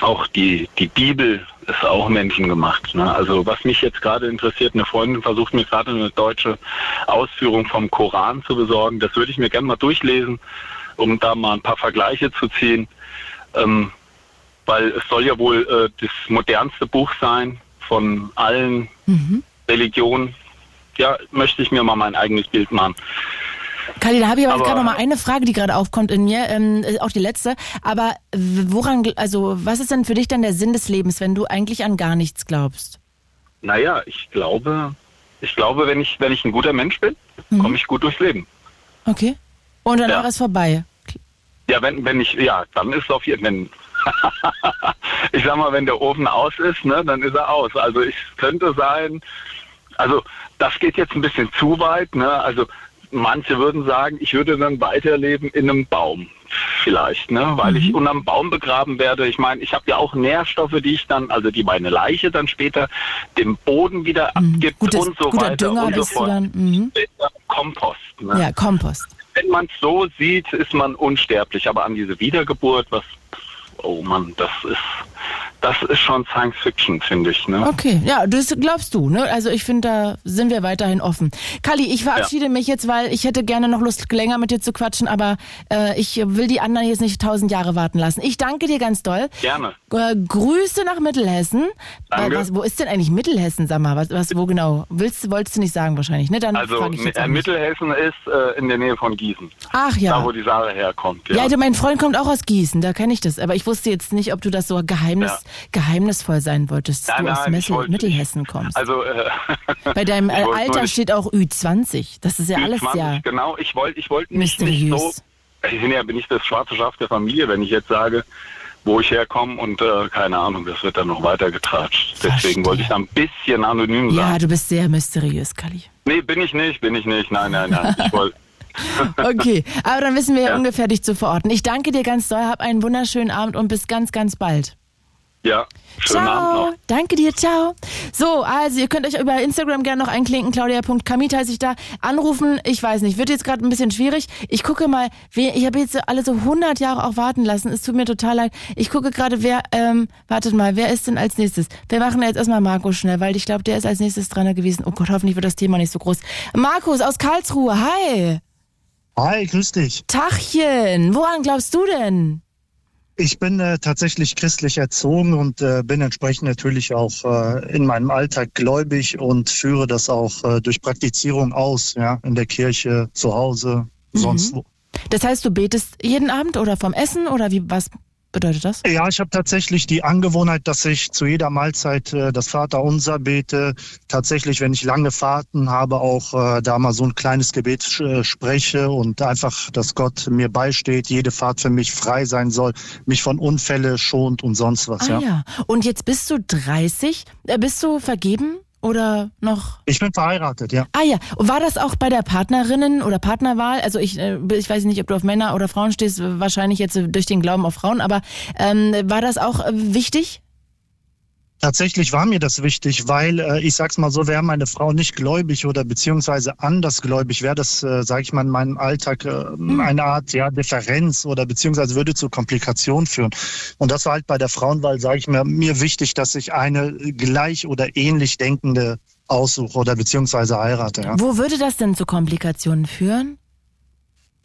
auch die, die Bibel ist auch menschengemacht. Ne? Also was mich jetzt gerade interessiert, eine Freundin versucht mir gerade eine deutsche Ausführung vom Koran zu besorgen. Das würde ich mir gerne mal durchlesen, um da mal ein paar Vergleiche zu ziehen. Ähm, weil es soll ja wohl äh, das modernste Buch sein von allen mhm. Religionen. Ja, möchte ich mir mal mein eigenes Bild machen. Kali, da habe ich aber, aber gerade noch mal eine Frage, die gerade aufkommt in mir, ähm, auch die letzte. Aber woran, also was ist denn für dich dann der Sinn des Lebens, wenn du eigentlich an gar nichts glaubst? Naja, ich glaube, ich glaube, wenn ich, wenn ich ein guter Mensch bin, mhm. komme ich gut durchs Leben. Okay. Und danach ja. ist vorbei. Ja, wenn, wenn ich, ja, dann ist es auf jeden Fall, [laughs] ich sag mal, wenn der Ofen aus ist, ne, dann ist er aus. Also ich könnte sein, also das geht jetzt ein bisschen zu weit, ne, also manche würden sagen, ich würde dann weiterleben in einem Baum vielleicht, ne, weil mhm. ich unterm Baum begraben werde. Ich meine, ich habe ja auch Nährstoffe, die ich dann, also die meine Leiche dann später dem Boden wieder mhm. abgibt Gutes, und so weiter Dünger und so fort. Dann, mhm. Kompost. Ne? Ja, Kompost wenn man es so sieht, ist man unsterblich. Aber an diese Wiedergeburt, was, oh Mann, das ist das ist schon Science Fiction, finde ich. Ne? Okay, ja, das glaubst du. Ne? Also ich finde, da sind wir weiterhin offen. Kali, ich verabschiede ja. mich jetzt, weil ich hätte gerne noch Lust, länger mit dir zu quatschen, aber äh, ich will die anderen jetzt nicht tausend Jahre warten lassen. Ich danke dir ganz doll. Gerne. Äh, Grüße nach Mittelhessen. Danke. Was, wo ist denn eigentlich Mittelhessen, sag mal? Was, was, wo genau? Willst, wolltest du nicht sagen wahrscheinlich, ne? Dann also äh, Mittelhessen ist äh, in der Nähe von Gießen. Ach ja. Da, wo die Sache herkommt. Ja, ja also mein Freund kommt auch aus Gießen, da kenne ich das. Aber ich wusste jetzt nicht, ob du das so Geheimnis... Ja geheimnisvoll sein wolltest, dass nein, du aus nein, wollte, Mittelhessen kommst. Also äh, [laughs] bei deinem Alter steht auch Ü20. Das ist ja Ü20, alles ja genau. Ich wollte, ich wollte nicht, nicht so. Ich bin ja bin ich das schwarze Schaf der Familie, wenn ich jetzt sage, wo ich herkomme und äh, keine Ahnung, das wird dann noch weiter getratscht. Deswegen wollte ich da ein bisschen anonym sein. Ja, du bist sehr mysteriös, Kali. Nee, bin ich nicht, bin ich nicht. Nein, nein, nein. Ich wollte. [laughs] okay, aber dann wissen wir ja. ungefähr dich zu verorten. Ich danke dir ganz doll, hab einen wunderschönen Abend und bis ganz, ganz bald. Ja, schönen ciao. Abend noch. Danke dir, ciao. So, also ihr könnt euch über Instagram gerne noch einklinken, claudia.kamit heiße ich da. Anrufen, ich weiß nicht, wird jetzt gerade ein bisschen schwierig. Ich gucke mal, wer, ich habe jetzt alle so 100 Jahre auch warten lassen, es tut mir total leid. Ich gucke gerade, wer, ähm, wartet mal, wer ist denn als nächstes? Wir machen jetzt erstmal Markus schnell, weil ich glaube, der ist als nächstes dran gewesen. Oh Gott, hoffentlich wird das Thema nicht so groß. Markus aus Karlsruhe, hi. Hi, grüß dich. Tachchen, woran glaubst du denn? Ich bin äh, tatsächlich christlich erzogen und äh, bin entsprechend natürlich auch äh, in meinem Alltag gläubig und führe das auch äh, durch Praktizierung aus, ja, in der Kirche, zu Hause, mhm. sonst wo. Das heißt, du betest jeden Abend oder vom Essen oder wie was bedeutet das? Ja, ich habe tatsächlich die Angewohnheit, dass ich zu jeder Mahlzeit äh, das Vaterunser bete. Tatsächlich, wenn ich lange Fahrten habe, auch äh, da mal so ein kleines Gebet äh, spreche und einfach, dass Gott mir beisteht, jede Fahrt für mich frei sein soll, mich von Unfälle schont und sonst was. Ah, ja. ja. Und jetzt bist du 30. Äh, bist du vergeben? Oder noch? Ich bin verheiratet, ja. Ah ja, und war das auch bei der Partnerinnen- oder Partnerwahl? Also ich, äh, ich weiß nicht, ob du auf Männer oder Frauen stehst, wahrscheinlich jetzt durch den Glauben auf Frauen, aber ähm, war das auch äh, wichtig? Tatsächlich war mir das wichtig, weil äh, ich sag's mal so, wäre meine Frau nicht gläubig oder beziehungsweise andersgläubig, wäre das, äh, sage ich mal, in meinem Alltag äh, mhm. eine Art ja, Differenz oder beziehungsweise würde zu Komplikationen führen. Und das war halt bei der Frauenwahl, sage ich mir, mir wichtig, dass ich eine gleich oder ähnlich denkende aussuche oder beziehungsweise heirate. Ja. Wo würde das denn zu Komplikationen führen?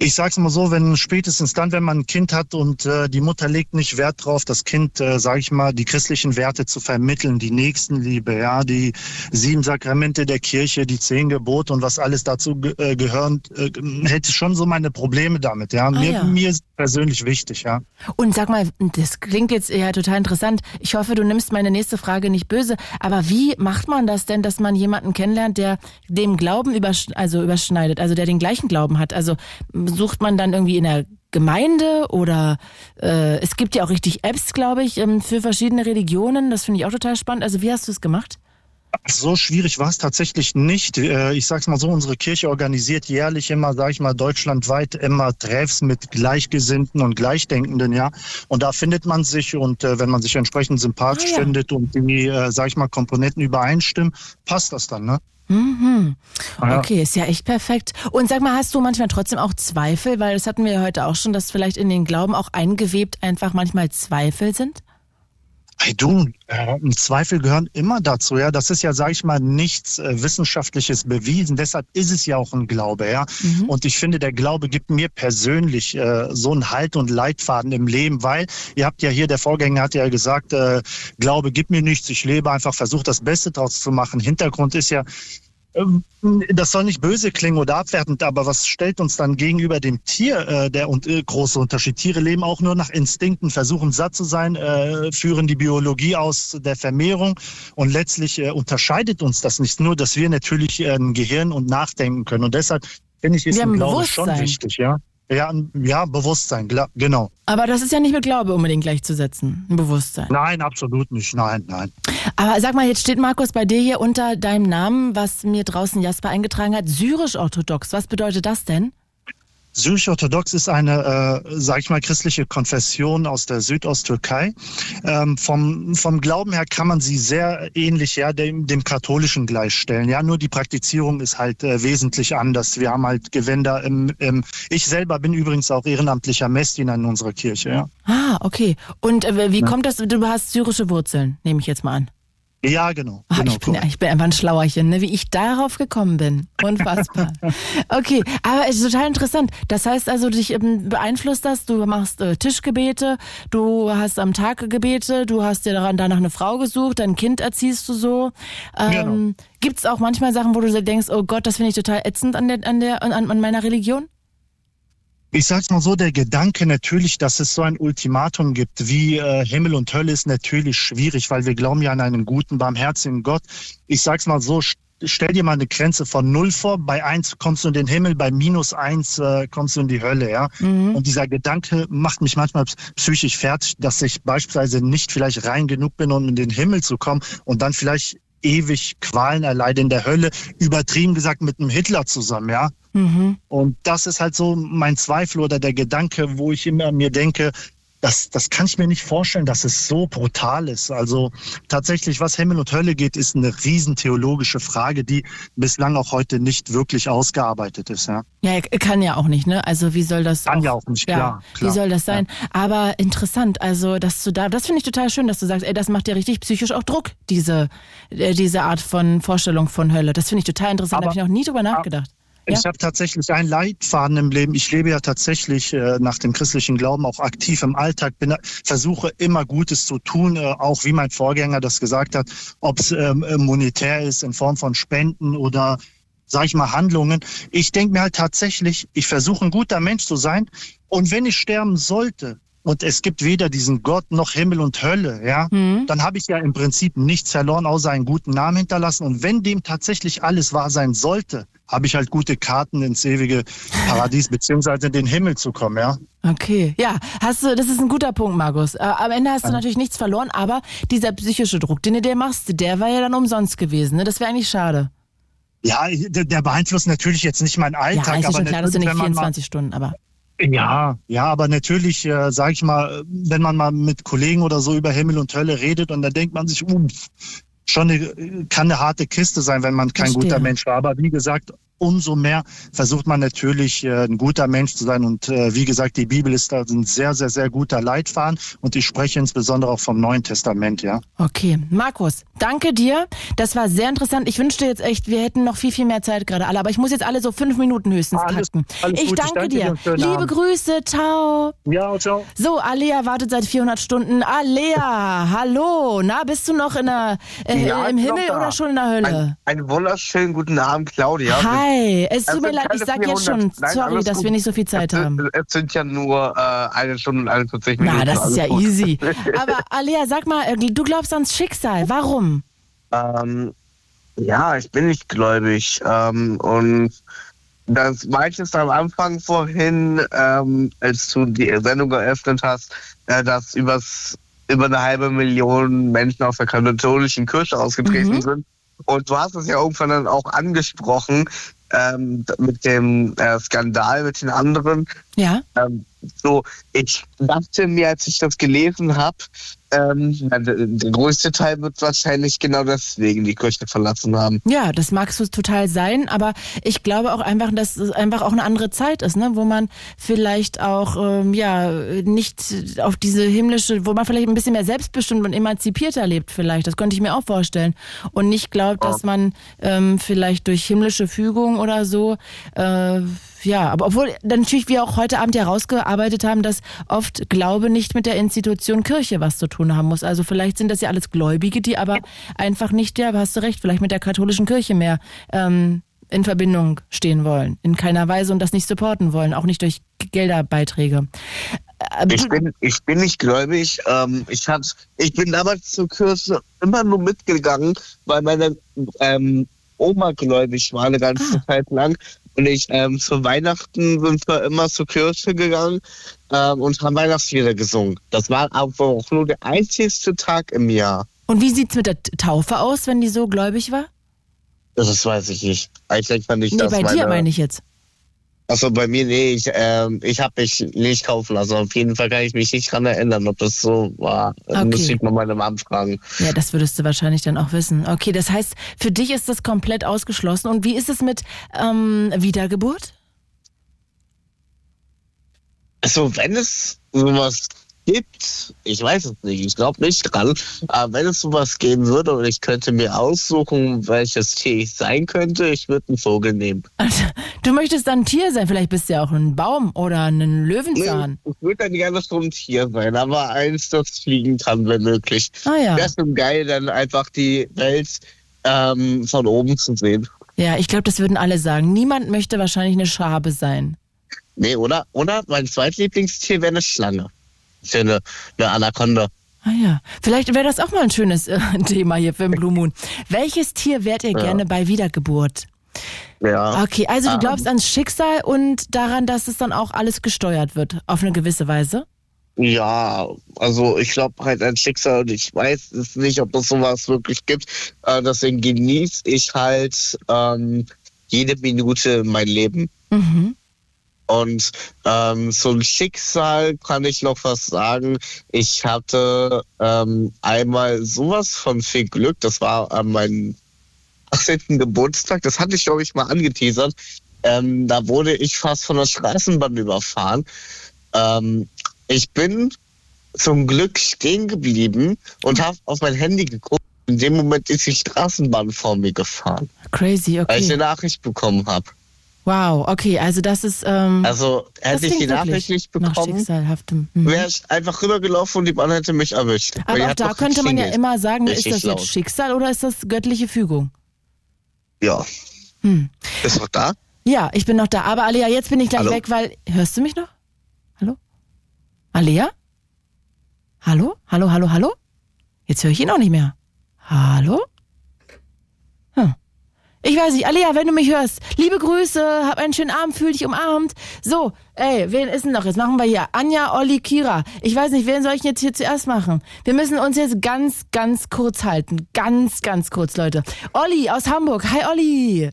Ich sage es mal so, wenn spätestens dann, wenn man ein Kind hat und äh, die Mutter legt nicht Wert drauf, das Kind, äh, sage ich mal, die christlichen Werte zu vermitteln, die Nächstenliebe, ja, die sieben Sakramente der Kirche, die zehn Gebote und was alles dazu ge äh, gehören, äh, hätte schon so meine Probleme damit, ja. Ah, mir, ja. mir ist persönlich wichtig, ja. Und sag mal, das klingt jetzt ja total interessant. Ich hoffe, du nimmst meine nächste Frage nicht böse, aber wie macht man das denn, dass man jemanden kennenlernt, der dem Glauben übersch also überschneidet, also der den gleichen Glauben hat? Also sucht man dann irgendwie in der Gemeinde oder äh, es gibt ja auch richtig Apps, glaube ich, ähm, für verschiedene Religionen. Das finde ich auch total spannend. Also wie hast du es gemacht? So schwierig war es tatsächlich nicht. Äh, ich sage es mal so, unsere Kirche organisiert jährlich immer, sage ich mal, deutschlandweit immer Treffs mit Gleichgesinnten und Gleichdenkenden, ja. Und da findet man sich und äh, wenn man sich entsprechend sympathisch ah, ja. findet und die, äh, sage ich mal, Komponenten übereinstimmen, passt das dann, ne? Mhm. Okay, ist ja echt perfekt. Und sag mal, hast du manchmal trotzdem auch Zweifel? Weil das hatten wir ja heute auch schon, dass vielleicht in den Glauben auch eingewebt einfach manchmal Zweifel sind? Hey du, äh, Zweifel gehören immer dazu, ja. Das ist ja, sage ich mal, nichts äh, Wissenschaftliches bewiesen. Deshalb ist es ja auch ein Glaube, ja. Mhm. Und ich finde, der Glaube gibt mir persönlich äh, so einen Halt und Leitfaden im Leben, weil ihr habt ja hier, der Vorgänger hat ja gesagt, äh, Glaube gibt mir nichts, ich lebe einfach, versuche das Beste draus zu machen. Hintergrund ist ja, das soll nicht böse klingen oder abwertend, aber was stellt uns dann gegenüber dem Tier äh, der und äh, große Unterschied? Tiere leben auch nur nach Instinkten, versuchen satt zu sein, äh, führen die Biologie aus der Vermehrung und letztlich äh, unterscheidet uns das nicht nur, dass wir natürlich äh, ein Gehirn und nachdenken können und deshalb finde ich ist ein Glaube schon wichtig, ja. Ja, ja, Bewusstsein, genau. Aber das ist ja nicht mit Glaube unbedingt gleichzusetzen, ein Bewusstsein. Nein, absolut nicht, nein, nein. Aber sag mal, jetzt steht Markus bei dir hier unter deinem Namen, was mir draußen Jasper eingetragen hat, syrisch-orthodox. Was bedeutet das denn? Syrisch-Orthodox ist eine, äh, sage ich mal, christliche Konfession aus der Südosttürkei. Ähm, vom, vom Glauben her kann man sie sehr ähnlich ja, dem, dem katholischen gleichstellen. Ja, nur die Praktizierung ist halt äh, wesentlich anders. Wir haben halt Gewänder im, im Ich selber bin übrigens auch ehrenamtlicher Messdiener in unserer Kirche. Ja. Ah, okay. Und äh, wie ja. kommt das? Du hast syrische Wurzeln, nehme ich jetzt mal an. Ja, genau. Ach, genau ich, bin, ich bin einfach ein Schlauerchen, ne? wie ich darauf gekommen bin. Unfassbar. [laughs] okay, aber es ist total interessant. Das heißt also, dich ähm, beeinflusst das, du machst äh, Tischgebete, du hast am Tag Gebete, du hast dir daran danach eine Frau gesucht, dein Kind erziehst du so. Ähm, genau. Gibt es auch manchmal Sachen, wo du denkst, oh Gott, das finde ich total ätzend an, der, an, der, an, an meiner Religion? Ich sag's mal so, der Gedanke natürlich, dass es so ein Ultimatum gibt wie äh, Himmel und Hölle ist natürlich schwierig, weil wir glauben ja an einen guten, barmherzigen Gott. Ich sag's mal so, stell dir mal eine Grenze von null vor. Bei eins kommst du in den Himmel, bei minus eins äh, kommst du in die Hölle, ja. Mhm. Und dieser Gedanke macht mich manchmal psychisch fertig, dass ich beispielsweise nicht vielleicht rein genug bin, um in den Himmel zu kommen und dann vielleicht ewig Qualen erleide in der Hölle, übertrieben gesagt mit einem Hitler zusammen, ja. Mhm. Und das ist halt so mein Zweifel oder der Gedanke, wo ich immer mir denke, das, das kann ich mir nicht vorstellen, dass es so brutal ist. Also tatsächlich, was Himmel und Hölle geht, ist eine riesen theologische Frage, die bislang auch heute nicht wirklich ausgearbeitet ist. Ja, ja kann ja auch nicht, ne? Also wie soll das? Kann auch, ja auch nicht, ja, klar, klar. Wie soll das sein? Ja. Aber interessant, also dass du da, das finde ich total schön, dass du sagst, ey, das macht dir richtig psychisch auch Druck, diese, äh, diese Art von Vorstellung von Hölle. Das finde ich total interessant, da habe ich noch nie drüber nachgedacht. Ja? Ich habe tatsächlich einen Leitfaden im Leben. Ich lebe ja tatsächlich äh, nach dem christlichen Glauben auch aktiv im Alltag, bin, versuche immer Gutes zu tun, äh, auch wie mein Vorgänger das gesagt hat, ob es ähm, monetär ist in Form von Spenden oder sage ich mal Handlungen. Ich denke mir halt tatsächlich, ich versuche ein guter Mensch zu sein und wenn ich sterben sollte, und es gibt weder diesen Gott noch Himmel und Hölle, ja, mhm. dann habe ich ja im Prinzip nichts verloren, außer einen guten Namen hinterlassen. Und wenn dem tatsächlich alles wahr sein sollte, habe ich halt gute Karten ins ewige Paradies [laughs] beziehungsweise in den Himmel zu kommen, ja. Okay, ja, hast du, das ist ein guter Punkt, Markus. Äh, am Ende hast du ja. natürlich nichts verloren, aber dieser psychische Druck, den du dir machst, der war ja dann umsonst gewesen, ne? Das wäre eigentlich schade. Ja, der, der, beeinflusst natürlich jetzt nicht meinen Alltag. Ja, ist aber schon klar, dass du nicht 24 mal, Stunden, aber. Ja, ja, aber natürlich, äh, sage ich mal, wenn man mal mit Kollegen oder so über Himmel und Hölle redet und dann denkt man sich, uh, schon eine, kann eine harte Kiste sein, wenn man kein Verstehe. guter Mensch war. Aber wie gesagt, umso mehr versucht man natürlich äh, ein guter Mensch zu sein. Und äh, wie gesagt, die Bibel ist da ein sehr, sehr, sehr guter Leitfaden. Und ich spreche insbesondere auch vom Neuen Testament, ja. Okay, Markus, danke dir. Das war sehr interessant. Ich wünschte jetzt echt, wir hätten noch viel, viel mehr Zeit gerade alle. Aber ich muss jetzt alle so fünf Minuten höchstens alles, kacken. Alles ich, danke ich, danke dir. dir Liebe Abend. Grüße, ciao. Ja, ciao. So, Alea wartet seit 400 Stunden. Alea, [laughs] hallo. Na, bist du noch in der, äh, ja, im Himmel oder schon in der Hölle? Ein, einen wunderschönen guten Abend, Claudia. Hi. Hi, es tut mir leid, ich sag jetzt schon, Nein, sorry, dass gut. wir nicht so viel Zeit es, haben. Es sind ja nur äh, eine Stunde und 41 Minuten. Na, das ist ja gut. easy. [laughs] Aber Alia, sag mal, äh, du glaubst ans Schicksal. Warum? Ähm, ja, ich bin nicht gläubig. Ähm, und das meintest am Anfang vorhin, ähm, als du die Sendung geöffnet hast, äh, dass übers, über eine halbe Million Menschen aus der katholischen Kirche ausgetreten mhm. sind. Und du hast es ja irgendwann dann auch angesprochen ähm, mit dem äh, Skandal mit den anderen. Ja. Ähm, so, ich dachte mir, als ich das gelesen habe, ähm, der, größte Teil wird wahrscheinlich genau deswegen die Kirche verlassen haben. Ja, das mag so total sein, aber ich glaube auch einfach, dass es einfach auch eine andere Zeit ist, ne? wo man vielleicht auch ähm, ja nicht auf diese himmlische, wo man vielleicht ein bisschen mehr selbstbestimmt und emanzipierter lebt vielleicht. Das könnte ich mir auch vorstellen. Und nicht glaubt, dass man ähm, vielleicht durch himmlische Fügung oder so äh, ja, aber obwohl natürlich wir auch heute Abend ja rausgearbeitet haben, dass oft Glaube nicht mit der Institution Kirche was zu tun haben muss. Also vielleicht sind das ja alles Gläubige, die aber einfach nicht, ja, hast du recht, vielleicht mit der katholischen Kirche mehr ähm, in Verbindung stehen wollen. In keiner Weise und das nicht supporten wollen, auch nicht durch Gelderbeiträge. Äh, ich bin, ich bin nicht gläubig. Ähm, ich, hab, ich bin damals zur Kirche immer nur mitgegangen, weil meine ähm, Oma gläubig war eine ganze ah. Zeit lang. Und ich ähm, zu Weihnachten sind wir immer zur Kirche gegangen ähm, und haben Weihnachtslieder gesungen. Das war aber auch nur der einzigste Tag im Jahr. Und wie sieht es mit der Taufe aus, wenn die so gläubig war? Das weiß ich nicht. Eigentlich fand ich nee, das bei meine, dir meine ich jetzt. Also bei mir, nee, ich, ähm, ich habe mich nicht kaufen lassen. Auf jeden Fall kann ich mich nicht dran erinnern, ob das so war. Okay. Muss ich mal meine Mom fragen. Ja, das würdest du wahrscheinlich dann auch wissen. Okay, das heißt, für dich ist das komplett ausgeschlossen. Und wie ist es mit ähm, Wiedergeburt? Also wenn es sowas gibt, ich weiß es nicht, ich glaube nicht dran, aber wenn es sowas geben würde und ich könnte mir aussuchen, welches Tier ich sein könnte, ich würde einen Vogel nehmen. Also, du möchtest dann ein Tier sein, vielleicht bist du ja auch ein Baum oder ein Löwenzahn. Nee, ich würde dann gerne so ein Tier sein, aber eins, das fliegen kann, wenn möglich. Ah, ja. Wäre schon geil, dann einfach die Welt ähm, von oben zu sehen. Ja, ich glaube, das würden alle sagen. Niemand möchte wahrscheinlich eine Schabe sein. Nee, oder? Oder mein zweitlieblingstier wäre eine Schlange für eine, eine Anaconda. Ah ja, vielleicht wäre das auch mal ein schönes äh, [laughs] Thema hier für den Blue Moon. Welches Tier wärt ihr ja. gerne bei Wiedergeburt? Ja. Okay, also du glaubst ans Schicksal und daran, dass es dann auch alles gesteuert wird, auf eine gewisse Weise? Ja, also ich glaube halt an Schicksal und ich weiß es nicht, ob es sowas wirklich gibt. Äh, deswegen genieße ich halt ähm, jede Minute mein Leben. Mhm. Und ähm, ein Schicksal kann ich noch was sagen. Ich hatte ähm, einmal sowas von viel Glück. Das war an meinem 18. Geburtstag. Das hatte ich, glaube ich, mal angeteasert. Ähm, da wurde ich fast von der Straßenbahn überfahren. Ähm, ich bin zum Glück stehen geblieben und habe auf mein Handy geguckt. In dem Moment ist die Straßenbahn vor mir gefahren. Crazy, okay. Weil ich eine Nachricht bekommen habe. Wow, okay, also das ist. Ähm, also hätte ich die Nachricht nicht bekommen, mhm. wäre ich einfach rübergelaufen und die Bahn hätte mich erwischt. Aber auch da könnte man ja immer sagen, ist das jetzt Schicksal oder ist das göttliche Fügung? Ja. Hm. Bist du noch da? Ja, ich bin noch da. Aber Alia, jetzt bin ich gleich Hallo? weg, weil. Hörst du mich noch? Hallo? Alia? Hallo? Hallo, hallo, hallo? Jetzt höre ich ihn auch nicht mehr. Hallo? Ich weiß nicht, Alea, wenn du mich hörst, liebe Grüße, hab einen schönen Abend, fühl dich umarmt. So, ey, wen ist denn noch? Jetzt machen wir hier Anja, Olli, Kira. Ich weiß nicht, wen soll ich jetzt hier zuerst machen? Wir müssen uns jetzt ganz, ganz kurz halten. Ganz, ganz kurz, Leute. Olli aus Hamburg. Hi, Olli.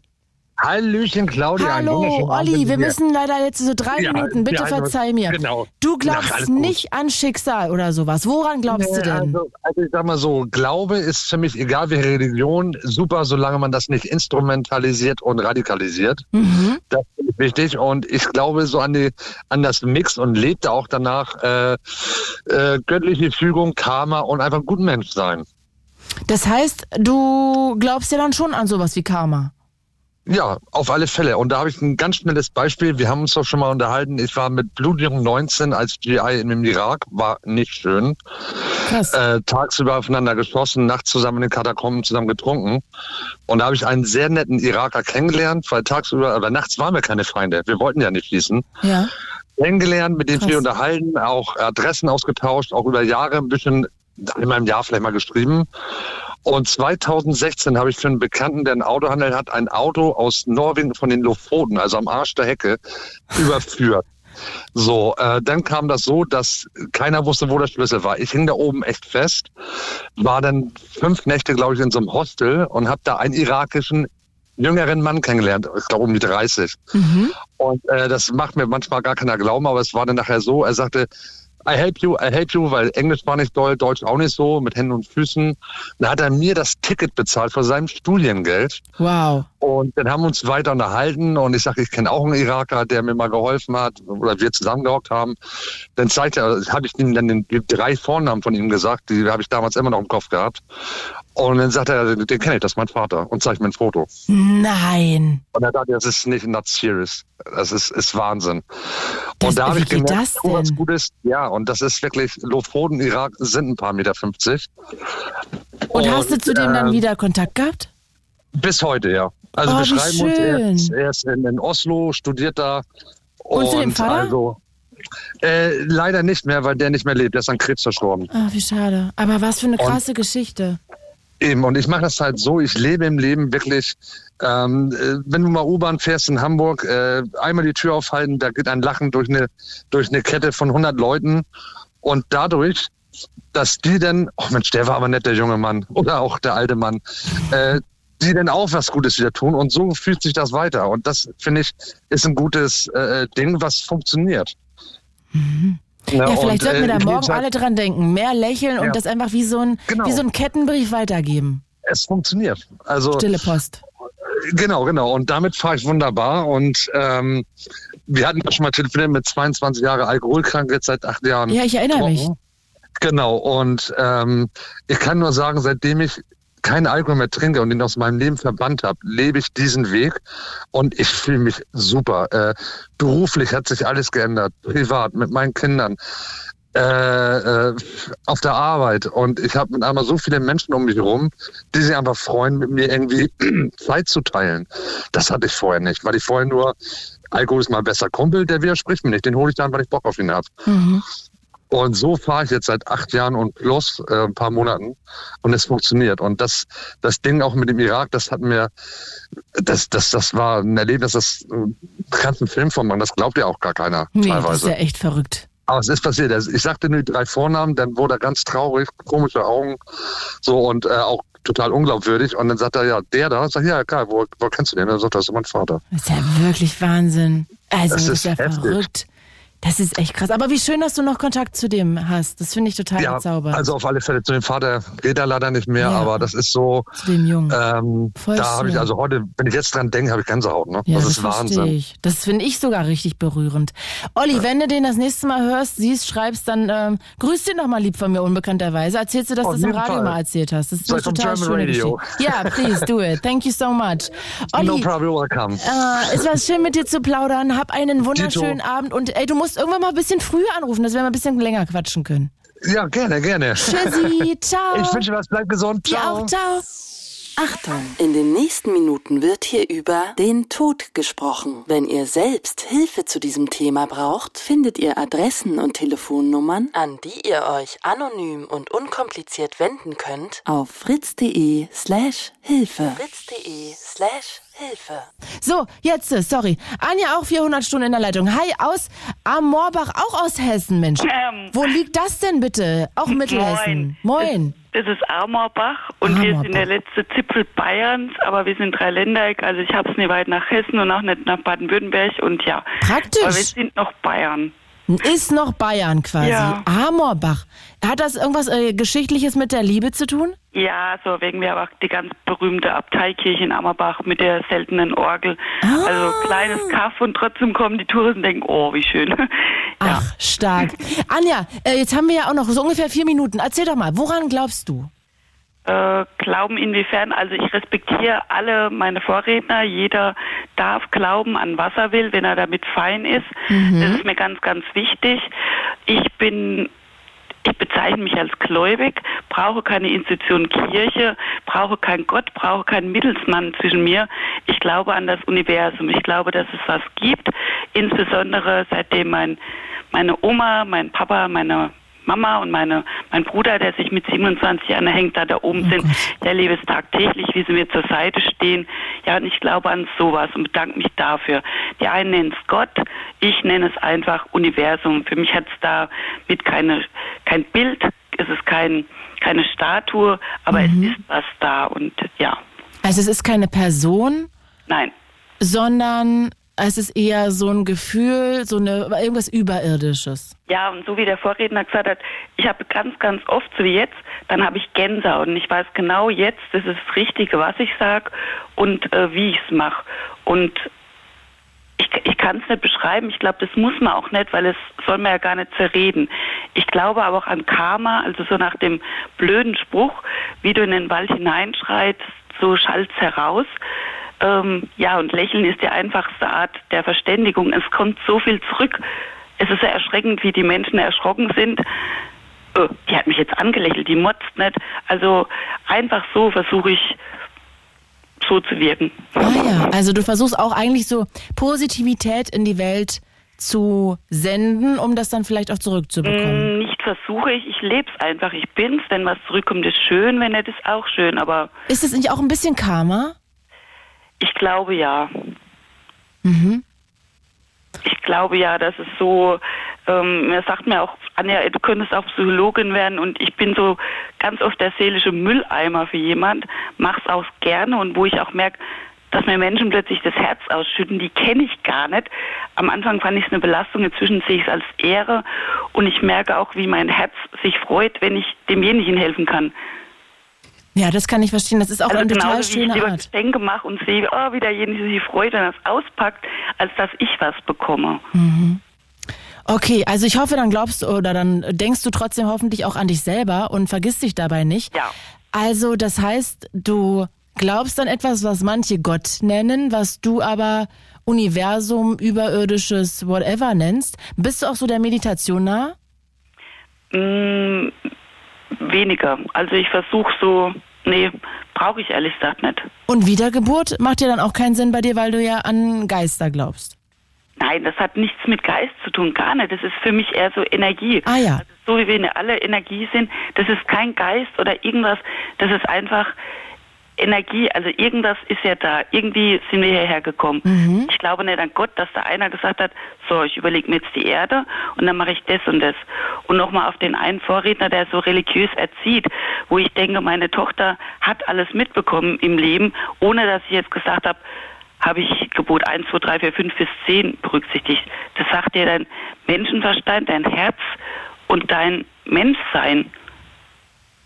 Hallöchen, Claudia. Hallo, Olli, wir müssen leider jetzt so drei ja, Minuten, bitte also, verzeih mir. Genau. Du glaubst Ach, nicht an Schicksal oder sowas. Woran glaubst nee, du denn? Also, also, ich sag mal so, Glaube ist für mich, egal welche Religion, super, solange man das nicht instrumentalisiert und radikalisiert. Mhm. Das ist wichtig und ich glaube so an, die, an das Mix und lebte auch danach äh, äh, göttliche Fügung, Karma und einfach ein guter Mensch sein. Das heißt, du glaubst ja dann schon an sowas wie Karma? Ja, auf alle Fälle. Und da habe ich ein ganz schnelles Beispiel. Wir haben uns doch schon mal unterhalten. Ich war mit Blutjung 19 als GI im Irak. War nicht schön. Krass. Äh, tagsüber aufeinander geschossen, nachts zusammen in den Katakomben zusammen getrunken. Und da habe ich einen sehr netten Iraker kennengelernt, weil tagsüber, aber nachts waren wir keine Feinde. Wir wollten ja nicht schließen. Ja. Kennengelernt, mit dem wir unterhalten, auch Adressen ausgetauscht, auch über Jahre ein bisschen einmal im Jahr vielleicht mal geschrieben. Und 2016 habe ich für einen Bekannten, der einen Autohandel hat, ein Auto aus Norwegen von den Lofoten, also am Arsch der Hecke, überführt. So, äh, dann kam das so, dass keiner wusste, wo der Schlüssel war. Ich hing da oben echt fest, war dann fünf Nächte, glaube ich, in so einem Hostel und habe da einen irakischen jüngeren Mann kennengelernt, ich glaube um die 30. Mhm. Und äh, das macht mir manchmal gar keiner Glauben, aber es war dann nachher so, er sagte, I help you, I help you, weil Englisch war nicht doll, Deutsch auch nicht so, mit Händen und Füßen. Da hat er mir das Ticket bezahlt für seinem Studiengeld. Wow. Und dann haben wir uns weiter unterhalten und ich sage, ich kenne auch einen Iraker, der mir mal geholfen hat oder wir zusammengehockt haben. Dann zeigt er, habe ich ihm dann die drei Vornamen von ihm gesagt, die habe ich damals immer noch im Kopf gehabt. Und dann sagt er, den kenne ich, das ist mein Vater und zeigt mir ein Foto. Nein. Und er dachte, das ist nicht not serious. Das ist, ist Wahnsinn. Das, und da habe ich gemerkt, oh, was Gutes. Ja, und das ist wirklich, Lofoten, Irak sind ein paar Meter 50. Und, und hast du zu dem dann äh, wieder Kontakt gehabt? Bis heute, ja. Also oh, wir schreiben uns, er ist, er ist in, in, Oslo, studiert da. Und, und zu dem Vater? Also, äh, leider nicht mehr, weil der nicht mehr lebt. Der ist an Krebs verstorben. Ah, wie schade. Aber was für eine krasse und, Geschichte. Eben, und ich mache das halt so, ich lebe im Leben wirklich, ähm, äh, wenn du mal U-Bahn fährst in Hamburg, äh, einmal die Tür aufhalten, da geht ein Lachen durch eine, durch eine Kette von 100 Leuten und dadurch, dass die dann, oh Mensch, der war aber nicht der junge Mann oder auch der alte Mann, äh, die dann auch was Gutes wieder tun und so fühlt sich das weiter und das, finde ich, ist ein gutes äh, Ding, was funktioniert. Mhm. Ja, ja vielleicht sollten wir da äh, morgen alle dran denken. Mehr lächeln ja. und das einfach wie so, ein, genau. wie so ein Kettenbrief weitergeben. Es funktioniert. Also, Stille Post. Genau, genau. Und damit fahre ich wunderbar. Und ähm, wir hatten ja schon mal telefoniert mit 22 Jahren alkoholkrank, jetzt seit acht Jahren. Ja, ich erinnere mich. Genau. Und ähm, ich kann nur sagen, seitdem ich keinen Alkohol mehr trinke und ihn aus meinem Leben verbannt habe, lebe ich diesen Weg und ich fühle mich super. Äh, beruflich hat sich alles geändert, privat, mit meinen Kindern. Äh, äh, auf der Arbeit und ich habe mit einmal so viele Menschen um mich herum, die sich einfach freuen, mit mir irgendwie [clears throat] Zeit zu teilen. Das hatte ich vorher nicht, weil ich vorher nur Alkohol ist mal besser Kumpel, der widerspricht mir nicht, den hole ich dann, weil ich Bock auf ihn habe. Mhm. Und so fahre ich jetzt seit acht Jahren und plus äh, ein paar Monaten und es funktioniert. Und das, das Ding auch mit dem Irak, das hat mir, das, das, das war ein Erlebnis, das äh, kannst einen Film von machen, das glaubt ja auch gar keiner. Nee, teilweise. das ist ja echt verrückt. Aber es ist passiert. Ich sagte nur die drei Vornamen, dann wurde er ganz traurig, komische Augen, so und äh, auch total unglaubwürdig. Und dann sagt er, ja, der da, sag ja, klar, wo, wo kennst du den? Dann sagt er, das ist mein Vater. Das ist ja wirklich Wahnsinn. Also, das, das ist ja heftig. verrückt. Das ist echt krass. Aber wie schön, dass du noch Kontakt zu dem hast. Das finde ich total ja, bezaubernd. Also auf alle Fälle zu dem Vater geht er leider nicht mehr, ja. aber das ist so. Zu dem Jungen. Ähm, da habe ich also heute, wenn ich jetzt dran denke, habe ich Gänsehaut. Ne? Ja, das, das ist Wahnsinn. Ich. Das finde ich sogar richtig berührend. Olli, ja. wenn du den das nächste Mal hörst, siehst, schreibst, dann ähm, grüß den doch mal lieb von mir unbekannterweise. Erzählst du, dass du das im Radio Fall. mal erzählt hast. Das ist eine total schöne Radio. Geschichte. Ja, please do it. Thank you so much. Olli, no problem, welcome. Äh, es war schön mit dir zu plaudern. Hab einen wunderschönen Dito. Abend und ey, du musst irgendwann mal ein bisschen früher anrufen, dass wir mal ein bisschen länger quatschen können. Ja, gerne, gerne. Tschüssi, [laughs] ciao. Ich wünsche was, bleib gesund. Ciao. Dir auch, ciao. Achtung, in den nächsten Minuten wird hier über den Tod gesprochen. Wenn ihr selbst Hilfe zu diesem Thema braucht, findet ihr Adressen und Telefonnummern, an die ihr euch anonym und unkompliziert wenden könnt, auf fritz.de slash Hilfe. fritz.de slash Hilfe. So, jetzt, äh, sorry. Anja auch 400 Stunden in der Leitung. Hi, aus Amorbach, auch aus Hessen, Mensch. Ähm, Wo liegt das denn bitte? Auch Mittelhessen. Moin. Moin. Das, das ist Amorbach und Amorbach. wir sind der letzte Zipfel Bayerns, aber wir sind Dreiländereck, also ich habe es nicht weit nach Hessen und auch nicht nach Baden-Württemberg und ja. Praktisch. Aber wir sind noch Bayern. Ist noch Bayern quasi. Ja. Amorbach. Hat das irgendwas äh, Geschichtliches mit der Liebe zu tun? Ja, so wegen wir aber die ganz berühmte Abteikirche in Amorbach mit der seltenen Orgel. Ah. Also kleines Kaff und trotzdem kommen die Touristen und denken, oh, wie schön. [laughs] ja. Ach, stark. Anja, äh, jetzt haben wir ja auch noch so ungefähr vier Minuten. Erzähl doch mal, woran glaubst du? Äh, glauben inwiefern, also ich respektiere alle meine Vorredner, jeder darf glauben an was er will, wenn er damit fein ist. Mhm. Das ist mir ganz, ganz wichtig. Ich bin ich bezeichne mich als gläubig, brauche keine Institution Kirche, brauche keinen Gott, brauche keinen Mittelsmann zwischen mir. Ich glaube an das Universum. Ich glaube, dass es was gibt. Insbesondere seitdem mein, meine Oma, mein Papa, meine Mama und meine, mein Bruder, der sich mit 27 Jahren hängt, da da oben oh sind, Gott. der lebe es tagtäglich, wie sie mir zur Seite stehen. Ja, und ich glaube an sowas und bedanke mich dafür. Die einen nennen es Gott, ich nenne es einfach Universum. Für mich hat es da mit keine, kein Bild, es ist kein, keine Statue, aber mhm. es ist was da und ja. Also es ist keine Person? Nein. Sondern es ist eher so ein Gefühl, so eine irgendwas Überirdisches. Ja, und so wie der Vorredner gesagt hat, ich habe ganz, ganz oft, so wie jetzt, dann habe ich Gänsehaut und ich weiß genau jetzt, das ist das Richtige, was ich sage und äh, wie ich es mache. Und ich, ich kann es nicht beschreiben. Ich glaube, das muss man auch nicht, weil es soll man ja gar nicht zerreden. Ich glaube aber auch an Karma, also so nach dem blöden Spruch, wie du in den Wald hineinschreitst, so schallt's heraus. Ähm, ja, und Lächeln ist die einfachste Art der Verständigung. Es kommt so viel zurück. Es ist ja erschreckend, wie die Menschen erschrocken sind. Oh, die hat mich jetzt angelächelt, die motzt nicht. Also einfach so versuche ich so zu wirken. Ah ja, also du versuchst auch eigentlich so Positivität in die Welt zu senden, um das dann vielleicht auch zurückzubekommen? Mm, nicht versuche ich, ich lebe es einfach, ich bin's. Wenn was zurückkommt, ist schön, wenn nicht, ist auch schön, aber... Ist es nicht auch ein bisschen Karma? Ich glaube ja. Mhm. Ich glaube ja, dass es so, ähm, er sagt mir auch, Anja, du könntest auch Psychologin werden und ich bin so ganz oft der seelische Mülleimer für jemand, mach's auch gerne und wo ich auch merke, dass mir Menschen plötzlich das Herz ausschütten, die kenne ich gar nicht. Am Anfang fand ich es eine Belastung, inzwischen sehe ich es als Ehre und ich merke auch, wie mein Herz sich freut, wenn ich demjenigen helfen kann. Ja, das kann ich verstehen. Das ist auch also eine total schöne wie ich Art. Geschenke mache und sehe, oh, wie derjenige sich freut, er es auspackt, als dass ich was bekomme. Mhm. Okay, also ich hoffe, dann glaubst du oder dann denkst du trotzdem hoffentlich auch an dich selber und vergisst dich dabei nicht. Ja. Also das heißt, du glaubst an etwas, was manche Gott nennen, was du aber Universum, überirdisches, whatever nennst. Bist du auch so der Meditation nah? Mm, weniger. Also ich versuche so Nee, brauche ich ehrlich gesagt nicht. Und Wiedergeburt macht ja dann auch keinen Sinn bei dir, weil du ja an Geister glaubst. Nein, das hat nichts mit Geist zu tun, gar nicht. Das ist für mich eher so Energie. Ah ja. Also so wie wir alle Energie sind, das ist kein Geist oder irgendwas, das ist einfach Energie, also irgendwas ist ja da. Irgendwie sind wir hierher gekommen. Mhm. Ich glaube nicht an Gott, dass da einer gesagt hat, so, ich überlege mir jetzt die Erde und dann mache ich das und das. Und nochmal auf den einen Vorredner, der so religiös erzieht, wo ich denke, meine Tochter hat alles mitbekommen im Leben, ohne dass ich jetzt gesagt habe, habe ich Gebot 1, 2, 3, 4, 5 bis 10 berücksichtigt. Das sagt dir dein Menschenverstand, dein Herz und dein Menschsein.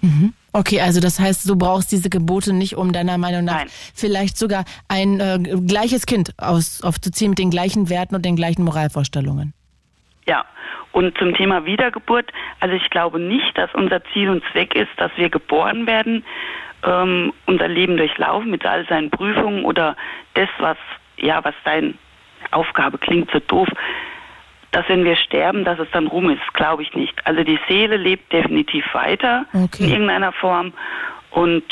Mhm. Okay, also das heißt, du brauchst diese Gebote nicht, um deiner Meinung nach Nein. vielleicht sogar ein äh, gleiches Kind aus, aufzuziehen mit den gleichen Werten und den gleichen Moralvorstellungen. Ja, und zum Thema Wiedergeburt, also ich glaube nicht, dass unser Ziel und Zweck ist, dass wir geboren werden, ähm, unser Leben durchlaufen mit all seinen Prüfungen oder das, was, ja, was deine Aufgabe klingt so doof, dass wenn wir sterben, dass es dann rum ist, glaube ich nicht. Also die Seele lebt definitiv weiter Okay. in irgendeiner Form und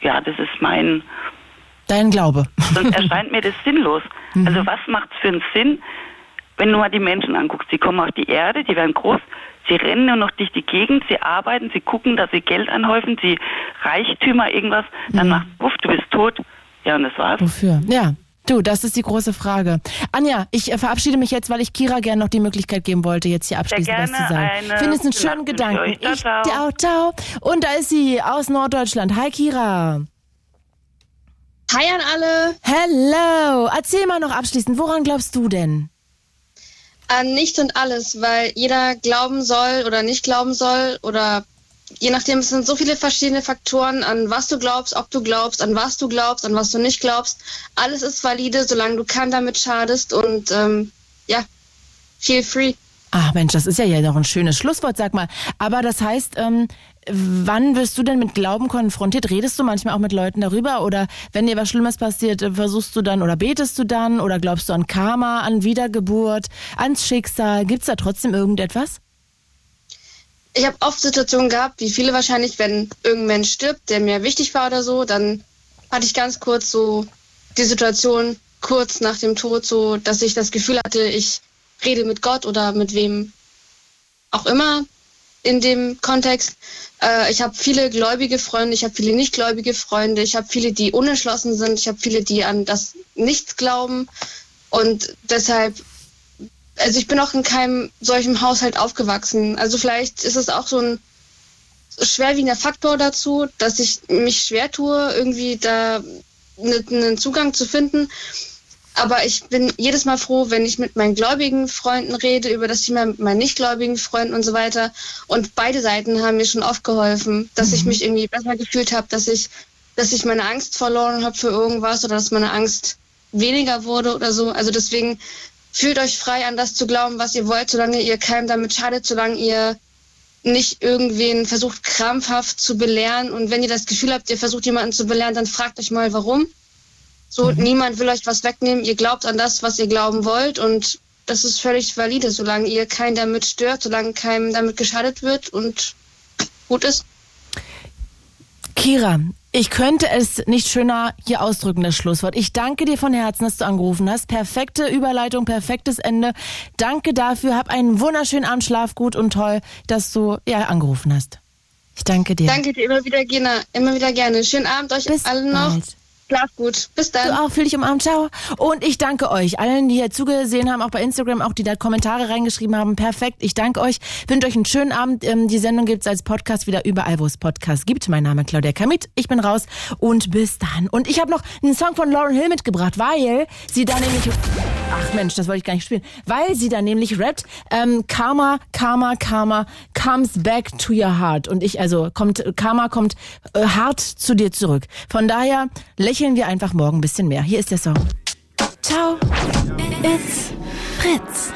ja, das ist mein, Dein Glaube. sonst [laughs] erscheint mir das sinnlos. Mhm. Also was macht es für einen Sinn, wenn du mal die Menschen anguckst? Sie kommen auf die Erde, die werden groß, sie rennen nur noch durch die Gegend, sie arbeiten, sie gucken, dass sie Geld anhäufen, sie Reichtümer, irgendwas, dann macht puff, du bist tot. Ja, und das war's. Wofür? Ja. Du, das ist die große Frage. Anja, ich äh, verabschiede mich jetzt, weil ich Kira gerne noch die Möglichkeit geben wollte, jetzt hier abschließend was zu sagen. eine Finde es einen schönen Gedanken. ich. Ich, ciao. ciao, ciao. Und da ist sie aus Norddeutschland. Hi, Kira. Hi an alle. Hello. Erzähl mal noch abschließend, woran glaubst du denn? An nichts und alles, weil jeder glauben soll oder nicht glauben soll oder je nachdem, es sind so viele verschiedene Faktoren, an was du glaubst, ob du glaubst, an was du glaubst, an was du nicht glaubst. Alles ist valide, solange du keinem damit schadest und ähm, ja, feel free. Ach Mensch, das ist ja ja noch ein schönes Schlusswort, sag mal. Aber das heißt, ähm, wann wirst du denn mit Glauben konfrontiert? Redest du manchmal auch mit Leuten darüber? Oder wenn dir was Schlimmes passiert, äh, versuchst du dann oder betest du dann? Oder glaubst du an Karma, an Wiedergeburt, ans Schicksal? Gibt's da trotzdem irgendetwas? Ich habe oft Situationen gehabt, wie viele wahrscheinlich, wenn irgendein Mensch stirbt, der mir wichtig war oder so, dann hatte ich ganz kurz so die Situation kurz nach dem Tod so, dass ich das Gefühl hatte, ich rede mit Gott oder mit wem auch immer in dem Kontext. Äh, ich habe viele gläubige Freunde, ich habe viele nichtgläubige Freunde, ich habe viele, die unentschlossen sind, ich habe viele, die an das Nichts glauben und deshalb also ich bin auch in keinem solchen Haushalt aufgewachsen. Also vielleicht ist es auch so ein schwerwiegender Faktor dazu, dass ich mich schwer tue, irgendwie da ne- einen Zugang zu finden. Aber ich bin jedes Mal froh, wenn ich mit meinen gläubigen Freunden rede, über das Thema mit meinen nichtgläubigen Freunden und so weiter. Und beide Seiten haben mir schon oft geholfen, dass ich mich irgendwie besser gefühlt habe, dass ich, dass ich meine Angst verloren habe für irgendwas oder dass meine Angst weniger wurde oder so. Also deswegen fühlt euch frei, an das zu glauben, was ihr wollt, solange ihr keinem damit schadet, solange ihr nicht irgendwen versucht krampfhaft zu belehren. Und wenn ihr das Gefühl habt, ihr versucht jemanden zu belehren, dann fragt euch mal, warum. So, niemand will euch was wegnehmen. Ihr glaubt an das, was ihr glauben wollt. Und das ist völlig valide, solange ihr keinen damit stört, solange keinem damit geschadet wird und gut ist. Kira, ich könnte es nicht schöner hier ausdrücken, das Schlusswort. Ich danke dir von Herzen, dass du angerufen hast. Perfekte Überleitung, perfektes Ende. Danke dafür. Hab einen wunderschönen Abend, schlaf gut und toll, dass du ja angerufen hast. Ich danke dir. Danke dir immer wieder, Gina. Immer wieder gerne. Schönen Abend euch Bis allen noch. bald. Schlaf gut. Bis dann. Du auch, fühl dich umarmt, ciao. Und ich danke euch, allen, die hier zugesehen haben, auch bei Instagram, auch die da Kommentare reingeschrieben haben. Perfekt, ich danke euch. Wünsche euch einen schönen Abend. Ähm, Die Sendung gibt's als Podcast wieder überall, wo es Podcasts gibt. Mein Name ist Claudia Kamit, ich bin raus und bis dann. Und ich habe noch einen Song von Lauren Hill mitgebracht, weil sie da nämlich... Ach Mensch, das wollte ich gar nicht spielen. Weil sie da nämlich rappt, ähm, Karma, Karma, Karma comes back to your heart. Und ich, also, kommt, Karma kommt äh, hart zu dir zurück. Von daher lächeln wir einfach morgen ein bisschen mehr. Hier ist der Song. Ciao. It's Fritz.